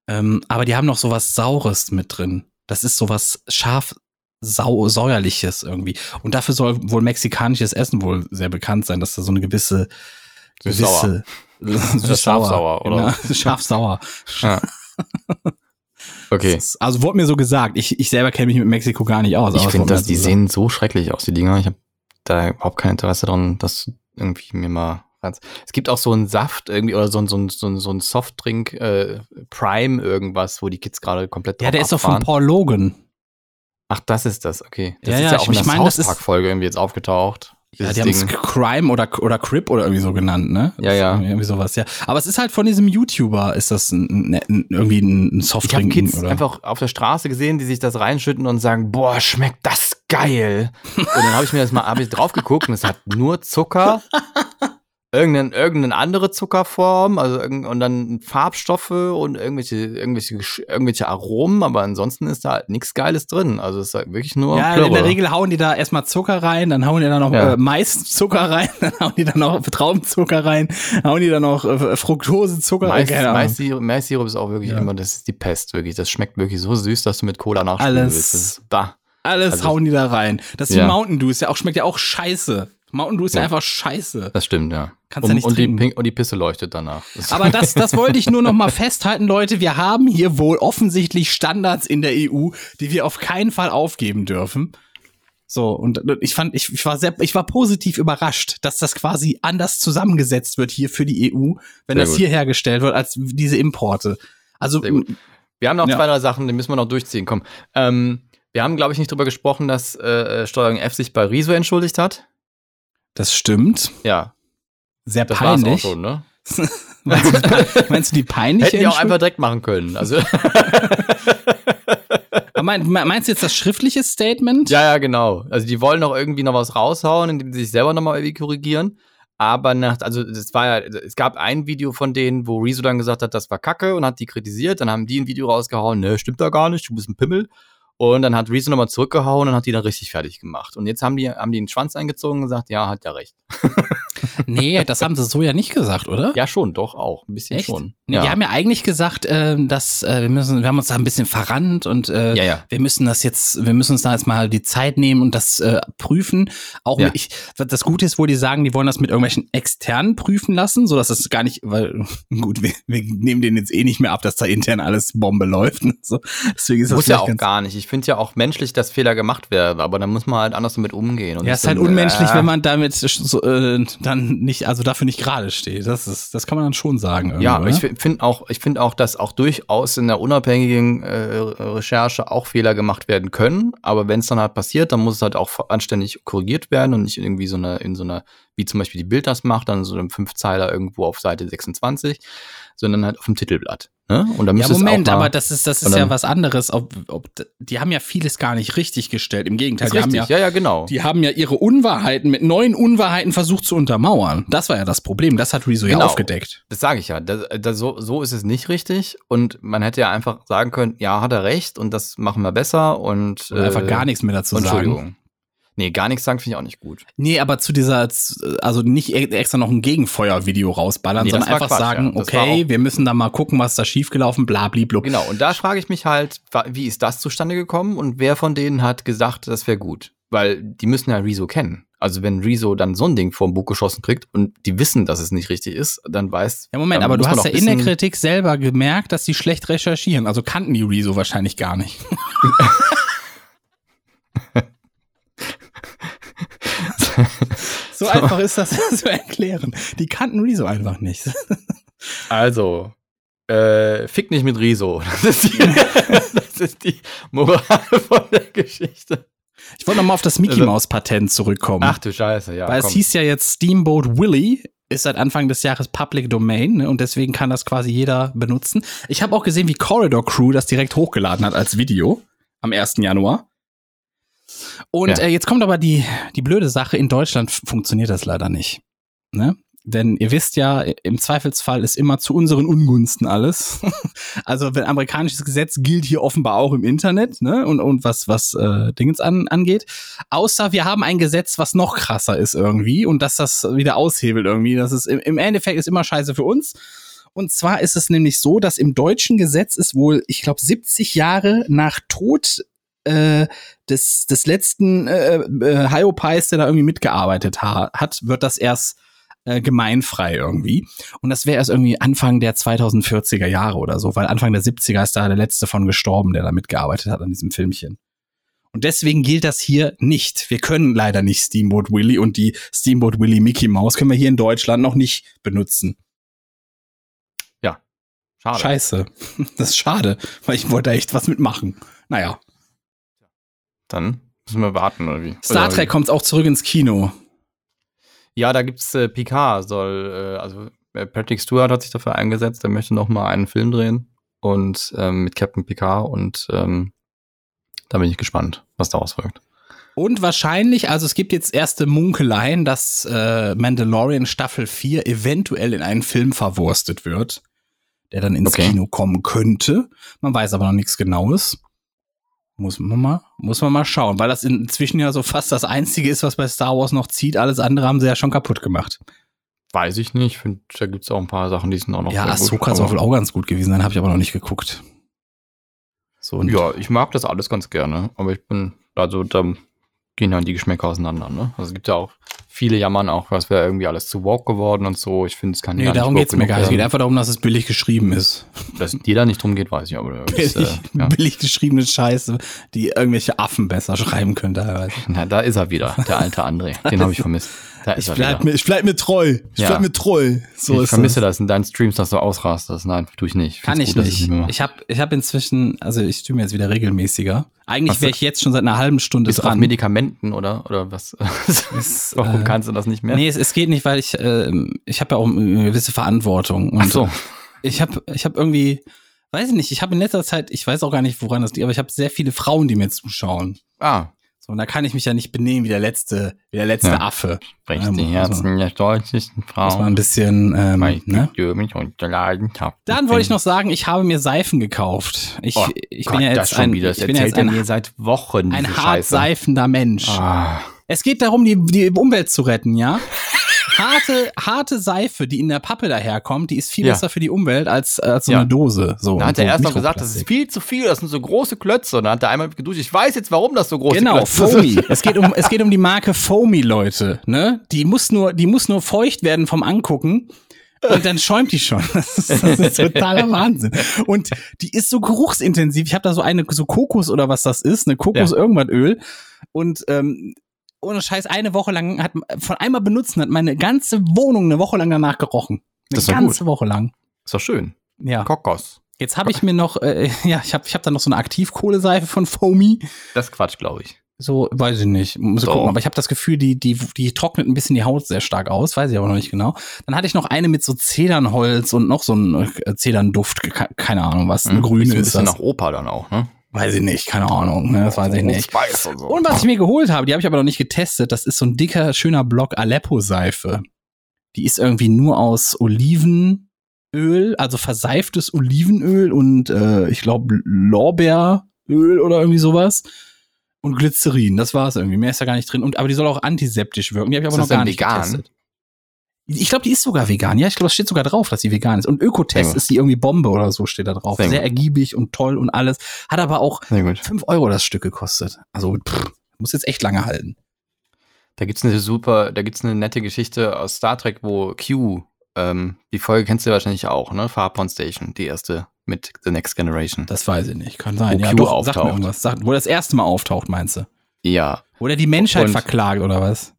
Ähm, aber die haben noch so was Saures mit drin. Das ist so was scharf sau säuerliches irgendwie. Und dafür soll wohl mexikanisches Essen wohl sehr bekannt sein, dass da so eine gewisse Süß-sauer. gewisse süß-sauer, Scharf-sauer, oder? Genau, scharf-sauer. Ja. Okay. Das Also wurde mir so gesagt. Ich, ich selber kenne mich mit Mexiko gar nicht aus. Ich finde, dass die so sehen so schrecklich aus, die Dinger. Ich habe da überhaupt kein Interesse dran, das irgendwie mir mal Es gibt auch so einen Saft irgendwie oder so ein, so ein, so ein, so ein Softdrink äh, Prime irgendwas, wo die Kids gerade komplett Ja, der ist doch von. Paul Logan. Ach, das ist das, okay. Das Ja, ist ja, ja ich- auch in ich der meine, das South ist- Park Folge irgendwie jetzt aufgetaucht. Ja, die haben es. Crime oder, oder Crip oder irgendwie so genannt, ne? Ja, ja. Irgendwie sowas, ja. Aber es ist halt von diesem YouTuber, ist das ein, ein, irgendwie ein Ich habe Softdrink Kids oder? einfach auf der Straße gesehen, die sich das reinschütten und sagen, boah, schmeckt das geil. Und dann habe ich mir das mal hab ich drauf geguckt und es hat nur Zucker, irgendeine, irgendeine andere Zuckerform, also und dann Farbstoffe und irgendwelche, irgendwelche, irgendwelche Aromen, aber ansonsten ist da halt nichts Geiles drin. Also es ist halt wirklich nur ja, Plörre. in der Regel hauen die da erstmal Zucker rein, dann hauen die da noch Ja. äh, Maiszucker rein, dann hauen die da noch Traubenzucker rein, hauen die da noch äh, Fructosezucker rein. Mais, Ahnung. Maissirup, Maissirup ist auch wirklich Ja. immer, das ist die Pest, wirklich. Das schmeckt wirklich so süß, dass du mit Cola nachspielen Alles. willst. Alles Also- hauen die da rein. Das ist wie Ja. Mountain Dew, ist ja auch, schmeckt ja auch scheiße. Mountain Dew ist ja, einfach scheiße. Das stimmt, ja. Kannst und, ja nicht und, die. Pink, und die Pisse leuchtet danach. Aber das, das wollte ich nur noch mal festhalten, Leute. Wir haben hier wohl offensichtlich Standards in der EU, die wir auf keinen Fall aufgeben dürfen. So, und ich fand, ich, ich war sehr, ich war positiv überrascht, dass das quasi anders zusammengesetzt wird hier für die EU, wenn Sehr das gut. hier hergestellt wird, als diese Importe. Also. Wir haben noch Ja. zwei, drei Sachen, die müssen wir noch durchziehen. Komm. Ähm, wir haben, glaube ich, nicht drüber gesprochen, dass äh, Steuerung F sich bei Riso entschuldigt hat. Das stimmt. Ja, Sehr das es peinlich. schon, ne? meinst, du, meinst du die peinliche Hätten die auch einfach direkt machen können. Also, mein, meinst du jetzt das schriftliche Statement? ja, ja, genau. Also, die wollen noch irgendwie noch was raushauen, indem sie sich selber nochmal irgendwie korrigieren. Aber nach, also das war ja, es gab ein Video von denen, wo Rezo dann gesagt hat, das war Kacke und hat die kritisiert. Dann haben die ein Video rausgehauen, ne, stimmt da gar nicht, du bist ein Pimmel. Und dann hat Rezo nochmal zurückgehauen und hat die dann richtig fertig gemacht. Und jetzt haben die, haben die den Schwanz eingezogen und gesagt, ja, hat ja recht. Nee, das haben sie so ja nicht gesagt, oder? Ja, schon, doch, auch. Ein bisschen Echt? schon. Nee, Die haben ja eigentlich gesagt, ähm, dass äh, wir müssen, wir haben uns da ein bisschen verrannt und äh, Ja, ja. wir müssen das jetzt, wir müssen uns da jetzt mal die Zeit nehmen und das äh, prüfen. Auch Ja. mit, ich, das Gute ist wohl, die sagen, die wollen das mit irgendwelchen externen prüfen lassen, so dass es gar nicht, weil gut, wir, wir nehmen denen jetzt eh nicht mehr ab, dass da intern alles Bombe läuft. Und so. Deswegen ist das Muss ja auch gar nicht. Ich finde ja auch menschlich, dass Fehler gemacht werden, aber dann muss man halt anders damit umgehen. Ja, nicht ist halt unmenschlich, äh, wenn man damit so, äh, dann nicht, also dafür nicht gerade steht. Das ist, das kann man dann schon sagen. Ja, aber ich finde auch, ich finde auch, dass auch durchaus in der unabhängigen äh, Recherche auch Fehler gemacht werden können. Aber wenn es dann halt passiert, dann muss es halt auch anständig korrigiert werden und nicht irgendwie so eine, in so einer, wie zum Beispiel die Bild das macht, dann so einem Fünfzeiler irgendwo auf Seite 26, sondern halt auf dem Titelblatt. Ne? Und da Ja, Moment, aber das ist, das ist ja was anderes. Ob, ob, die haben ja vieles gar nicht richtig gestellt. Im Gegenteil, die haben, ja, ja, ja, genau. die haben ja ihre Unwahrheiten mit neuen Unwahrheiten versucht zu untermauern. Das war ja das Problem. Das hat Rezo ja Genau. aufgedeckt. Das sage ich ja. Das, das, so, so ist es nicht richtig. Und man hätte ja einfach sagen können, ja, hat er recht und das machen wir besser und Oder einfach äh, gar nichts mehr dazu sagen. Nee, gar nichts sagen finde ich auch nicht gut. Nee, aber zu dieser, also nicht e- extra noch ein Gegenfeuervideo rausballern, Nee, sondern einfach Quatsch, sagen, ja. Okay, wir müssen da mal gucken, was da schiefgelaufen, blablablub. Genau, und da frage ich mich halt, wie ist das zustande gekommen und wer von denen hat gesagt, das wäre gut? Weil die müssen ja Rezo kennen. Also wenn Rezo dann so ein Ding vor dem Bug geschossen kriegt und die wissen, dass es nicht richtig ist, dann weiß. Ja, Moment, aber du hast ja in der Kritik selber gemerkt, dass die schlecht recherchieren. Also kannten die Rezo wahrscheinlich gar nicht. so einfach ist das zu erklären. Die kannten Rezo einfach nicht. Also, äh, fick nicht mit Rezo. Das ist die, das ist die Moral von der Geschichte. Ich wollte nochmal auf das Mickey Also- Mouse Patent zurückkommen. Ach du Scheiße, ja. Weil es komm. hieß ja jetzt Steamboat Willie ist seit Anfang des Jahres Public Domain ne, und deswegen kann das quasi jeder benutzen. Ich habe auch gesehen, wie Corridor Crew das direkt hochgeladen hat als Video am 1. Januar. Und Ja. äh, jetzt kommt aber die, die blöde Sache, in Deutschland funktioniert das leider nicht. Ne? Denn ihr wisst ja, im Zweifelsfall ist immer zu unseren Ungunsten alles. also wenn amerikanisches Gesetz gilt hier offenbar auch im Internet, ne? Und, und was, was äh, Dingens an, angeht. Außer wir haben ein Gesetz, was noch krasser ist irgendwie und dass das wieder aushebelt irgendwie. Das ist im, im Endeffekt ist immer scheiße für uns. Und zwar ist es nämlich so, dass im deutschen Gesetz ist wohl, ich glaube, 70 Jahre nach Tod äh, des, des letzten äh, äh, Hyopies, der da irgendwie mitgearbeitet ha hat, wird das erst äh, gemeinfrei irgendwie. Und das wäre erst irgendwie Anfang der 2040er Jahre oder so, weil Anfang der 70er ist da der letzte von gestorben, der da mitgearbeitet hat an diesem Filmchen. Und deswegen gilt das hier nicht. Wir können leider nicht Steamboat Willie und die Steamboat Willie Mickey Mouse können wir hier in Deutschland noch nicht benutzen. Schade. Scheiße. Das ist schade, weil ich wollte da echt was mitmachen. Naja. Dann müssen wir warten, oder wie? Star Oder Trek kommt auch zurück ins Kino. Ja, da gibt's äh, Picard, soll, äh, also äh, Patrick Stewart hat sich dafür eingesetzt, er möchte noch mal einen Film drehen und ähm, mit Captain Picard und ähm, da bin ich gespannt, was daraus folgt. Und wahrscheinlich, also es gibt jetzt erste Munkeleien, dass äh, Mandalorian Staffel 4 eventuell in einen Film verwurstet wird, der dann ins Okay. Kino kommen könnte. Man weiß aber noch nichts Genaues. Muss man mal, muss man mal schauen, weil das inzwischen ja so fast das einzige ist, was bei Star Wars noch zieht. Alles andere haben sie ja schon kaputt gemacht. Weiß ich nicht, ich finde, da gibt's auch ein paar Sachen, die sind auch noch ja, Ahsoka soll wohl auch ganz gut gewesen sein, habe ich aber noch nicht geguckt. So, Ja, ich mag das alles ganz gerne, aber ich bin, also da gehen dann die Geschmäcker auseinander, ne? Also es gibt ja auch, viele jammern auch, was wäre irgendwie alles zu woke geworden und so. Ich finde, es kann nee, nicht darum woke geht's mir gar nicht. Es geht einfach darum, dass es billig geschrieben ist. Dass dir da nicht drum geht, weiß ich, aber das, äh, Billig, ja. billig geschriebene Scheiße, die irgendwelche Affen besser schreiben können teilweise. Na, da ist er wieder, der alte André. Den habe ich vermisst. Da ist Ich bleib, mir, ich bleib mir treu. Ich Ja. bleib mir treu. So ich ist vermisse das. das. in deinen Streams, dass du ausrastest. Nein, tue ich nicht. Kann Find's ich gut, nicht. mache. Ich habe ich hab inzwischen, also ich streame jetzt wieder regelmäßiger. Eigentlich wäre ich jetzt schon seit einer halben Stunde Bist du auf dran. Medikamenten oder oder was? Ist, Warum äh, kannst du das nicht mehr? Nee, es, es geht nicht, weil ich, äh, ich habe ja auch eine gewisse Verantwortung. Und Ach so. Ich habe ich hab irgendwie, weiß ich nicht, ich habe in letzter Zeit, ich weiß auch gar nicht, woran das liegt, aber ich habe sehr viele Frauen, die mir zuschauen. Ah, So, und da kann ich mich ja nicht benehmen wie der letzte, wie der letzte Ja. Affe. bricht Ja, die Herzen der deutschesten Muss man Frau. ein bisschen, ähm, Weil ne? unterladen hast. Dann wollte ich noch sagen, ich habe mir Seifen gekauft. Ich, Oh ich Gott, bin ja das jetzt schon ein, wieder. Das ich bin ja jetzt ein, mir seit Wochen. ein hart seifender Mensch. Ah, Es geht darum, die, die Umwelt zu retten, ja? harte, harte Seife, die in der Pappe daherkommt, die ist viel Ja. besser für die Umwelt als, als so Ja. eine Dose. So, da hat so er erst noch gesagt, das ist viel zu viel, das sind so große Klötze. Und dann hat er einmal geduscht. Ich weiß jetzt, warum das so große Genau, Klötze Foamy. sind. Es geht um, es geht um die Marke Foamy, Leute, ne? Die muss nur, die muss nur feucht werden vom Angucken. Und dann schäumt die schon. Das ist, das ist totaler Wahnsinn. Und die ist so geruchsintensiv. Ich habe da so eine, so Kokos oder was das ist, eine Kokos irgendwas Öl. Und ähm, ohne Scheiß, eine Woche lang hat von einmal benutzen, hat meine ganze Wohnung eine Woche lang danach gerochen. Eine Das ist ganze Woche lang. Ist doch schön. Ja. Kokos. Jetzt habe ich mir noch, äh, ja, ich habe ich hab dann noch so eine Aktivkohleseife von Foamy. Das ist Quatsch, glaube ich. So, weiß ich nicht. Muss ich Doch. gucken. Aber ich habe das Gefühl, die, die, die trocknet ein bisschen die Haut sehr stark aus. Weiß ich aber noch nicht genau. Dann hatte ich noch eine mit so Zedernholz und noch so ein äh, Zedernduft. Ke- Keine Ahnung, was. Eine Hm, grüne Ist ein ist bisschen das. nach Opa dann auch, ne? Weiß ich nicht. Keine Ahnung. Ne, das weiß ich nicht. Und so. Und was ich mir geholt habe, die habe ich aber noch nicht getestet. Das ist so ein dicker, schöner Block Aleppo-Seife. Die ist irgendwie nur aus Olivenöl, also verseiftes Olivenöl und äh, ich glaube Lorbeeröl oder irgendwie sowas. Und Glycerin, das war's irgendwie. Mehr ist da gar nicht drin. Und, aber die soll auch antiseptisch wirken. Die habe ich Ist aber noch das denn gar nicht vegan? getestet. Ich glaube, die ist sogar vegan. Ja, ich glaube, es steht sogar drauf, dass sie vegan ist. Und Ökotest ist die irgendwie Bombe oder so, steht da drauf. Sehr Sehr, ergiebig und toll und alles. Hat aber auch Sehr gut. 5 Euro das Stück gekostet. Also, pff, muss jetzt echt lange halten. Da gibt's eine super, da gibt's eine nette Geschichte aus Star Trek, wo Q, ähm, die Folge kennst du wahrscheinlich auch, ne? Farpoint Station, die erste mit The Next Generation. Das weiß ich nicht. Kann sein. Wo ja, Q doch, sag mir auftaucht. irgendwas. Sag, wo das erste Mal auftaucht, meinst du? ja. Oder die Menschheit Und- verklagt oder was?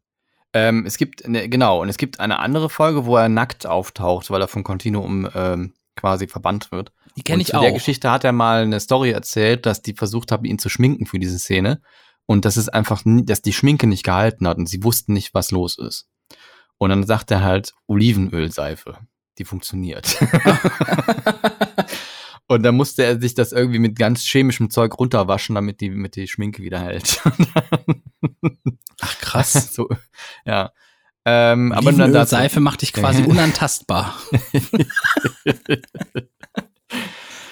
Ähm, es gibt, ne, genau, und es gibt eine andere Folge, wo er nackt auftaucht, weil er vom Kontinuum ähm, quasi verbannt wird. Die kenne ich auch. der Geschichte hat er mal eine Story erzählt, dass die versucht haben, ihn zu schminken für diese Szene. Und dass es einfach, dass die Schminke nicht gehalten hat und sie wussten nicht, was los ist. Und dann sagt er halt Olivenölseife. Die funktioniert. und dann musste er sich das irgendwie mit ganz chemischem Zeug runterwaschen, damit die, mit die Schminke wieder hält. Ach, krass. so, ja. Ähm, aber dann dazu- Seife macht dich quasi unantastbar.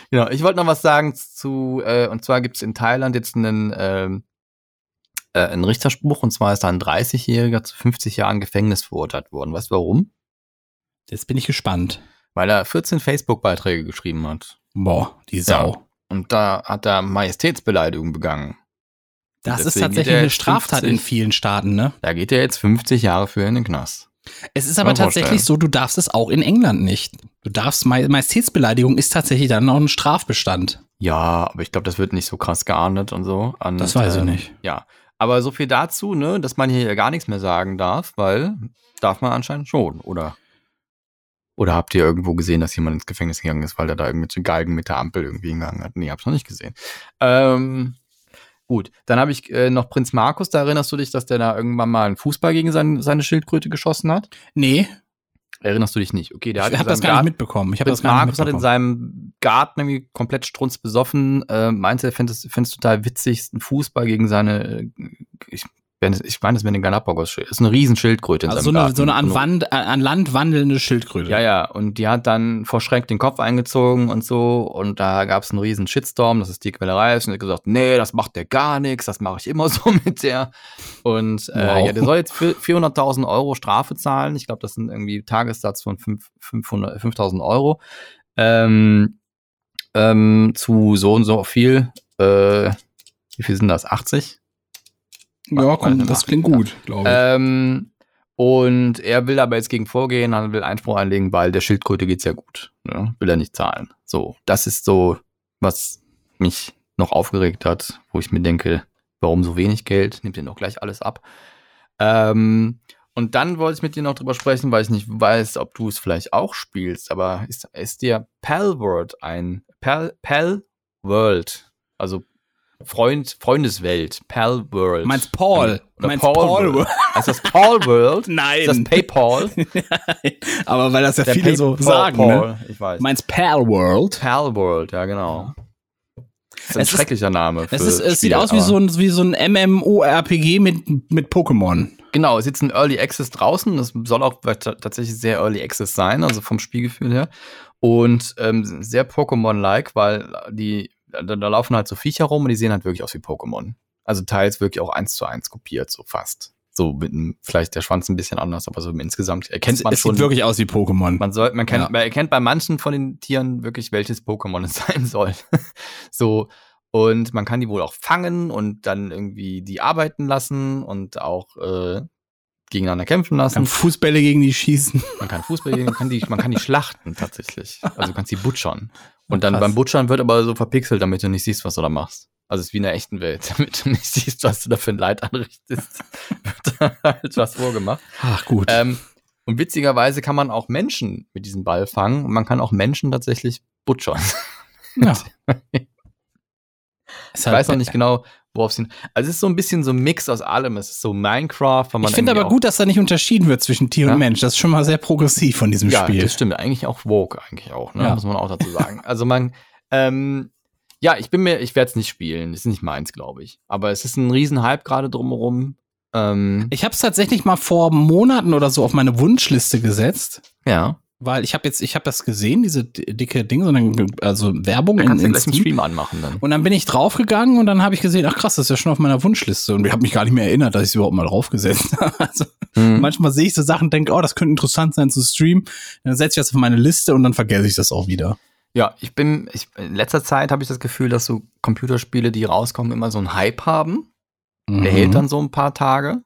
Genau, ich wollte noch was sagen zu, äh, und zwar gibt es in Thailand jetzt einen, ähm, äh, einen Richterspruch, und zwar ist da ein 30-Jähriger zu 50 Jahren Gefängnis verurteilt worden. Weißt du warum? Jetzt bin ich gespannt. Weil er 14 Facebook-Beiträge geschrieben hat. Boah, die Sau. Und da hat er Majestätsbeleidigung begangen. Das ist tatsächlich eine Straftat 50 in vielen Staaten, ne? Da geht er jetzt 50 Jahre für in den Knast. Es ist aber tatsächlich so, du darfst es auch in England nicht. Du darfst, Ma- Majestätsbeleidigung ist tatsächlich dann noch ein Strafbestand. Ja, aber ich glaube, das wird nicht so krass geahndet und so. Und, Das weiß ich ähm, nicht. Ja, aber so viel dazu, ne, dass man hier ja gar nichts mehr sagen darf, weil darf man anscheinend schon, oder? Oder habt ihr irgendwo gesehen, dass jemand ins Gefängnis gegangen ist, weil er da irgendwelche Galgen mit der Ampel irgendwie hingegangen hat? Nee, hab's noch nicht gesehen. Ähm, Gut, dann habe ich äh, noch Prinz Markus. Da erinnerst du dich, dass der da irgendwann mal einen Fußball gegen sein, seine Schildkröte geschossen hat? Nee, Erinnerst du dich nicht? Okay, der hat ich habe das gar nicht mitbekommen. Ich habe das Prinz gar nicht Markus hat in seinem Garten irgendwie komplett strunzbesoffen, äh, meinte, er fände es total witzig, einen Fußball gegen seine, äh, ich, ich meine, das wäre eine Galapagos, ist eine riesen Schildkröte in Also so seinem eine, Garten. so eine an, Wand, an- an Land wandelnde Schildkröte. Ja, ja, und die hat dann vor Schreck den Kopf eingezogen und so und da gab es einen riesen Shitstorm, dass es die Quälerei ist und er hat gesagt, nee, das macht der gar nichts, das mache ich immer so mit der und äh, Wow. ja, der soll jetzt für 400.000 Euro Strafe zahlen, ich glaube, das sind irgendwie Tagessatz von 5, 500 5.000 Euro ähm, ähm, zu so und so viel, äh, wie viel sind das, 80? Ja komm, das klingt gut, glaube ich. Ähm, und er will aber jetzt gegen vorgehen, er will Einspruch einlegen, weil der Schildkröte geht's ja gut. Ne? Will er nicht zahlen. So, das ist so, was mich noch aufgeregt hat, wo ich mir denke, warum so wenig Geld? Nimmt ihr noch gleich alles ab. Ähm, und dann wollte ich mit dir noch drüber sprechen, weil ich nicht weiß, ob du es vielleicht auch spielst, aber ist, ist dir Palworld ein Pal, Pal World, also Freund, Freundeswelt, Pal World. Meinst Paul. Du Oder meinst Paul Paul. World. Heißt das Paul World? Nein. Ist das PayPal? Aber weil das ja Der viele so PayPal, sagen, ne? Ich weiß. Meinst Pal World. Pal World, ja genau. Das ist ein Es ist- schrecklicher Name. Es, ist, es sieht aus wie so ein, wie so ein MMORPG mit, mit Pokémon. Genau, es ist jetzt ein Early Access draußen. Das soll auch ta- tatsächlich sehr Early Access sein, also vom Spielgefühl her. Und ähm, sehr Pokémon-like, weil die, da, da laufen halt so Viecher rum und die sehen halt wirklich aus wie Pokémon. Also teils wirklich auch eins zu eins kopiert, so fast. So mit einem, vielleicht der Schwanz ein bisschen anders, aber so insgesamt erkennt Es, man es schon. sieht wirklich aus wie Pokémon. Man soll, man kennt, Ja. man erkennt bei manchen von den Tieren wirklich, welches Pokémon es sein soll. so. Und man kann die wohl auch fangen und dann irgendwie die arbeiten lassen und auch äh, gegeneinander kämpfen lassen. Kann Fußbälle gegen die schießen. Man kann Fußball gegen, man kann die, man kann die schlachten tatsächlich. Also du kannst die butschern. Und dann Krass. beim Butschern wird aber so verpixelt, damit du nicht siehst, was du da machst. Also es ist wie in der echten Welt, damit du nicht siehst, was du da für ein Leid anrichtest. wird da halt was vorgemacht. Ach gut. Ähm, und witzigerweise kann man auch Menschen mit diesem Ball fangen und man kann auch Menschen tatsächlich butchern. ja. Ich weiß noch nicht genau, worauf sie. Also es ist so ein bisschen so ein Mix aus allem. Es ist so Minecraft, weil man Ich finde aber gut, dass da nicht unterschieden wird zwischen Tier Ja? und Mench. Das ist schon mal sehr progressiv von diesem ja, Spiel. das stimmt. Eigentlich auch woke, eigentlich auch, ne? Ja. muss man auch dazu sagen. Also man, ähm, ja, ich bin mir, ich werde es nicht spielen. Das ist nicht meins, glaube ich. Aber es ist ein Riesenhype gerade drumherum. Ähm, Ich habe es tatsächlich mal vor Monaten oder so auf meine Wunschliste gesetzt, ja, weil ich habe jetzt, ich habe das gesehen, diese di- dicke Ding, so eine, also Werbung dann in, kannst du in einen Steam. Stream anmachen dann. Und dann bin ich draufgegangen und dann habe ich gesehen, ach krass, das ist ja schon auf meiner Wunschliste. Und ich habe mich gar nicht mehr erinnert, dass ich es überhaupt mal draufgesetzt habe. Also Mhm. manchmal sehe ich so Sachen, denke, oh, das könnte interessant sein zu streamen. Dann setze ich das auf meine Liste und dann vergesse ich das auch wieder. Ja, ich bin, ich, in letzter Zeit habe ich das Gefühl, dass so Computerspiele, die rauskommen, immer so einen Hype haben. Der Mhm. hält dann so ein paar Tage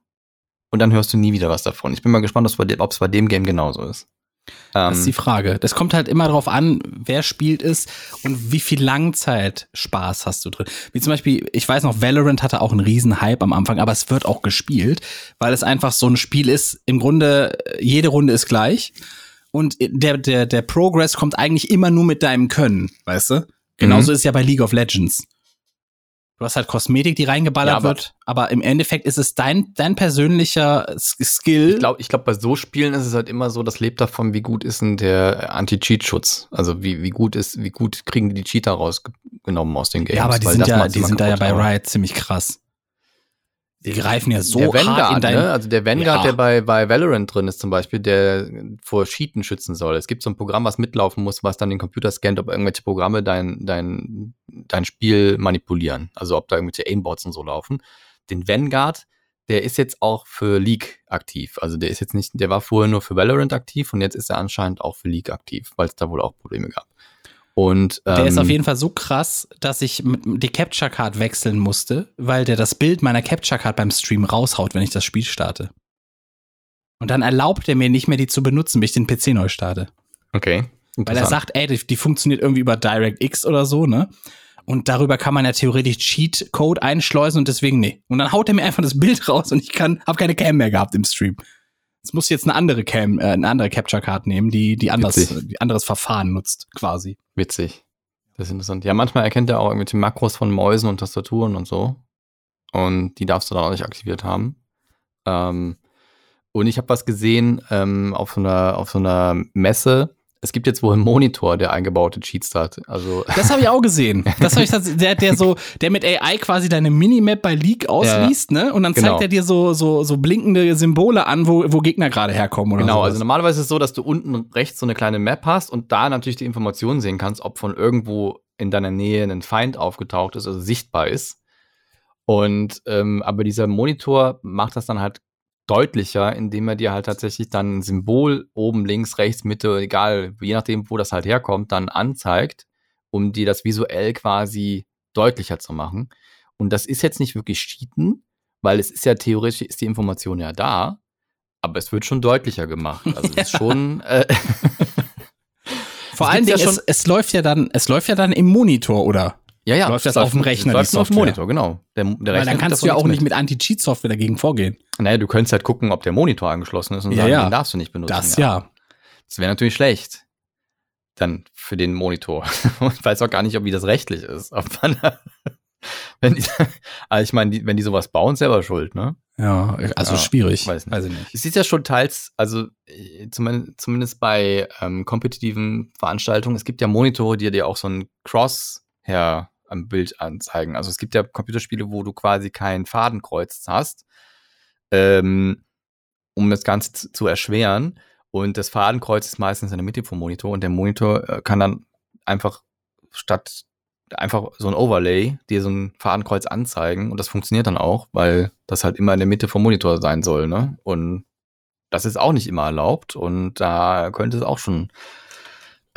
und dann hörst du nie wieder was davon. Ich bin mal gespannt, ob es bei dem Game genauso ist. Das ist die Ähm, Frage. Das kommt halt immer darauf an, wer spielt es und wie viel Langzeit Spaß hast du drin. Wie zum Beispiel, ich weiß noch, Valorant hatte auch einen riesen Hype am Anfang, aber es wird auch gespielt, weil es einfach so ein Spiel ist, im Grunde, jede Runde ist gleich. Und der, der, der Progress kommt eigentlich immer nur mit deinem Können, weißt du? Genauso ist es ja bei League of Legends. Du hast halt Kosmetik, die reingeballert Ja, aber- wird, aber im Endeffekt ist es dein, dein persönlicher Skill. ich glaube, ich glaub, bei so Spielen ist es halt immer so, das lebt davon, wie gut ist denn der Anti-Cheat-Schutz. Also wie, wie gut ist, wie gut kriegen die die Cheater rausgenommen aus den Games. ja, aber die weil sind ja, die sind da ja bei. Riot ziemlich krass. Die greifen ja so der hart in Vanguard, dein, ne? Also der Vanguard, Ja. der bei, bei Valorant drin ist zum Beispiel, der vor Cheaten schützen soll. Es gibt so ein Programm, was mitlaufen muss, was dann den Computer scannt, ob irgendwelche Programme dein, dein, dein Spiel manipulieren. Also ob da irgendwelche Aimbots und so laufen. Den Vanguard, der ist jetzt auch für League aktiv. Also der ist jetzt nicht, der war vorher nur für Valorant aktiv und jetzt ist er anscheinend auch für League aktiv, weil es da wohl auch Probleme gab. Und Der ist ähm, auf jeden Fall so krass, dass ich die Capture Card wechseln musste, weil der das Bild meiner Capture Card beim Stream raushaut, wenn ich das Spiel starte. Und dann erlaubt er mir nicht mehr, die zu benutzen, bis ich den PC neu starte. Okay. Weil er sagt, ey, die, die funktioniert irgendwie über DirectX oder so, ne? Und darüber kann man ja theoretisch Cheat-Code einschleusen und deswegen nee. Und dann haut er mir einfach das Bild raus und ich kann, hab keine Cam mehr gehabt im Stream. Jetzt muss jetzt eine andere Cam, äh, eine andere Capture Card nehmen, die, die anders, Witzig. die anderes Verfahren nutzt, quasi. Witzig. Das ist interessant. Ja, manchmal erkennt er auch irgendwelche Makros von Mäusen und Tastaturen und so. und die darfst du dann auch nicht aktiviert haben. Ähm, und ich habe was gesehen ähm, auf, so einer, auf so einer Messe. Es gibt jetzt wohl einen Monitor, der eingebaute Cheats hat. Also Das habe ich auch gesehen. Das habe ich der, der so, der mit AI quasi deine Minimap bei League ausliest, ne? Und dann genau. zeigt er dir so, so, so blinkende Symbole an, wo, wo Gegner gerade herkommen oder Genau, sowas. also normalerweise ist es so, dass du unten rechts so eine kleine Map hast und da natürlich die Informationen sehen kannst, ob von irgendwo in deiner Nähe ein Feind aufgetaucht ist, also sichtbar ist. Und ähm, aber dieser Monitor macht das dann halt deutlicher, indem er dir halt tatsächlich dann ein Symbol oben, links, rechts, Mitte, egal, je nachdem, wo das halt herkommt, dann anzeigt, um dir das visuell quasi deutlicher zu machen. Und das ist jetzt nicht wirklich Cheaten, weil es ist ja theoretisch, ist die Information ja da, aber es wird schon deutlicher gemacht. Also es ist schon. Äh, Vor allen Dingen, ja es, es läuft ja dann, es läuft ja dann im Monitor, oder? Ja, ja. Läuft das es auf dem Rechner, läuft auf dem? Monitor, genau. Der, der Weil dann kannst du ja auch nicht mit Anti-Cheat-Software dagegen vorgehen. Naja, du könntest halt gucken, ob der Monitor angeschlossen ist und Ja, sagen, ja. den darfst du nicht benutzen. Das ja. Das wäre natürlich schlecht. Dann für den Monitor. Ich weiß auch gar nicht, ob wie das rechtlich ist. Ob man, wenn die, also ich meine, die, wenn die sowas bauen, selber schuld, ne? Ja, also Ja, schwierig. weiß nicht. Weiß ich nicht. Es ist ja schon teils, also äh, zumindest, zumindest bei ähm, kompetitiven Veranstaltungen, es gibt ja Monitore, die dir auch so ein Crosshair am Bild anzeigen. Also es gibt ja Computerspiele, wo du quasi kein Fadenkreuz hast, ähm, um das Ganze zu, erschweren. Und das Fadenkreuz ist meistens in der Mitte vom Monitor und der Monitor äh, kann dann einfach statt einfach so ein Overlay dir so ein Fadenkreuz anzeigen und das funktioniert dann auch, weil das halt immer in der Mitte vom Monitor sein soll, ne? Und das ist auch nicht immer erlaubt und da könnte es auch schon.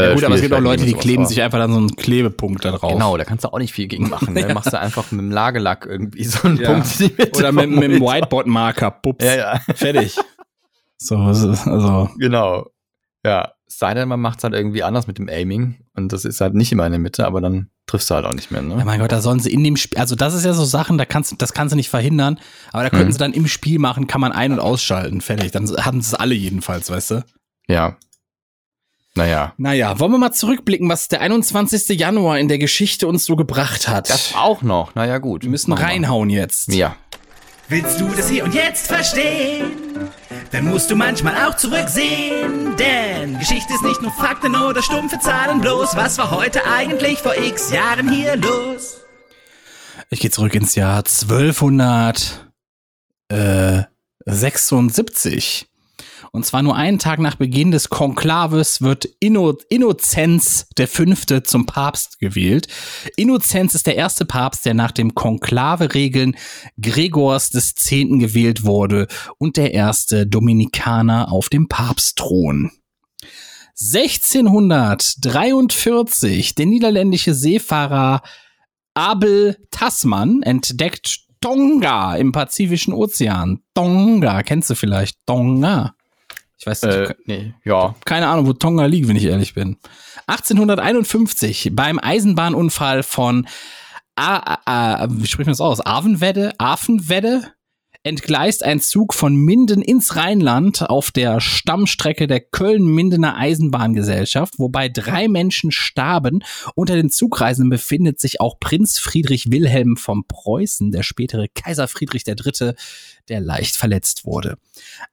Ja, äh, gut, aber es gibt auch Leute, die kleben haben. sich einfach dann so einen Klebepunkt da drauf. Genau, da kannst du auch nicht viel gegen machen. Ne? Ja. Machst du einfach mit dem Lagelack irgendwie so einen Ja. Punkt in die Mitte Oder mit, mit dem. Whiteboard-Marker. Pups. Ja, ja, Fertig. So, also. genau. Ja, sei denn, man macht es halt irgendwie anders mit dem Aiming und das ist halt nicht immer in der Mitte, aber dann triffst du halt auch nicht mehr, Ja, ne? mein Gott, da sollen sie in dem Spiel, also das ist ja so Sachen, da kannst, das kannst du nicht verhindern, aber da könnten Mhm. sie dann im Spiel machen, kann man ein- und ausschalten, fertig. Dann hatten sie es alle jedenfalls, weißt du? Ja. Naja. Naja, wollen wir mal zurückblicken, was der 21. Januar in der Geschichte uns so gebracht hat. Das auch noch. Naja, gut. wir müssen Machen wir. reinhauen jetzt. Ja. Willst du das hier und jetzt verstehen? Dann musst du manchmal auch zurücksehen. Denn Geschichte ist nicht nur Fakten oder stumpfe Zahlen bloß. Was war heute eigentlich vor x Jahren hier los? Ich gehe zurück ins Jahr 1276. Und zwar nur einen Tag nach Beginn des Konklaves wird Inno Innozenz der Fünfte zum Papst gewählt. Innozenz ist der erste Papst, der nach dem Konklave-Regeln Gregors des Zehnten gewählt wurde und der erste Dominikaner auf dem Papstthron. 1643, der niederländische Seefahrer Abel Tasman entdeckt Tonga im Pazifischen Ozean. Tonga, kennst du vielleicht? Tonga. Ich weiß nicht, Äh, nee, ja. keine Ahnung, wo Tonga liegt, wenn ich ehrlich bin. 1851 beim Eisenbahnunfall von A, A, wie spricht man das aus? Avenwedde? Afenwedde? Entgleist ein Zug von Minden ins Rheinland auf der Stammstrecke der Köln-Mindener Eisenbahngesellschaft, wobei drei Menschen starben. Unter den Zugreisenden befindet sich auch Prinz Friedrich Wilhelm von Preußen, der spätere Kaiser Friedrich III., der leicht verletzt wurde.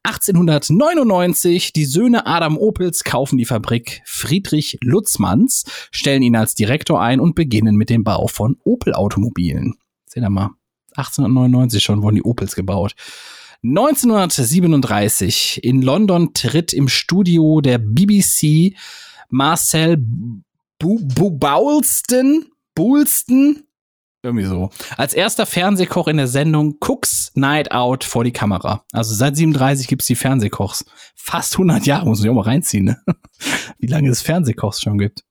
1899, die Söhne Adam Opels kaufen die Fabrik Friedrich Lutzmanns, stellen ihn als Direktor ein und beginnen mit dem Bau von Opel-Automobilen. Seht ihr mal, 1899 schon wurden die Opels gebaut. 1937 in London tritt im Studio der BBC Marcel Bu Bu Boulston, Boulston, irgendwie so, als erster Fernsehkoch in der Sendung Cooks Night Out vor die Kamera. Also seit 37 gibt's die Fernsehkochs. Fast 100 Jahre, muss ich auch mal reinziehen, ne? Wie lange es Fernsehkochs schon gibt.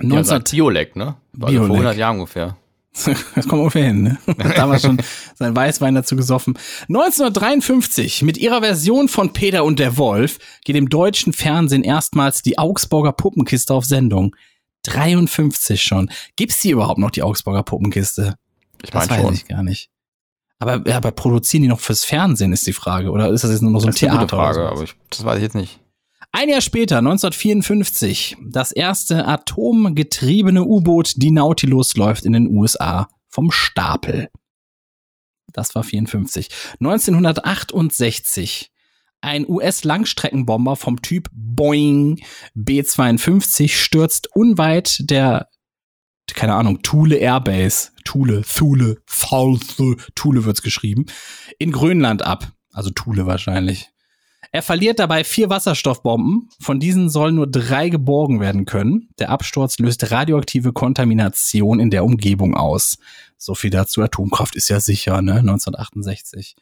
Ja, 19 seit Biolek, ne? War Biolek. vor 100 Jahren ungefähr. Das kommt ungefähr hin, ne? Damals schon sein Weißwein dazu gesoffen. 1953, mit ihrer Version von Peter und der Wolf, geht im deutschen Fernsehen erstmals die Augsburger Puppenkiste auf Sendung. 53 schon. Gibt's die überhaupt noch, die Augsburger Puppenkiste? Ich Das meine weiß schon. ich gar nicht. Aber, ja, aber produzieren die noch fürs Fernsehen, ist die Frage. Oder ist das jetzt nur noch so ein Das ist eine Theater? gute Frage, aber ich, das weiß ich jetzt nicht. Ein Jahr später, 1954, das erste atomgetriebene U-Boot, die Nautilus, läuft in den USA vom Stapel. Das war 54. 1968. Ein US-Langstreckenbomber vom Typ Boeing B-52 stürzt unweit der, keine Ahnung, Thule Airbase, Thule, Thule, Thule, Thule wird's geschrieben, in Grönland ab. Also Thule wahrscheinlich. Er verliert dabei vier Wasserstoffbomben. Von diesen sollen nur drei geborgen werden können. Der Absturz löst radioaktive Kontamination in der Umgebung aus. So viel dazu. Atomkraft ist ja sicher, ne? 1968.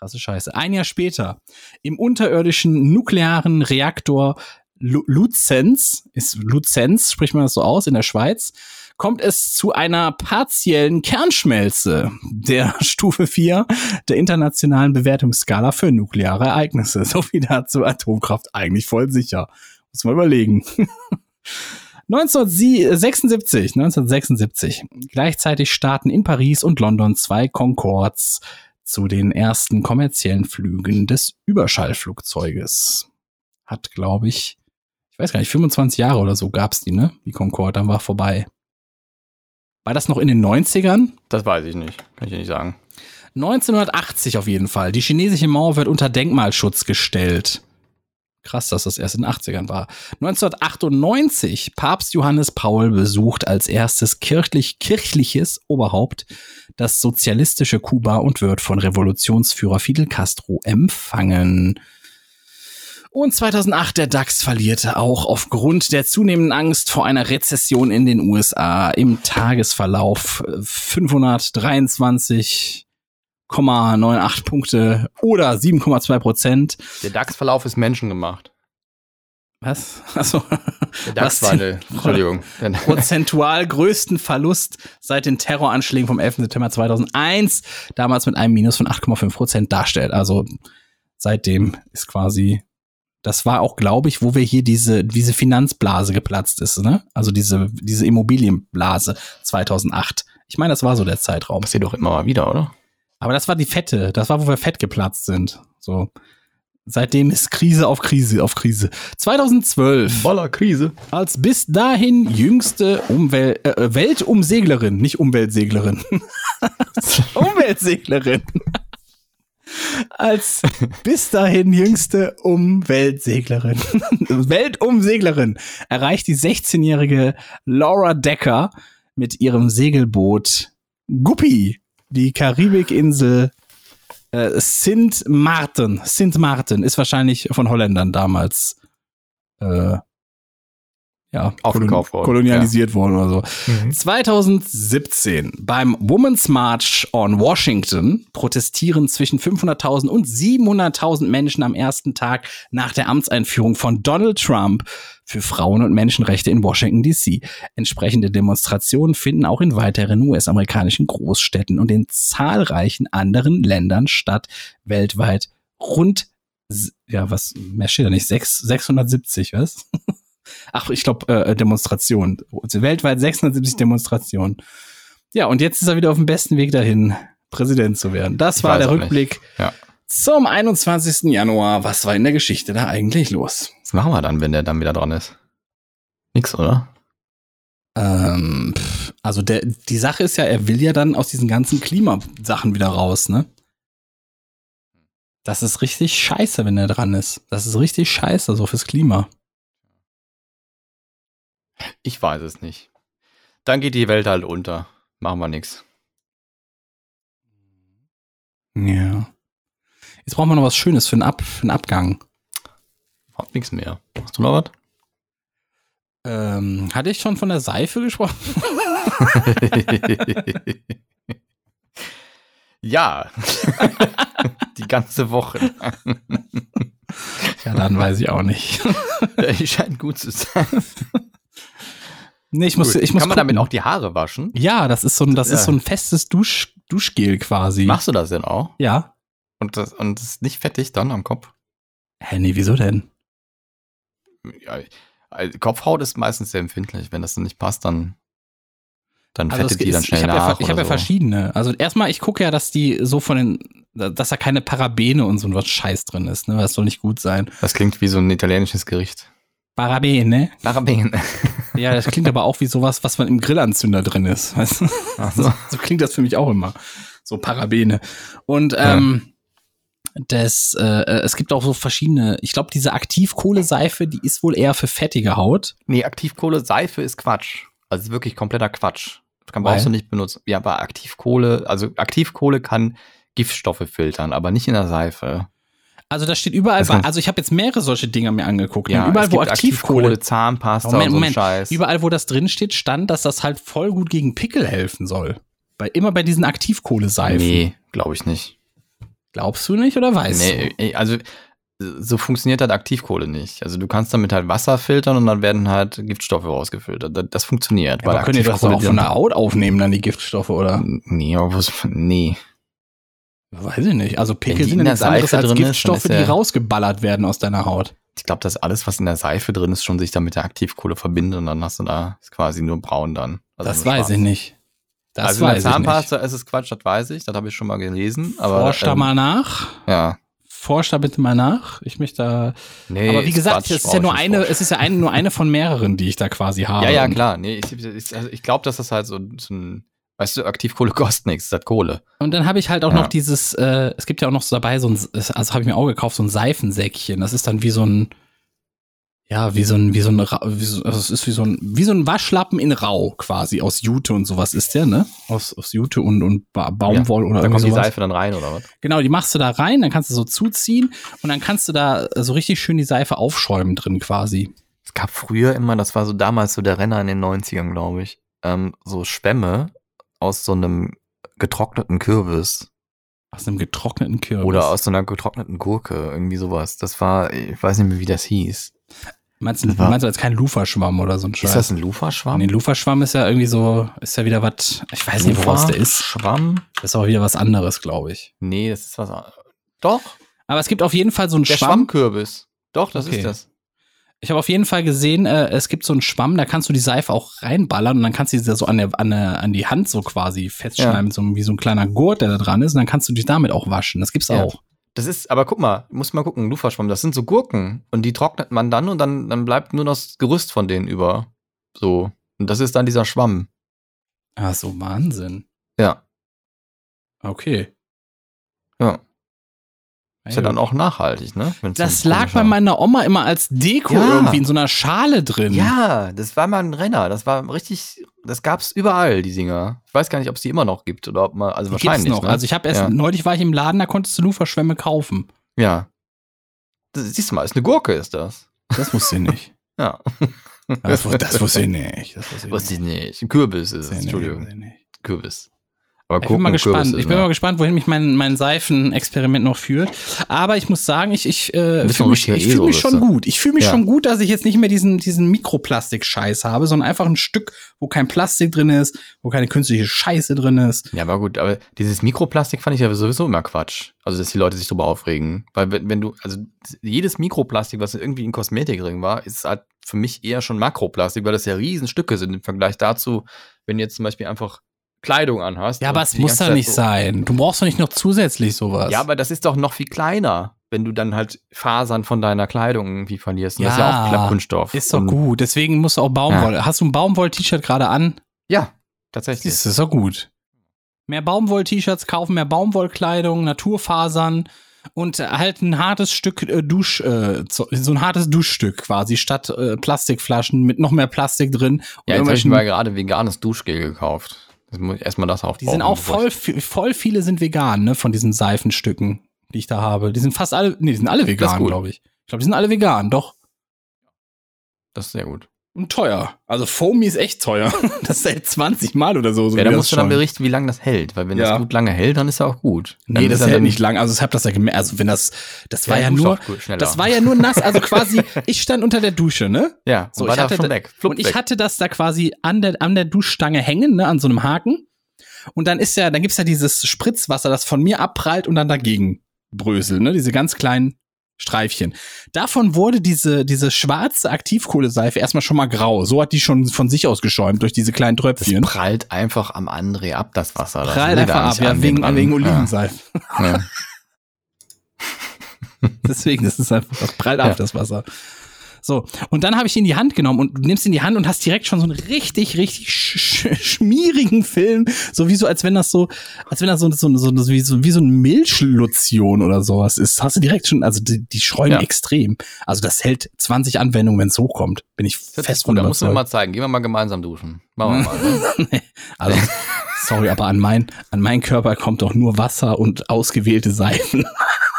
Krasse Scheiße. Ein Jahr später, im unterirdischen nuklearen Reaktor Lu Luzenz, ist Luzenz, spricht man das so aus, in der Schweiz, kommt es zu einer partiellen Kernschmelze der Stufe 4 der internationalen Bewertungsskala für nukleare Ereignisse. So viel dazu Atomkraft eigentlich voll sicher. Muss man überlegen. 1976, 1976. Gleichzeitig starten in Paris und London zwei Concords zu den ersten kommerziellen Flügen des Überschallflugzeuges. Hat, glaube ich, ich weiß gar nicht, 25 Jahre oder so gab's die, ne? Die Concorde, dann war vorbei. War das noch in den 90ern? Das weiß ich nicht. Kann ich nicht sagen. 1980 auf jeden Fall. Die chinesische Mauer wird unter Denkmalschutz gestellt. Krass, dass das erst in den 80ern war. 1998, Papst Johannes Paul besucht als erstes kirchlich, kirchliches Oberhaupt das sozialistische Kuba und wird von Revolutionsführer Fidel Castro empfangen. Und 2008 der DAX verlierte auch aufgrund der zunehmenden Angst vor einer Rezession in den USA im Tagesverlauf 523,98 Punkte oder 7,2 Prozent. Der DAX-Verlauf ist menschengemacht. Was? Also, Der DAX war eine, Entschuldigung. prozentual größten Verlust seit den Terroranschlägen vom 11. September 2001, damals mit einem Minus von 8,5 Prozent darstellt. Also seitdem ist quasi, das war auch, glaube ich, wo wir hier diese, diese Finanzblase geplatzt ist, ne? Also diese, diese Immobilienblase 2008. Ich meine, das war so der Zeitraum. Passiert doch immer mal wieder, oder? Aber das war die fette, das war, wo wir fett geplatzt sind. So. Seitdem ist Krise auf Krise auf Krise. 2012 Voller Krise. als bis dahin jüngste Umwel äh, Weltumseglerin, nicht Umweltseglerin. Umweltseglerin. als bis dahin jüngste Umweltseglerin. Weltumseglerin erreicht die 16-jährige Laura Decker mit ihrem Segelboot Guppy die Karibikinsel äh, Sint Maarten. Sint Maarten ist wahrscheinlich von Holländern damals äh, ja, Aufgekauft worden, kolonialisiert worden oder so. 2017 beim Women's March on Washington protestieren zwischen 500.000 und 700.000 Menschen am ersten Tag nach der Amtseinführung von Donald Trump für Frauen- und Menschenrechte in Washington DC. Entsprechende Demonstrationen finden auch in weiteren US-amerikanischen Großstädten und in zahlreichen anderen Ländern statt, weltweit rund ja, was, mehr steht da nicht, sechs- 670, was? Ach, ich glaube, äh, Demonstrationen. Weltweit 670 Demonstrationen. Ja, und jetzt ist er wieder auf dem besten Weg dahin, Präsident zu werden. Das Ich war der. Rückblick Ja. zum 21. Januar. Was war in der Geschichte da eigentlich los? Was machen wir dann, wenn der dann wieder dran ist? Nix, oder? Ähm, pff, also der, die Sache ist ja, er will ja dann aus diesen ganzen Klimasachen wieder raus, ne? Das ist richtig scheiße, wenn er dran ist. Das ist richtig scheiße, so fürs Klima. Ich weiß es nicht. Dann geht die Welt halt unter. Machen wir nix. Ja. Jetzt brauchen wir noch was Schönes für einen, Ab, für einen Abgang. Hab nix mehr. Hast du noch was? Ähm, hatte ich schon von der Seife gesprochen? ja. die ganze Woche. Ja, dann weiß ich auch nicht. Die scheint gut zu sein. Nee, ich muss, Gut. ich muss Kann man damit gucken. auch die Haare waschen? Ja, das ist so ein, das ist Ja. so ein festes Dusch, Duschgel quasi. Machst du das denn auch? Ja. Und das, und das ist nicht fettig dann am Kopf? Hä, nee, wieso denn? Ja, also Kopfhaut ist meistens sehr empfindlich. Wenn das dann nicht passt, dann, dann Also fettet die dann ist- schnell ich habe ja, nach. ich hab oder ja so. verschiedene. Also erstmal, ich gucke ja, dass die so von den, dass da keine Parabene und so was Scheiß drin ist, ne? Das soll nicht gut sein. Das klingt wie so ein italienisches Gericht. Parabene? Parabén. Ja, das klingt aber auch wie sowas, was man im Grillanzünder drin ist. Weißt du? So. So klingt das für mich auch immer. So Parabene. Und ähm, das, äh, es gibt auch so verschiedene, ich glaube, diese Aktivkohleseife, die ist wohl eher für fettige Haut. Nee, Aktivkohle, Seife ist Quatsch. Also ist wirklich kompletter Quatsch. Das kann, brauchst Weil? du nicht benutzen. Ja, aber Aktivkohle, also Aktivkohle kann Giftstoffe filtern, aber nicht in der Seife. Also da steht überall, Das also ich habe jetzt mehrere solche Dinger mir angeguckt. Ja, und überall, wo gibt Aktivkohle, Zahnpasta Moment, und so Moment, Scheiß. überall, wo das drin steht, stand, dass das halt voll gut gegen Pickel helfen soll. Bei, immer bei diesen Aktivkohleseifen. Nee, glaube ich nicht. Glaubst du nicht oder weißt Nee, ey, also so funktioniert halt Aktivkohle nicht. Also du kannst damit halt Wasser filtern und dann werden halt Giftstoffe rausgefiltert. Das, das funktioniert. du? Aber könnt ihr das Aktivkohle auch von der Haut aufnehmen, dann die Giftstoffe, oder? Nee, aber was, nee. Weiß ich nicht. Also Pickel die sind in der Seife als drin dann Giftstoffe, ist die ja- rausgeballert werden aus deiner Haut. Ich glaube, dass alles, was in der Seife drin ist, schon sich da mit der Aktivkohle verbindet und dann hast du da ist quasi nur braun dann. Also das weiß ich nicht. Das also in weiß der ich nicht. Zahnpasta ist es Quatsch, das weiß ich, das habe ich schon mal gelesen. Aber, Forsch da ähm, mal nach. Ja. Forsch da bitte mal nach. Ich möchte da. Nee, aber wie gesagt, Quatsch, es ist ja nur eine, forschen. es ist ja ein, nur eine von mehreren, die ich da quasi habe. Ja, ja, klar. Nee, ich, ich, also ich glaube, dass das halt so, so ein, weißt du, Aktivkohle kostet nichts, das hat Kohle. Und dann habe ich halt auch Ja. noch dieses, äh, es gibt ja auch noch so dabei so ein, also habe ich mir auch gekauft, so ein Seifensäckchen. Das ist dann wie so ein, ja, wie so ein, wie so ein, Ra- wie so, also es ist wie so ein, wie so ein Waschlappen in Rau quasi aus Jute und sowas ist der, ne? Aus, aus Jute und, und ba Baumwolle oder Da kommt die sowas. Seife dann rein, oder was? Genau, die machst du da rein, dann kannst du so zuziehen und dann kannst du da so richtig schön die Seife aufschäumen drin quasi. Es gab früher immer, das war so damals so der Renner in den 90ern, glaube ich, ähm, so Schwämme aus so einem getrockneten Kürbis Aus einem getrockneten Kürbis. oder aus so einer getrockneten Gurke, irgendwie sowas. Das war, ich weiß nicht mehr, wie das hieß. Meinst du, das meinst du jetzt kein Luferschwamm oder so ein Scheiß? Ist das ein Luferschwamm? Nee, Luferschwamm ist ja irgendwie so, ist ja wieder was, ich weiß nicht, woraus der ist. Schwamm? Das ist auch wieder was anderes, glaube ich. Nee, das ist was anderes. Doch, Aber es gibt auf jeden Fall so einen der Schwamm. Schwammkürbis. Doch, das Okay. ist das. Ich habe auf jeden Fall gesehen, äh, es gibt so einen Schwamm, da kannst du die Seife auch reinballern und dann kannst du sie so an, der, an, der, an die Hand so quasi festschneiden, so wie so ein kleiner Gurt, der da dran ist, und dann kannst du dich damit auch waschen. Das gibt's Ja. auch. Das ist, aber guck mal, muss mal gucken, Luferschwamm, das sind so Gurken und die trocknet man dann und dann, dann bleibt nur das Gerüst von denen über. So. Und das ist dann dieser Schwamm. Ach so, Wahnsinn. Ja. Okay. Ja. Ist ja dann auch nachhaltig, ne? Wenn's Das lag bei meiner Oma immer als Deko Ja. irgendwie in so einer Schale drin. Ja, das war mal ein Renner. Das war richtig, das gab's überall, die Dinger. Ich weiß gar nicht, ob es die immer noch gibt oder ob man, also Die wahrscheinlich. gibt's noch. Ne? Also ich habe erst, Ja. neulich war ich im Laden, da konntest du Luferschwämme kaufen. Ja. Das, siehst du mal, ist eine Gurke, ist das. Das wusste ich nicht. Ja. Das, das wusste ich nicht. Das wusste ich nicht. Ein Kürbis ist es, Entschuldigung. Kürbis. Aber Ich bin mal gespannt. Ich bin mal gespannt, wohin mich mein, mein Seifenexperiment noch führt. Aber ich muss sagen, ich, ich, äh, fühle mich, ich fühl mich schon gut. Ich fühle mich Ja. schon gut, dass ich jetzt nicht mehr diesen, diesen Mikroplastik-Scheiß habe, sondern einfach ein Stück, wo kein Plastik drin ist, wo keine künstliche Scheiße drin ist. Ja, aber gut, aber dieses Mikroplastik fand ich ja sowieso immer Quatsch. Also, dass die Leute sich drüber aufregen. Weil wenn, wenn du, also jedes Mikroplastik, was irgendwie in Kosmetik drin war, ist halt für mich eher schon Makroplastik, weil das ja Riesenstücke sind im Vergleich dazu, wenn jetzt zum Beispiel einfach Kleidung anhast. Ja, aber es muss Zeit nicht so- sein. Du brauchst doch nicht noch zusätzlich sowas. Ja, aber das ist doch noch viel kleiner, wenn du dann halt Fasern von deiner Kleidung irgendwie verlierst. Und das ist ja Ja, auch Klappkunststoff. ist doch gut. Deswegen musst du auch Baumwolle. Hast du ein Baumwoll-T-Shirt gerade an? Ja, tatsächlich. Das ist doch gut. Mehr Baumwoll-T-Shirts kaufen, mehr Baumwollkleidung, Naturfasern und halt ein hartes Stück äh, Dusch, äh, so ein hartes Duschstück quasi, statt äh, Plastikflaschen mit noch mehr Plastik drin. Ja, jetzt habe ich mir gerade veganes Duschgel gekauft. Das muss ich erstmal das aufbauen. die sind auch voll, voll viele sind vegan, ne, von diesen Seifenstücken, die ich da habe. Die sind fast alle, nee, die sind alle vegan, glaube ich. Ich glaube, die sind alle vegan, doch. Das ist sehr gut. Und teuer. Also Foamy ist echt teuer. Das hält 20 Mal oder so. so ja, da musst du dann berichten, wie lange das hält. Weil wenn Ja. das gut lange hält, dann ist ja auch gut. Dann Nee, das ja hält nicht lang. Also ich habe das ja gemerkt. Also wenn das, das war Ja, ja duscht nur, das war ja nur nass. Also quasi, ich stand unter der Dusche, ne? Ja, So, war ich da hatte da- weg. Und ich weg. hatte das da quasi an der, an der Duschstange hängen, ne, an so einem Haken. Und dann ist ja, dann gibt's ja dieses Spritzwasser, das von mir abprallt und dann dagegen bröselt, ne, diese ganz kleinen Streifchen. Davon wurde diese, diese schwarze Aktivkohleseife erstmal schon mal grau. So hat die schon von sich aus geschäumt durch diese kleinen das Tröpfchen. prallt einfach am André ab, das Wasser. Das Prallt einfach ab, ja, an wegen, ran. wegen Olivenseife. Ja. Deswegen, das ist einfach, das prallt ab, Ja. das Wasser. So, und dann habe ich ihn in die Hand genommen und du nimmst ihn in die Hand und hast direkt schon so einen richtig, richtig sch sch schmierigen Film. So wie so, als wenn das so, als wenn das so, so, so, wie, so wie so ein Milchlotion oder sowas ist. Hast du direkt schon, also die, die schäumen Ja. extrem. Also das hält 20 Anwendungen, wenn es hochkommt. Bin ich Das fest von da musst du mir mal zeigen. Gehen wir mal gemeinsam duschen. Machen wir mal. Ne? Also, sorry, aber an mein, an meinen Körper kommt doch nur Wasser und ausgewählte Seifen.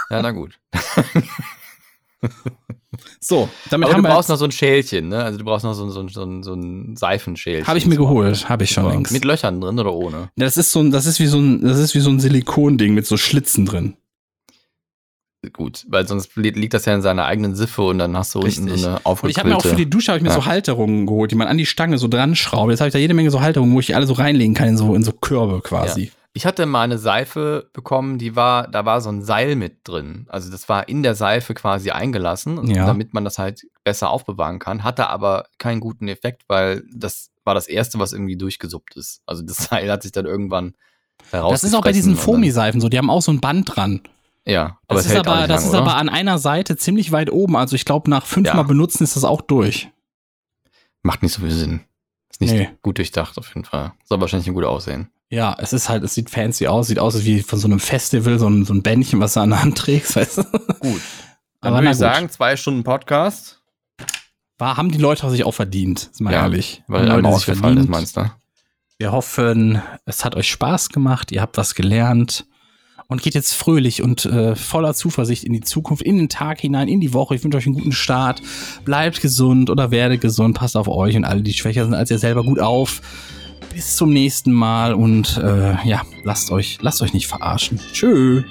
Ja, na gut. So, damit Aber haben du wir brauchst noch so ein Schälchen, ne? Also du brauchst noch so, ein- so, so, so ein Seifenschälchen. Habe ich mir geholt, habe ich schon Ja. längst. Mit Löchern drin oder ohne? Ja, Das ist so ein, das ist wie so ein, das ist wie so ein Silikonding mit so Schlitzen drin. Gut, weil sonst li- liegt das ja in seiner eigenen Siffe und dann hast du unten Richtig. so eine Und ich habe mir auch für die. Dusche habe ich mir Ja. so Halterungen geholt, die man an die Stange so dran schraubt. Jetzt habe ich da jede Menge so Halterungen, wo ich die alle so reinlegen kann in so in so Körbe quasi. Ich hatte mal eine Seife bekommen, die war, da war so ein Seil mit drin. Also das war in der Seife quasi eingelassen, Ja. damit man das halt besser aufbewahren kann. Hatte aber keinen guten Effekt, weil das war das erste, was irgendwie durchgesuppt ist. Also das Seil hat sich dann irgendwann heraus. Das ist auch bei diesen Fomi-Seifen so, die haben auch so ein Band dran. Ja, aber Das es ist aber, nicht das lang, ist oder? aber an einer Seite ziemlich weit oben. Also ich glaube, nach fünfmal Ja. benutzen ist das auch durch. Macht nicht so viel Sinn. Ist nicht Nee. gut durchdacht auf jeden Fall. Soll wahrscheinlich nicht gut aussehen. Ja, es ist halt, es sieht fancy aus, sieht aus wie von so einem Festival, so ein, so ein Bändchen, was du an der Hand trägst, weißt du? Gut. Dann Aber würde ich sagen, zwei Stunden Podcast. War, haben die Leute sich auch verdient, ist mal Ja, ehrlich. Weil Haben Leute auch sich gefallen ist, meinst du? Wir hoffen, es hat euch Spaß gemacht, ihr habt was gelernt und geht jetzt fröhlich und äh, voller Zuversicht in die Zukunft, in den Tag hinein, in die Woche. Ich wünsche euch einen guten Start. Bleibt gesund oder werdet gesund, passt auf euch und alle, die schwächer sind als ihr selber, gut auf. Bis zum nächsten Mal und äh, ja, lasst euch, lasst euch nicht verarschen. Tschö.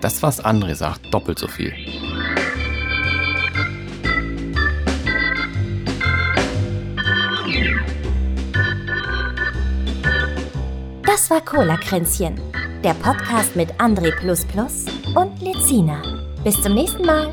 Das, was André sagt, doppelt so viel. Das war Cola-Kränzchen, der Podcast mit André und Lezina. Bis zum nächsten Mal.